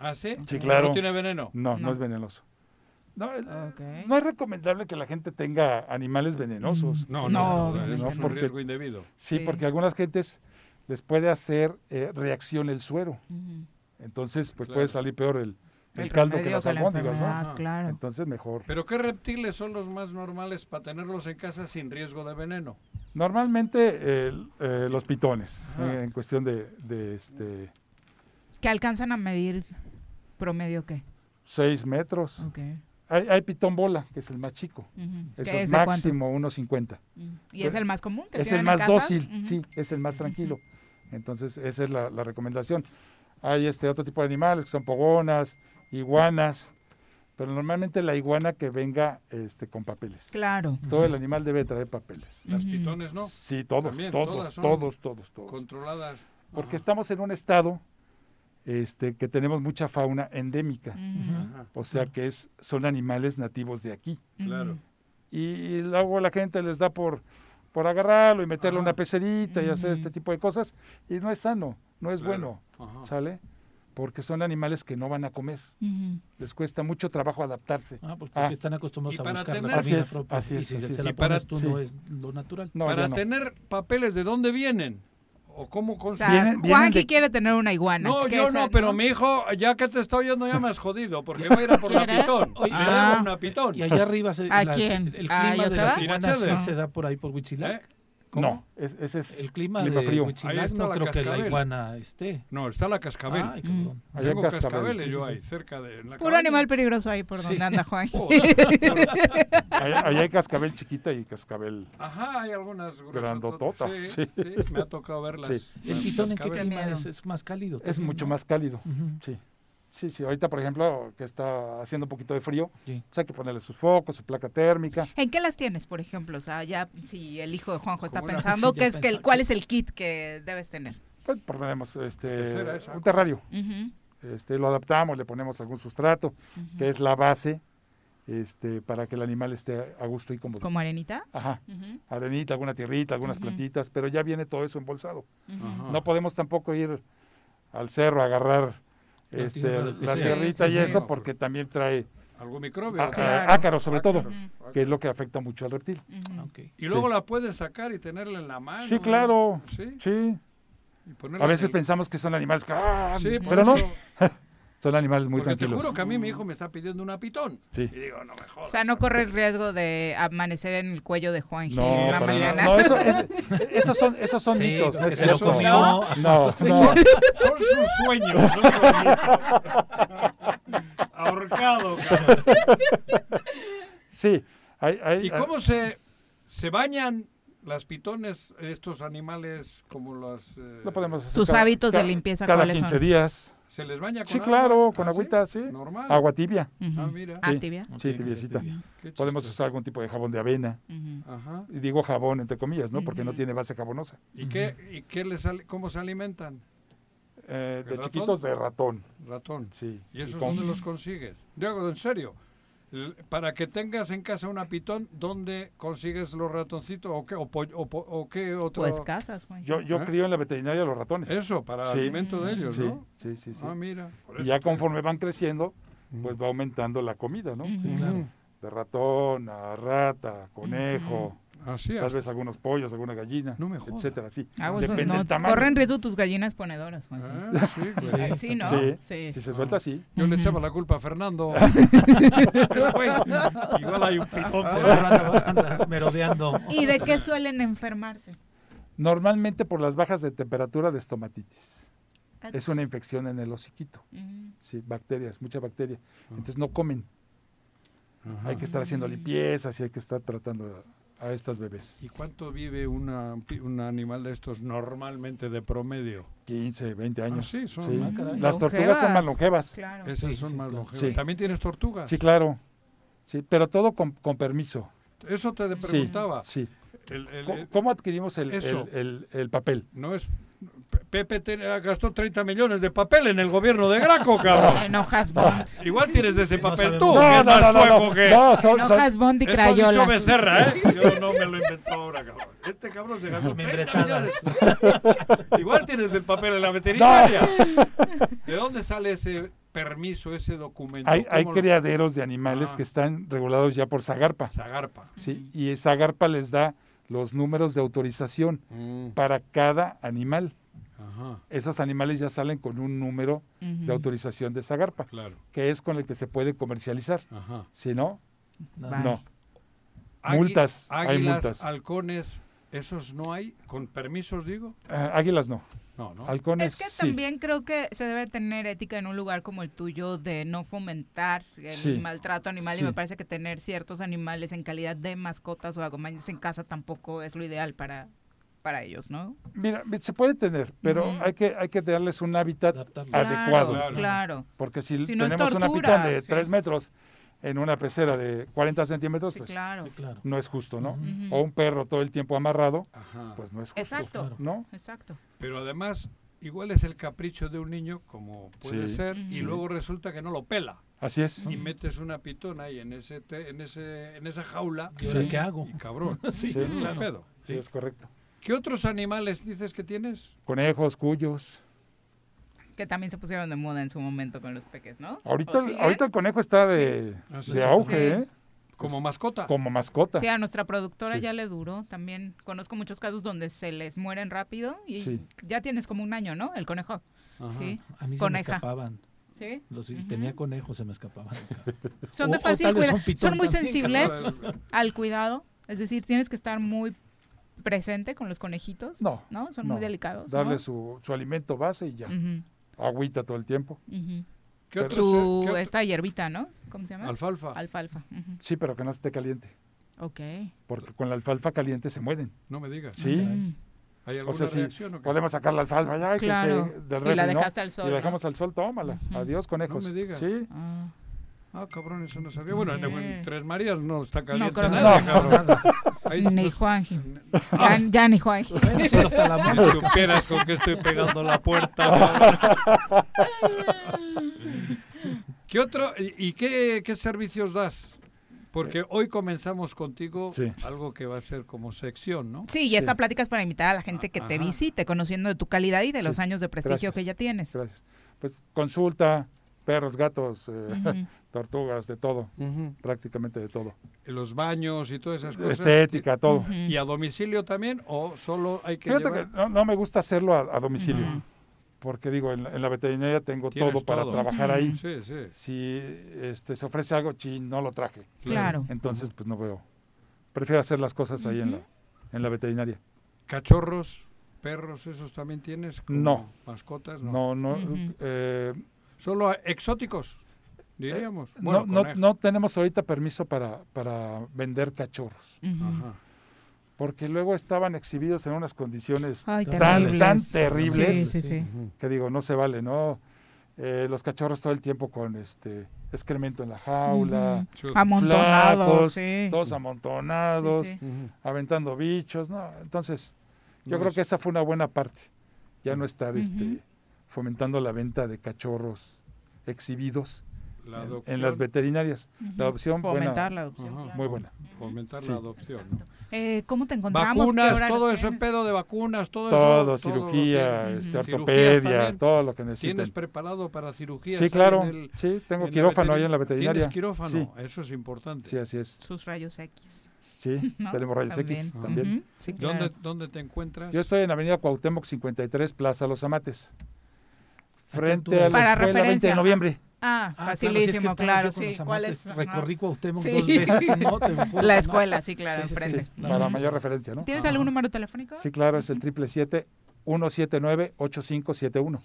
¿Ah, sí? Sí, claro. ¿No tiene veneno? No, no, No. es venenoso. No, es- Ok. no es recomendable que la gente tenga animales venenosos. No, No, es un porque- riesgo indebido. Sí, Sí. porque a algunas gentes les puede hacer eh, reacción el suero. Entonces, pues Claro. puede salir peor el, el El caldo que las albóndigas, ¿no? claro. Entonces, mejor. ¿Pero qué reptiles son los más normales para tenerlos en casa sin riesgo de veneno? Normalmente eh, los pitones, eh, en cuestión de, de este, ¿Que alcanzan a medir promedio qué? 6 metros. Ok. Hay, hay pitón bola, que es el más chico. Eso ¿Qué es máximo 1,50. Ujú. ¿Y es el más común? que Es el más casa? dócil, sí, es el más tranquilo. Entonces, esa es la, la recomendación. Hay este otro tipo de animales que son pogonas, iguanas, pero normalmente la iguana que venga este, con papeles. Claro. Todo el animal debe traer papeles. Las pitones no. Sí, todos, También, todos, todas son todos, todos, todos. Controladas. Porque Ajá. estamos en un estado este, que tenemos mucha fauna endémica. O sea que es, son animales nativos de aquí. Claro. Y luego la gente les da por, por agarrarlo y meterle Ajá. una pecerita y hacer este tipo de cosas. Y no es sano, no es Claro. bueno, Ajá. ¿sale? Porque son animales que no van a comer. Les cuesta mucho trabajo adaptarse. Ah, pues Ah. porque están acostumbrados a buscar tener- la Así comida es, propia. así y es, si así se es. la Y para- pones tú sí. no es lo natural. No, Para no. tener papeles, ¿de dónde vienen? ¿O cómo O consiguen? sea, Vienen- vienen Juanqui de- quiere tener una iguana. No, ¿Qué yo no, el- pero mi hijo, ya que te está oyendo, ya me has jodido, porque va a ir a por la pitón. Oye, Le ah. una pitón. Y allá arriba se, ¿A las- quién? el ¿A clima de Joseba? las iguanas sí se da por ahí por Huitzilac. ¿Eh? ¿Cómo? No, es- ese es El clima, clima de frío. Ahí está no la creo que la cascabel. iguana esté. No, está la cascabel. Ay. Allá en Tengo Cascabel, cascabeles sí, yo sí, ahí, sí. cerca de... en la Puro cabaña. animal peligroso ahí por donde anda Juan. Allá, allá hay cascabel chiquita y cascabel. Ajá, hay algunas Grandotota, Sí, sí. sí, me ha tocado verlas. Sí. ¿El las pitón en qué clima es? Es más cálido. Es mucho ¿no? más cálido. Ujú. Sí. Sí, sí. Ahorita, por ejemplo, que está haciendo un poquito de frío, Sí. pues hay que ponerle sus focos, su placa térmica. ¿En qué las tienes, por ejemplo? O sea, ya si el hijo de Juanjo está pensando, Sí, ya ¿qué es que, pensaba ¿cuál es el kit que debes tener? Pues ponemos este, esa. un terrario. Este, lo adaptamos, le ponemos algún sustrato, que es la base este, para que el animal esté a gusto y cómodo. ¿Como arenita? Ajá. Ujú, Arenita, alguna tierrita, algunas plantitas, pero ya viene todo eso embolsado. No podemos tampoco ir al cerro a agarrar La este, tierra, la tierrita Sí, y sí, eso porque también trae Algún microbio. á- Claro. ácaros sobre todo, Ácaros, que es lo que afecta mucho al reptil. Y luego la puedes sacar y tenerla en la mano. Sí, claro. Sí. A veces el- pensamos que son animales que... ¡ah! Pero no. Son animales muy Porque te tranquilos. juro que a mí mi hijo me está pidiendo una pitón. Sí. Y digo, no me O sea, no corre el riesgo de amanecer en el cuello de Juan Gil No, en la mañana. No, eso, es- esos son, esos son Sí, mitos. que se lo comió. No, no, Sí. no. Son sus sueños. son. Ahorcado, cabrón. Sí. Hay, hay, ¿Y cómo se, se bañan las pitones, estos animales como las... eh, Lo podemos hacer Sus cada- hábitos de ca- limpieza, Cada ¿cuáles 15 son? días. ¿Se les baña con Sí, agua? claro, con ¿Ah, agüita, sí. Normal. Agua tibia. Ujú. Ah, mira. Ah, Sí. tibia. Sí, tibiecita. tibia. Podemos usar algún tipo de jabón de avena. Ujú. Ajá. Y digo jabón entre comillas, ¿no? Porque no Ujú. tiene base jabonosa. ¿Y, qué, y qué les sale- cómo se alimentan? Eh, ¿De de ratón? chiquitos de ratón. Ratón. Sí. ¿Y esos con- dónde los consigues? Digo, en serio. Para que tengas en casa una pitón, ¿dónde consigues los ratoncitos? ¿O qué, o po- o po- o qué otro? Pues casas, Juan. Yo, yo ¿Eh? crío en la veterinaria los ratones. Eso, para Sí. alimento de ellos, Sí, ¿no? sí, sí, sí. Ah, mira. Y ya conforme van creciendo, pues va aumentando la comida, ¿no? Claro. De ratón, a rata, conejo, Así, tal hasta- vez algunos pollos, alguna gallina, No me etcétera, sí. Ah, Depende no, del tamaño. corren riesgo tus gallinas ponedoras, Juan. Ah, sí, güey. Sí, ¿no? Sí, Sí. si se suelta, sí. Yo le Ujú. echaba la culpa a Fernando. Pero, güey, igual hay un pitón anda, anda merodeando. ¿Y de qué suelen enfermarse? Normalmente por las bajas de temperatura de estomatitis. Es una infección en el hociquito. Ujú. Sí, bacterias, mucha bacteria. Entonces no comen. Hay que estar haciendo limpiezas y hay que estar tratando a, estas bebés. ¿Y cuánto vive una, un pi- un animal de estos normalmente de promedio? 15, 20 años. sí, son- Sí. Ah, caray. Las tortugas son más longevas. Claro. Esas Sí, son sí, más claro. longevas. Sí. ¿También tienes tortugas? Sí, claro. Sí, pero todo con, con permiso. Eso te preguntaba. Sí. El- el- ¿Cómo, cómo adquirimos el, Eso. el- el- el papel? no es... Pe- Pepe te- gastó 30 millones de papel en el gobierno de Graco, cabrón. Enojas Bond. Igual tienes de ese No papel sabemos. tú, No, que no, no, no, no. que- No, son- son- Enojas Bond y Eso dicho crayolas. Becerra, ¿eh? Yo no me lo invento ahora, cabrón. Este cabrón se gastó 30 Membretadas. millones. Igual tienes el papel en la veterinaria. ¿De dónde sale ese permiso, ese documento? Hay, hay ¿Cómo lo- criaderos de animales Ah. que están regulados ya por Zagarpa. Zagarpa. Sí, y Zagarpa les da los números de autorización Mm, para cada animal. Ajá, Esos animales ya salen con un número de autorización de Zagarpa, claro. que es con el que se puede comercializar. Ajá. Si no, No. Bye. no. Águi- Multas, hay Águilas, multas. halcones, ¿esos no hay? ¿Con permisos, digo? Ah, águilas no. No, no. Halcones Es que sí. también creo que se debe tener ética en un lugar como el tuyo de no fomentar el Sí. maltrato animal Sí. y me parece que tener ciertos animales en calidad de mascotas o acompañantes en casa tampoco es lo ideal para, para ellos, ¿no? Mira, se puede tener, pero hay que hay que darles un hábitat Adaptarlo. adecuado. Claro, claro. Porque si, Si no es tenemos una pitón de sí. 3 metros en una pecera de 40 centímetros, Sí, pues claro. Sí, claro. no es justo, ¿no? O un perro todo el tiempo amarrado, Ajá. pues no es justo. Exacto. ¿No? Exacto. Pero además, igual es el capricho de un niño, como puede Sí. ser, y Sí. luego resulta que no lo pela. Así es. Y metes una pitona ahí en ese te- en ese en esa jaula. ¿Y ahora Sí. qué hago? Y cabrón. Sí, claro. pedo. Sí, es correcto. ¿Qué otros animales dices que tienes? Conejos, cuyos. Que también se pusieron de moda en su momento con los peques, ¿no? Ahorita, ¿O siguen? ahorita el conejo está de, Ah, sí, de sí. auge, Sí. ¿eh? Como mascota. Como mascota. Sí, a nuestra productora Sí. ya le duró. También conozco muchos casos donde se les mueren rápido y Sí. ya tienes como un año, ¿no? El conejo. Ajá. Sí. A mí se me Coneja. escapaban. Sí. Los, tenía conejos, se me escapaban. Son O- de fácil cuidado. Son muy también, sensibles al cuidado. Es decir, tienes que estar muy presente con los conejitos. No. ¿No? Son no. muy delicados. Darle ¿no? su, su alimento base y ya. Ujú, Agüita todo el tiempo. Su, eh, qué otro- esta hierbita, ¿no? ¿Cómo se llama? Alfalfa. Alfalfa. ujú. Sí, pero que no esté caliente. Ok. Porque con la alfalfa caliente se mueren. No me digas. Sí. Mm. ¿Hay O alguna sea, si reacción o qué? podemos sacar la alfalfa ya, que Claro. se, del Y la refri, ¿no? dejaste al sol, Y la ¿no? dejamos al sol, tómala. Adiós, conejos. me digas. Sí. Ah. Ah, cabrón, eso no sabía. Bueno, en, Sí. en Tres Marías no está caliente creo que nadie, no. cabrón. Ni Juanji. Ya, ya ni Juanji. Bueno, solo hasta la Si supieras con que estoy pegando la puerta. ¿Qué otro? ¿Y y qué, qué servicios das? Porque hoy comenzamos contigo Sí. algo que va a ser como sección, ¿no? Sí, y esta plática es para invitar a la gente que te visite, conociendo de tu calidad y de los Sí, años de prestigio gracias. que ya tienes. Gracias. Pues consulta, perros, gatos, eh, tortugas, de todo. Prácticamente de todo. Los baños y todas esas cosas. Estética, todo. ¿Y a domicilio también o solo hay que Fíjate llevar? que no, no me gusta hacerlo a, a domicilio. Porque digo, en, la- en la veterinaria tengo todo para todo. trabajar ahí. Sí, sí. Si este, se ofrece algo, chin, no lo traje. Claro. Entonces, pues no veo. Prefiero hacer las cosas ahí en la, en la veterinaria. Cachorros, perros, ¿esos también tienes? como No. ¿Mascotas? No, no. Ujú. eh, Solo exóticos, diríamos. no, Bueno, no, conejos. no tenemos ahorita permiso para, para vender cachorros. Ajá. Porque luego estaban exhibidos en unas condiciones Ay, tan, terribles. tan terribles Sí, sí, sí. que digo, no se vale, ¿no? Eh, los cachorros todo el tiempo con este excremento en la jaula, Ujú. Amontonados, flacos, sí. todos amontonados, Sí, sí. Ujú. aventando bichos, ¿no? Entonces, yo No creo es- que esa fue una buena parte. Ya no estar Ujú. este, fomentando la venta de cachorros exhibidos La en- en, las veterinarias. Ujú. La adopción, buena, Fomentar la adopción, Ajá. claro. muy buena. Fomentar Sí. la adopción. ¿no? Eh, ¿Cómo te encontramos? ¿Qué Vacunas, todo eso, tienes? pedo de vacunas, todo, Todo, eso. cirugía, que- este, Cirugías ortopedia, todo lo que necesiten. ¿Tienes preparado para cirugías? Sí, claro. en el- Sí, tengo en quirófano ahí en la veterinaria. ¿Tienes quirófano? Sí. Eso es importante. Sí, así es. Sus rayos X. Sí, ¿No? tenemos rayos También. X también. Sí, ¿Dónde, claro. ¿Dónde te encuentras? Yo estoy en Avenida Cuauhtémoc 53, Plaza Los Amates. Frente a la Para escuela 20 referencia. de noviembre. Ah, Ah, claro, sí, es que facilísimo, claro, sí. ¿Cuál es? recorrí Ajá. Cuauhtémoc Sí. dos veces y no, te juro, La no. escuela, sí, claro, Sí, sí, sí. enfrente. No, Para no. mayor referencia, ¿no? ¿Tienes algún número telefónico? Sí, claro, es el 777-179-8571.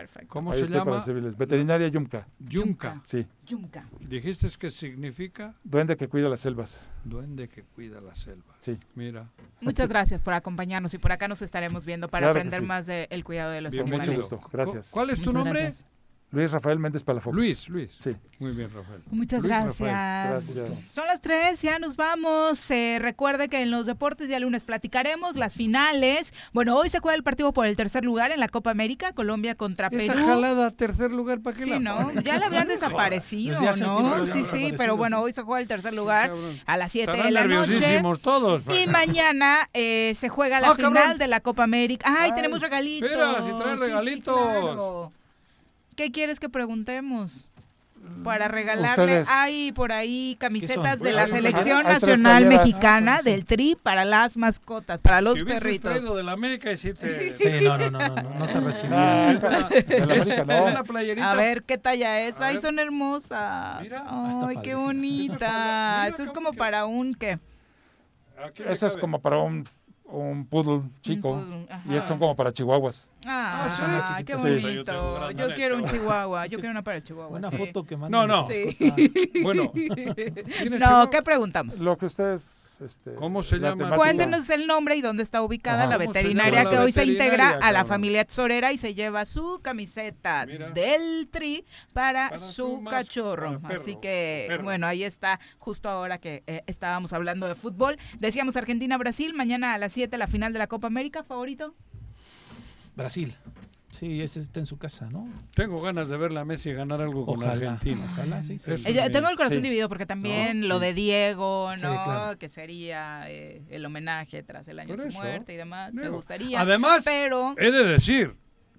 Perfecto. ¿Cómo Ahí se llama? Veterinaria Yumca. Yunca. Sí, Yunca. ¿Dijiste que significa? duende que cuida las selvas. Duende que cuida la selva. Sí. Mira. Muchas gracias por acompañarnos y por acá nos estaremos viendo para Claro aprender sí. más del cuidado de los Bien, Con mucho animales. gusto. Gracias. ¿Cu- ¿Cuál es tu Muchas nombre? gracias. Luis Rafael Méndez Palafox. Luis, Luis. Sí. Muy bien, Rafael. Muchas Luis gracias. Rafael. Gracias. Son las tres, ya nos vamos. Eh, recuerde que en los deportes ya lunes platicaremos las finales. Bueno, hoy se juega el partido por el tercer lugar en la Copa América, Colombia contra Esa Perú. jalada tercer lugar, ¿para qué Sí, la ¿no? Ya la habían desaparecido, ¿no? Sí, sí, pero bueno, hoy se juega el tercer lugar a las 7 de la noche. nerviosísimos todos. Y mañana eh, se juega la Ah, final cabrón. de la Copa América. ¡Ay, Ay, tenemos regalitos! espera, si sí, regalitos. claro. ¿Qué quieres que preguntemos? Para regalarle, Ustedes. hay por ahí camisetas de la Selección Nacional. Mexicana Ah, del Tri para las mascotas, para los si perritos. de la América y sí te... Sí, no, no, no, no, no, no se Ah, recibía. es la- de la América, no. Es la playerita. A ver qué talla es. A Ay, ver. son hermosas. Mira. Ah, Ay, qué padrísima. bonita. Mira, Eso es qué como para un qué? Le Esa es como para un, un poodle chico. poodle, ajá. y son como para chihuahuas. Ah, son las qué chiquitas. Sí. Yo bonito. quiero un chihuahua. Yo quiero una para chihuahua. Una sí. foto que No, mandan. no. de Sí. Bueno, ¿tienes No, chihuahua? ¿qué preguntamos? Lo que ustedes... Este, ¿Cómo se la llama? temática- Cuéntenos el nombre y dónde está ubicada Ajá. la ¿Cómo se veterinaria que la hoy se integra a la familia Tesorera y se lleva su camiseta Mira. del Tri para, Para su cachorro. para perro, Así que, perro. bueno, ahí está justo ahora que eh, estábamos hablando de fútbol. Decíamos Argentina-Brasil, mañana a las 7 la final de la Copa América, favorito. Brasil. Sí, ese está en su casa, ¿no? Tengo ganas de ver a Messi ganar algo con Ojalá. Argentina. Ojalá, sí. sí. Eh, tengo el corazón sí. dividido porque también ¿No? lo de Diego, ¿no? Sí, claro. Que sería eh, el homenaje tras el año Por de su eso. muerte y demás. Me gustaría. Además, pero he de decir,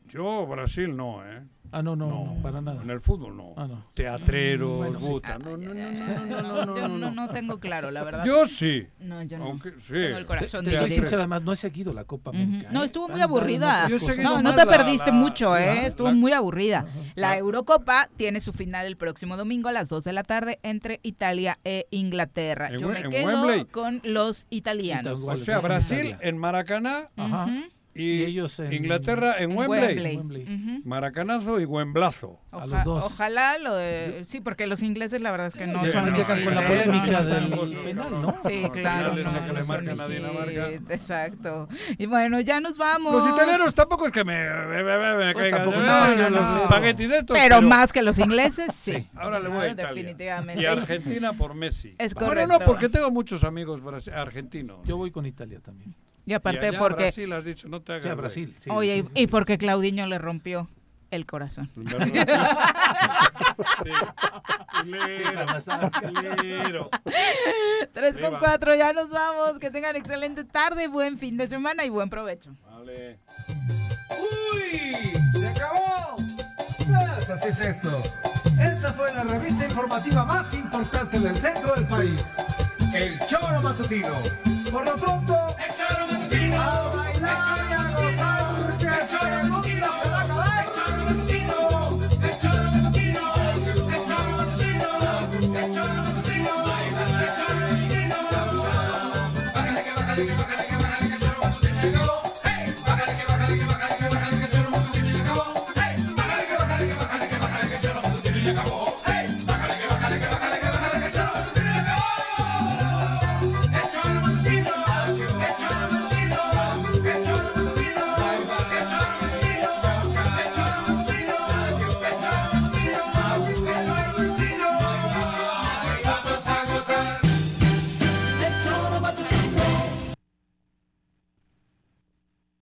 yo Brasil no, ¿eh? Ah, no, no, no, para nada. En el fútbol no. Ah, no. Teatreros, Bueno, sí. puta. No, no, no, no, no, no, no, yo no, no, no. no tengo claro, la verdad. Yo sí. No, yo no. Aunque, sí. Tengo el Te, corazón te soy dividido. sincero, además, no he seguido la Copa. América. No, ¿eh? estuvo muy aburrida. No, no te perdiste la- mucho, ¿eh? la- Estuvo la- muy aburrida. La la- Eurocopa tiene su final el próximo domingo a las 2 de la tarde entre Italia e Inglaterra. En Yo me quedo Wembley. con los italianos. O sea, Brasil Italia. en Maracaná Ajá. Y, Y ellos en- Inglaterra en, En Wembley. Wembley. Wembley. Ujú. Maracanazo y Wemblazo. A los dos. Ojalá lo de... Sí, porque los ingleses la verdad es que no Sí, son... me quedan con la no, polémica no del penal, ¿no? Sí, claro. No, no. Exacto. Y bueno, ya nos vamos. Los italianos tampoco es que me, me, me- me Pues caigan eh, no, los no. espaguetis de estos. Pero más que los ingleses, sí. Sí. Ahora le voy a Italia. definitivamente. Y Argentina por Messi. Es Bueno, correcto. no, porque tengo muchos amigos argentinos. Yo voy con Italia también. Y aparte y allá porque... Brasil has dicho, no te hagas Sí, a. Brasil. sí, Oye, sí, y- sí, y porque Claudiño le rompió el corazón. Tres con cuatro, ya nos vamos. Que tengan excelente tarde, buen fin de semana y buen provecho. Vale. ¡Uy! ¡Se acabó! Pues así es esto. Esta fue la revista informativa más importante del centro del país. El Choro Matutino. Por lo pronto, echaron el vino.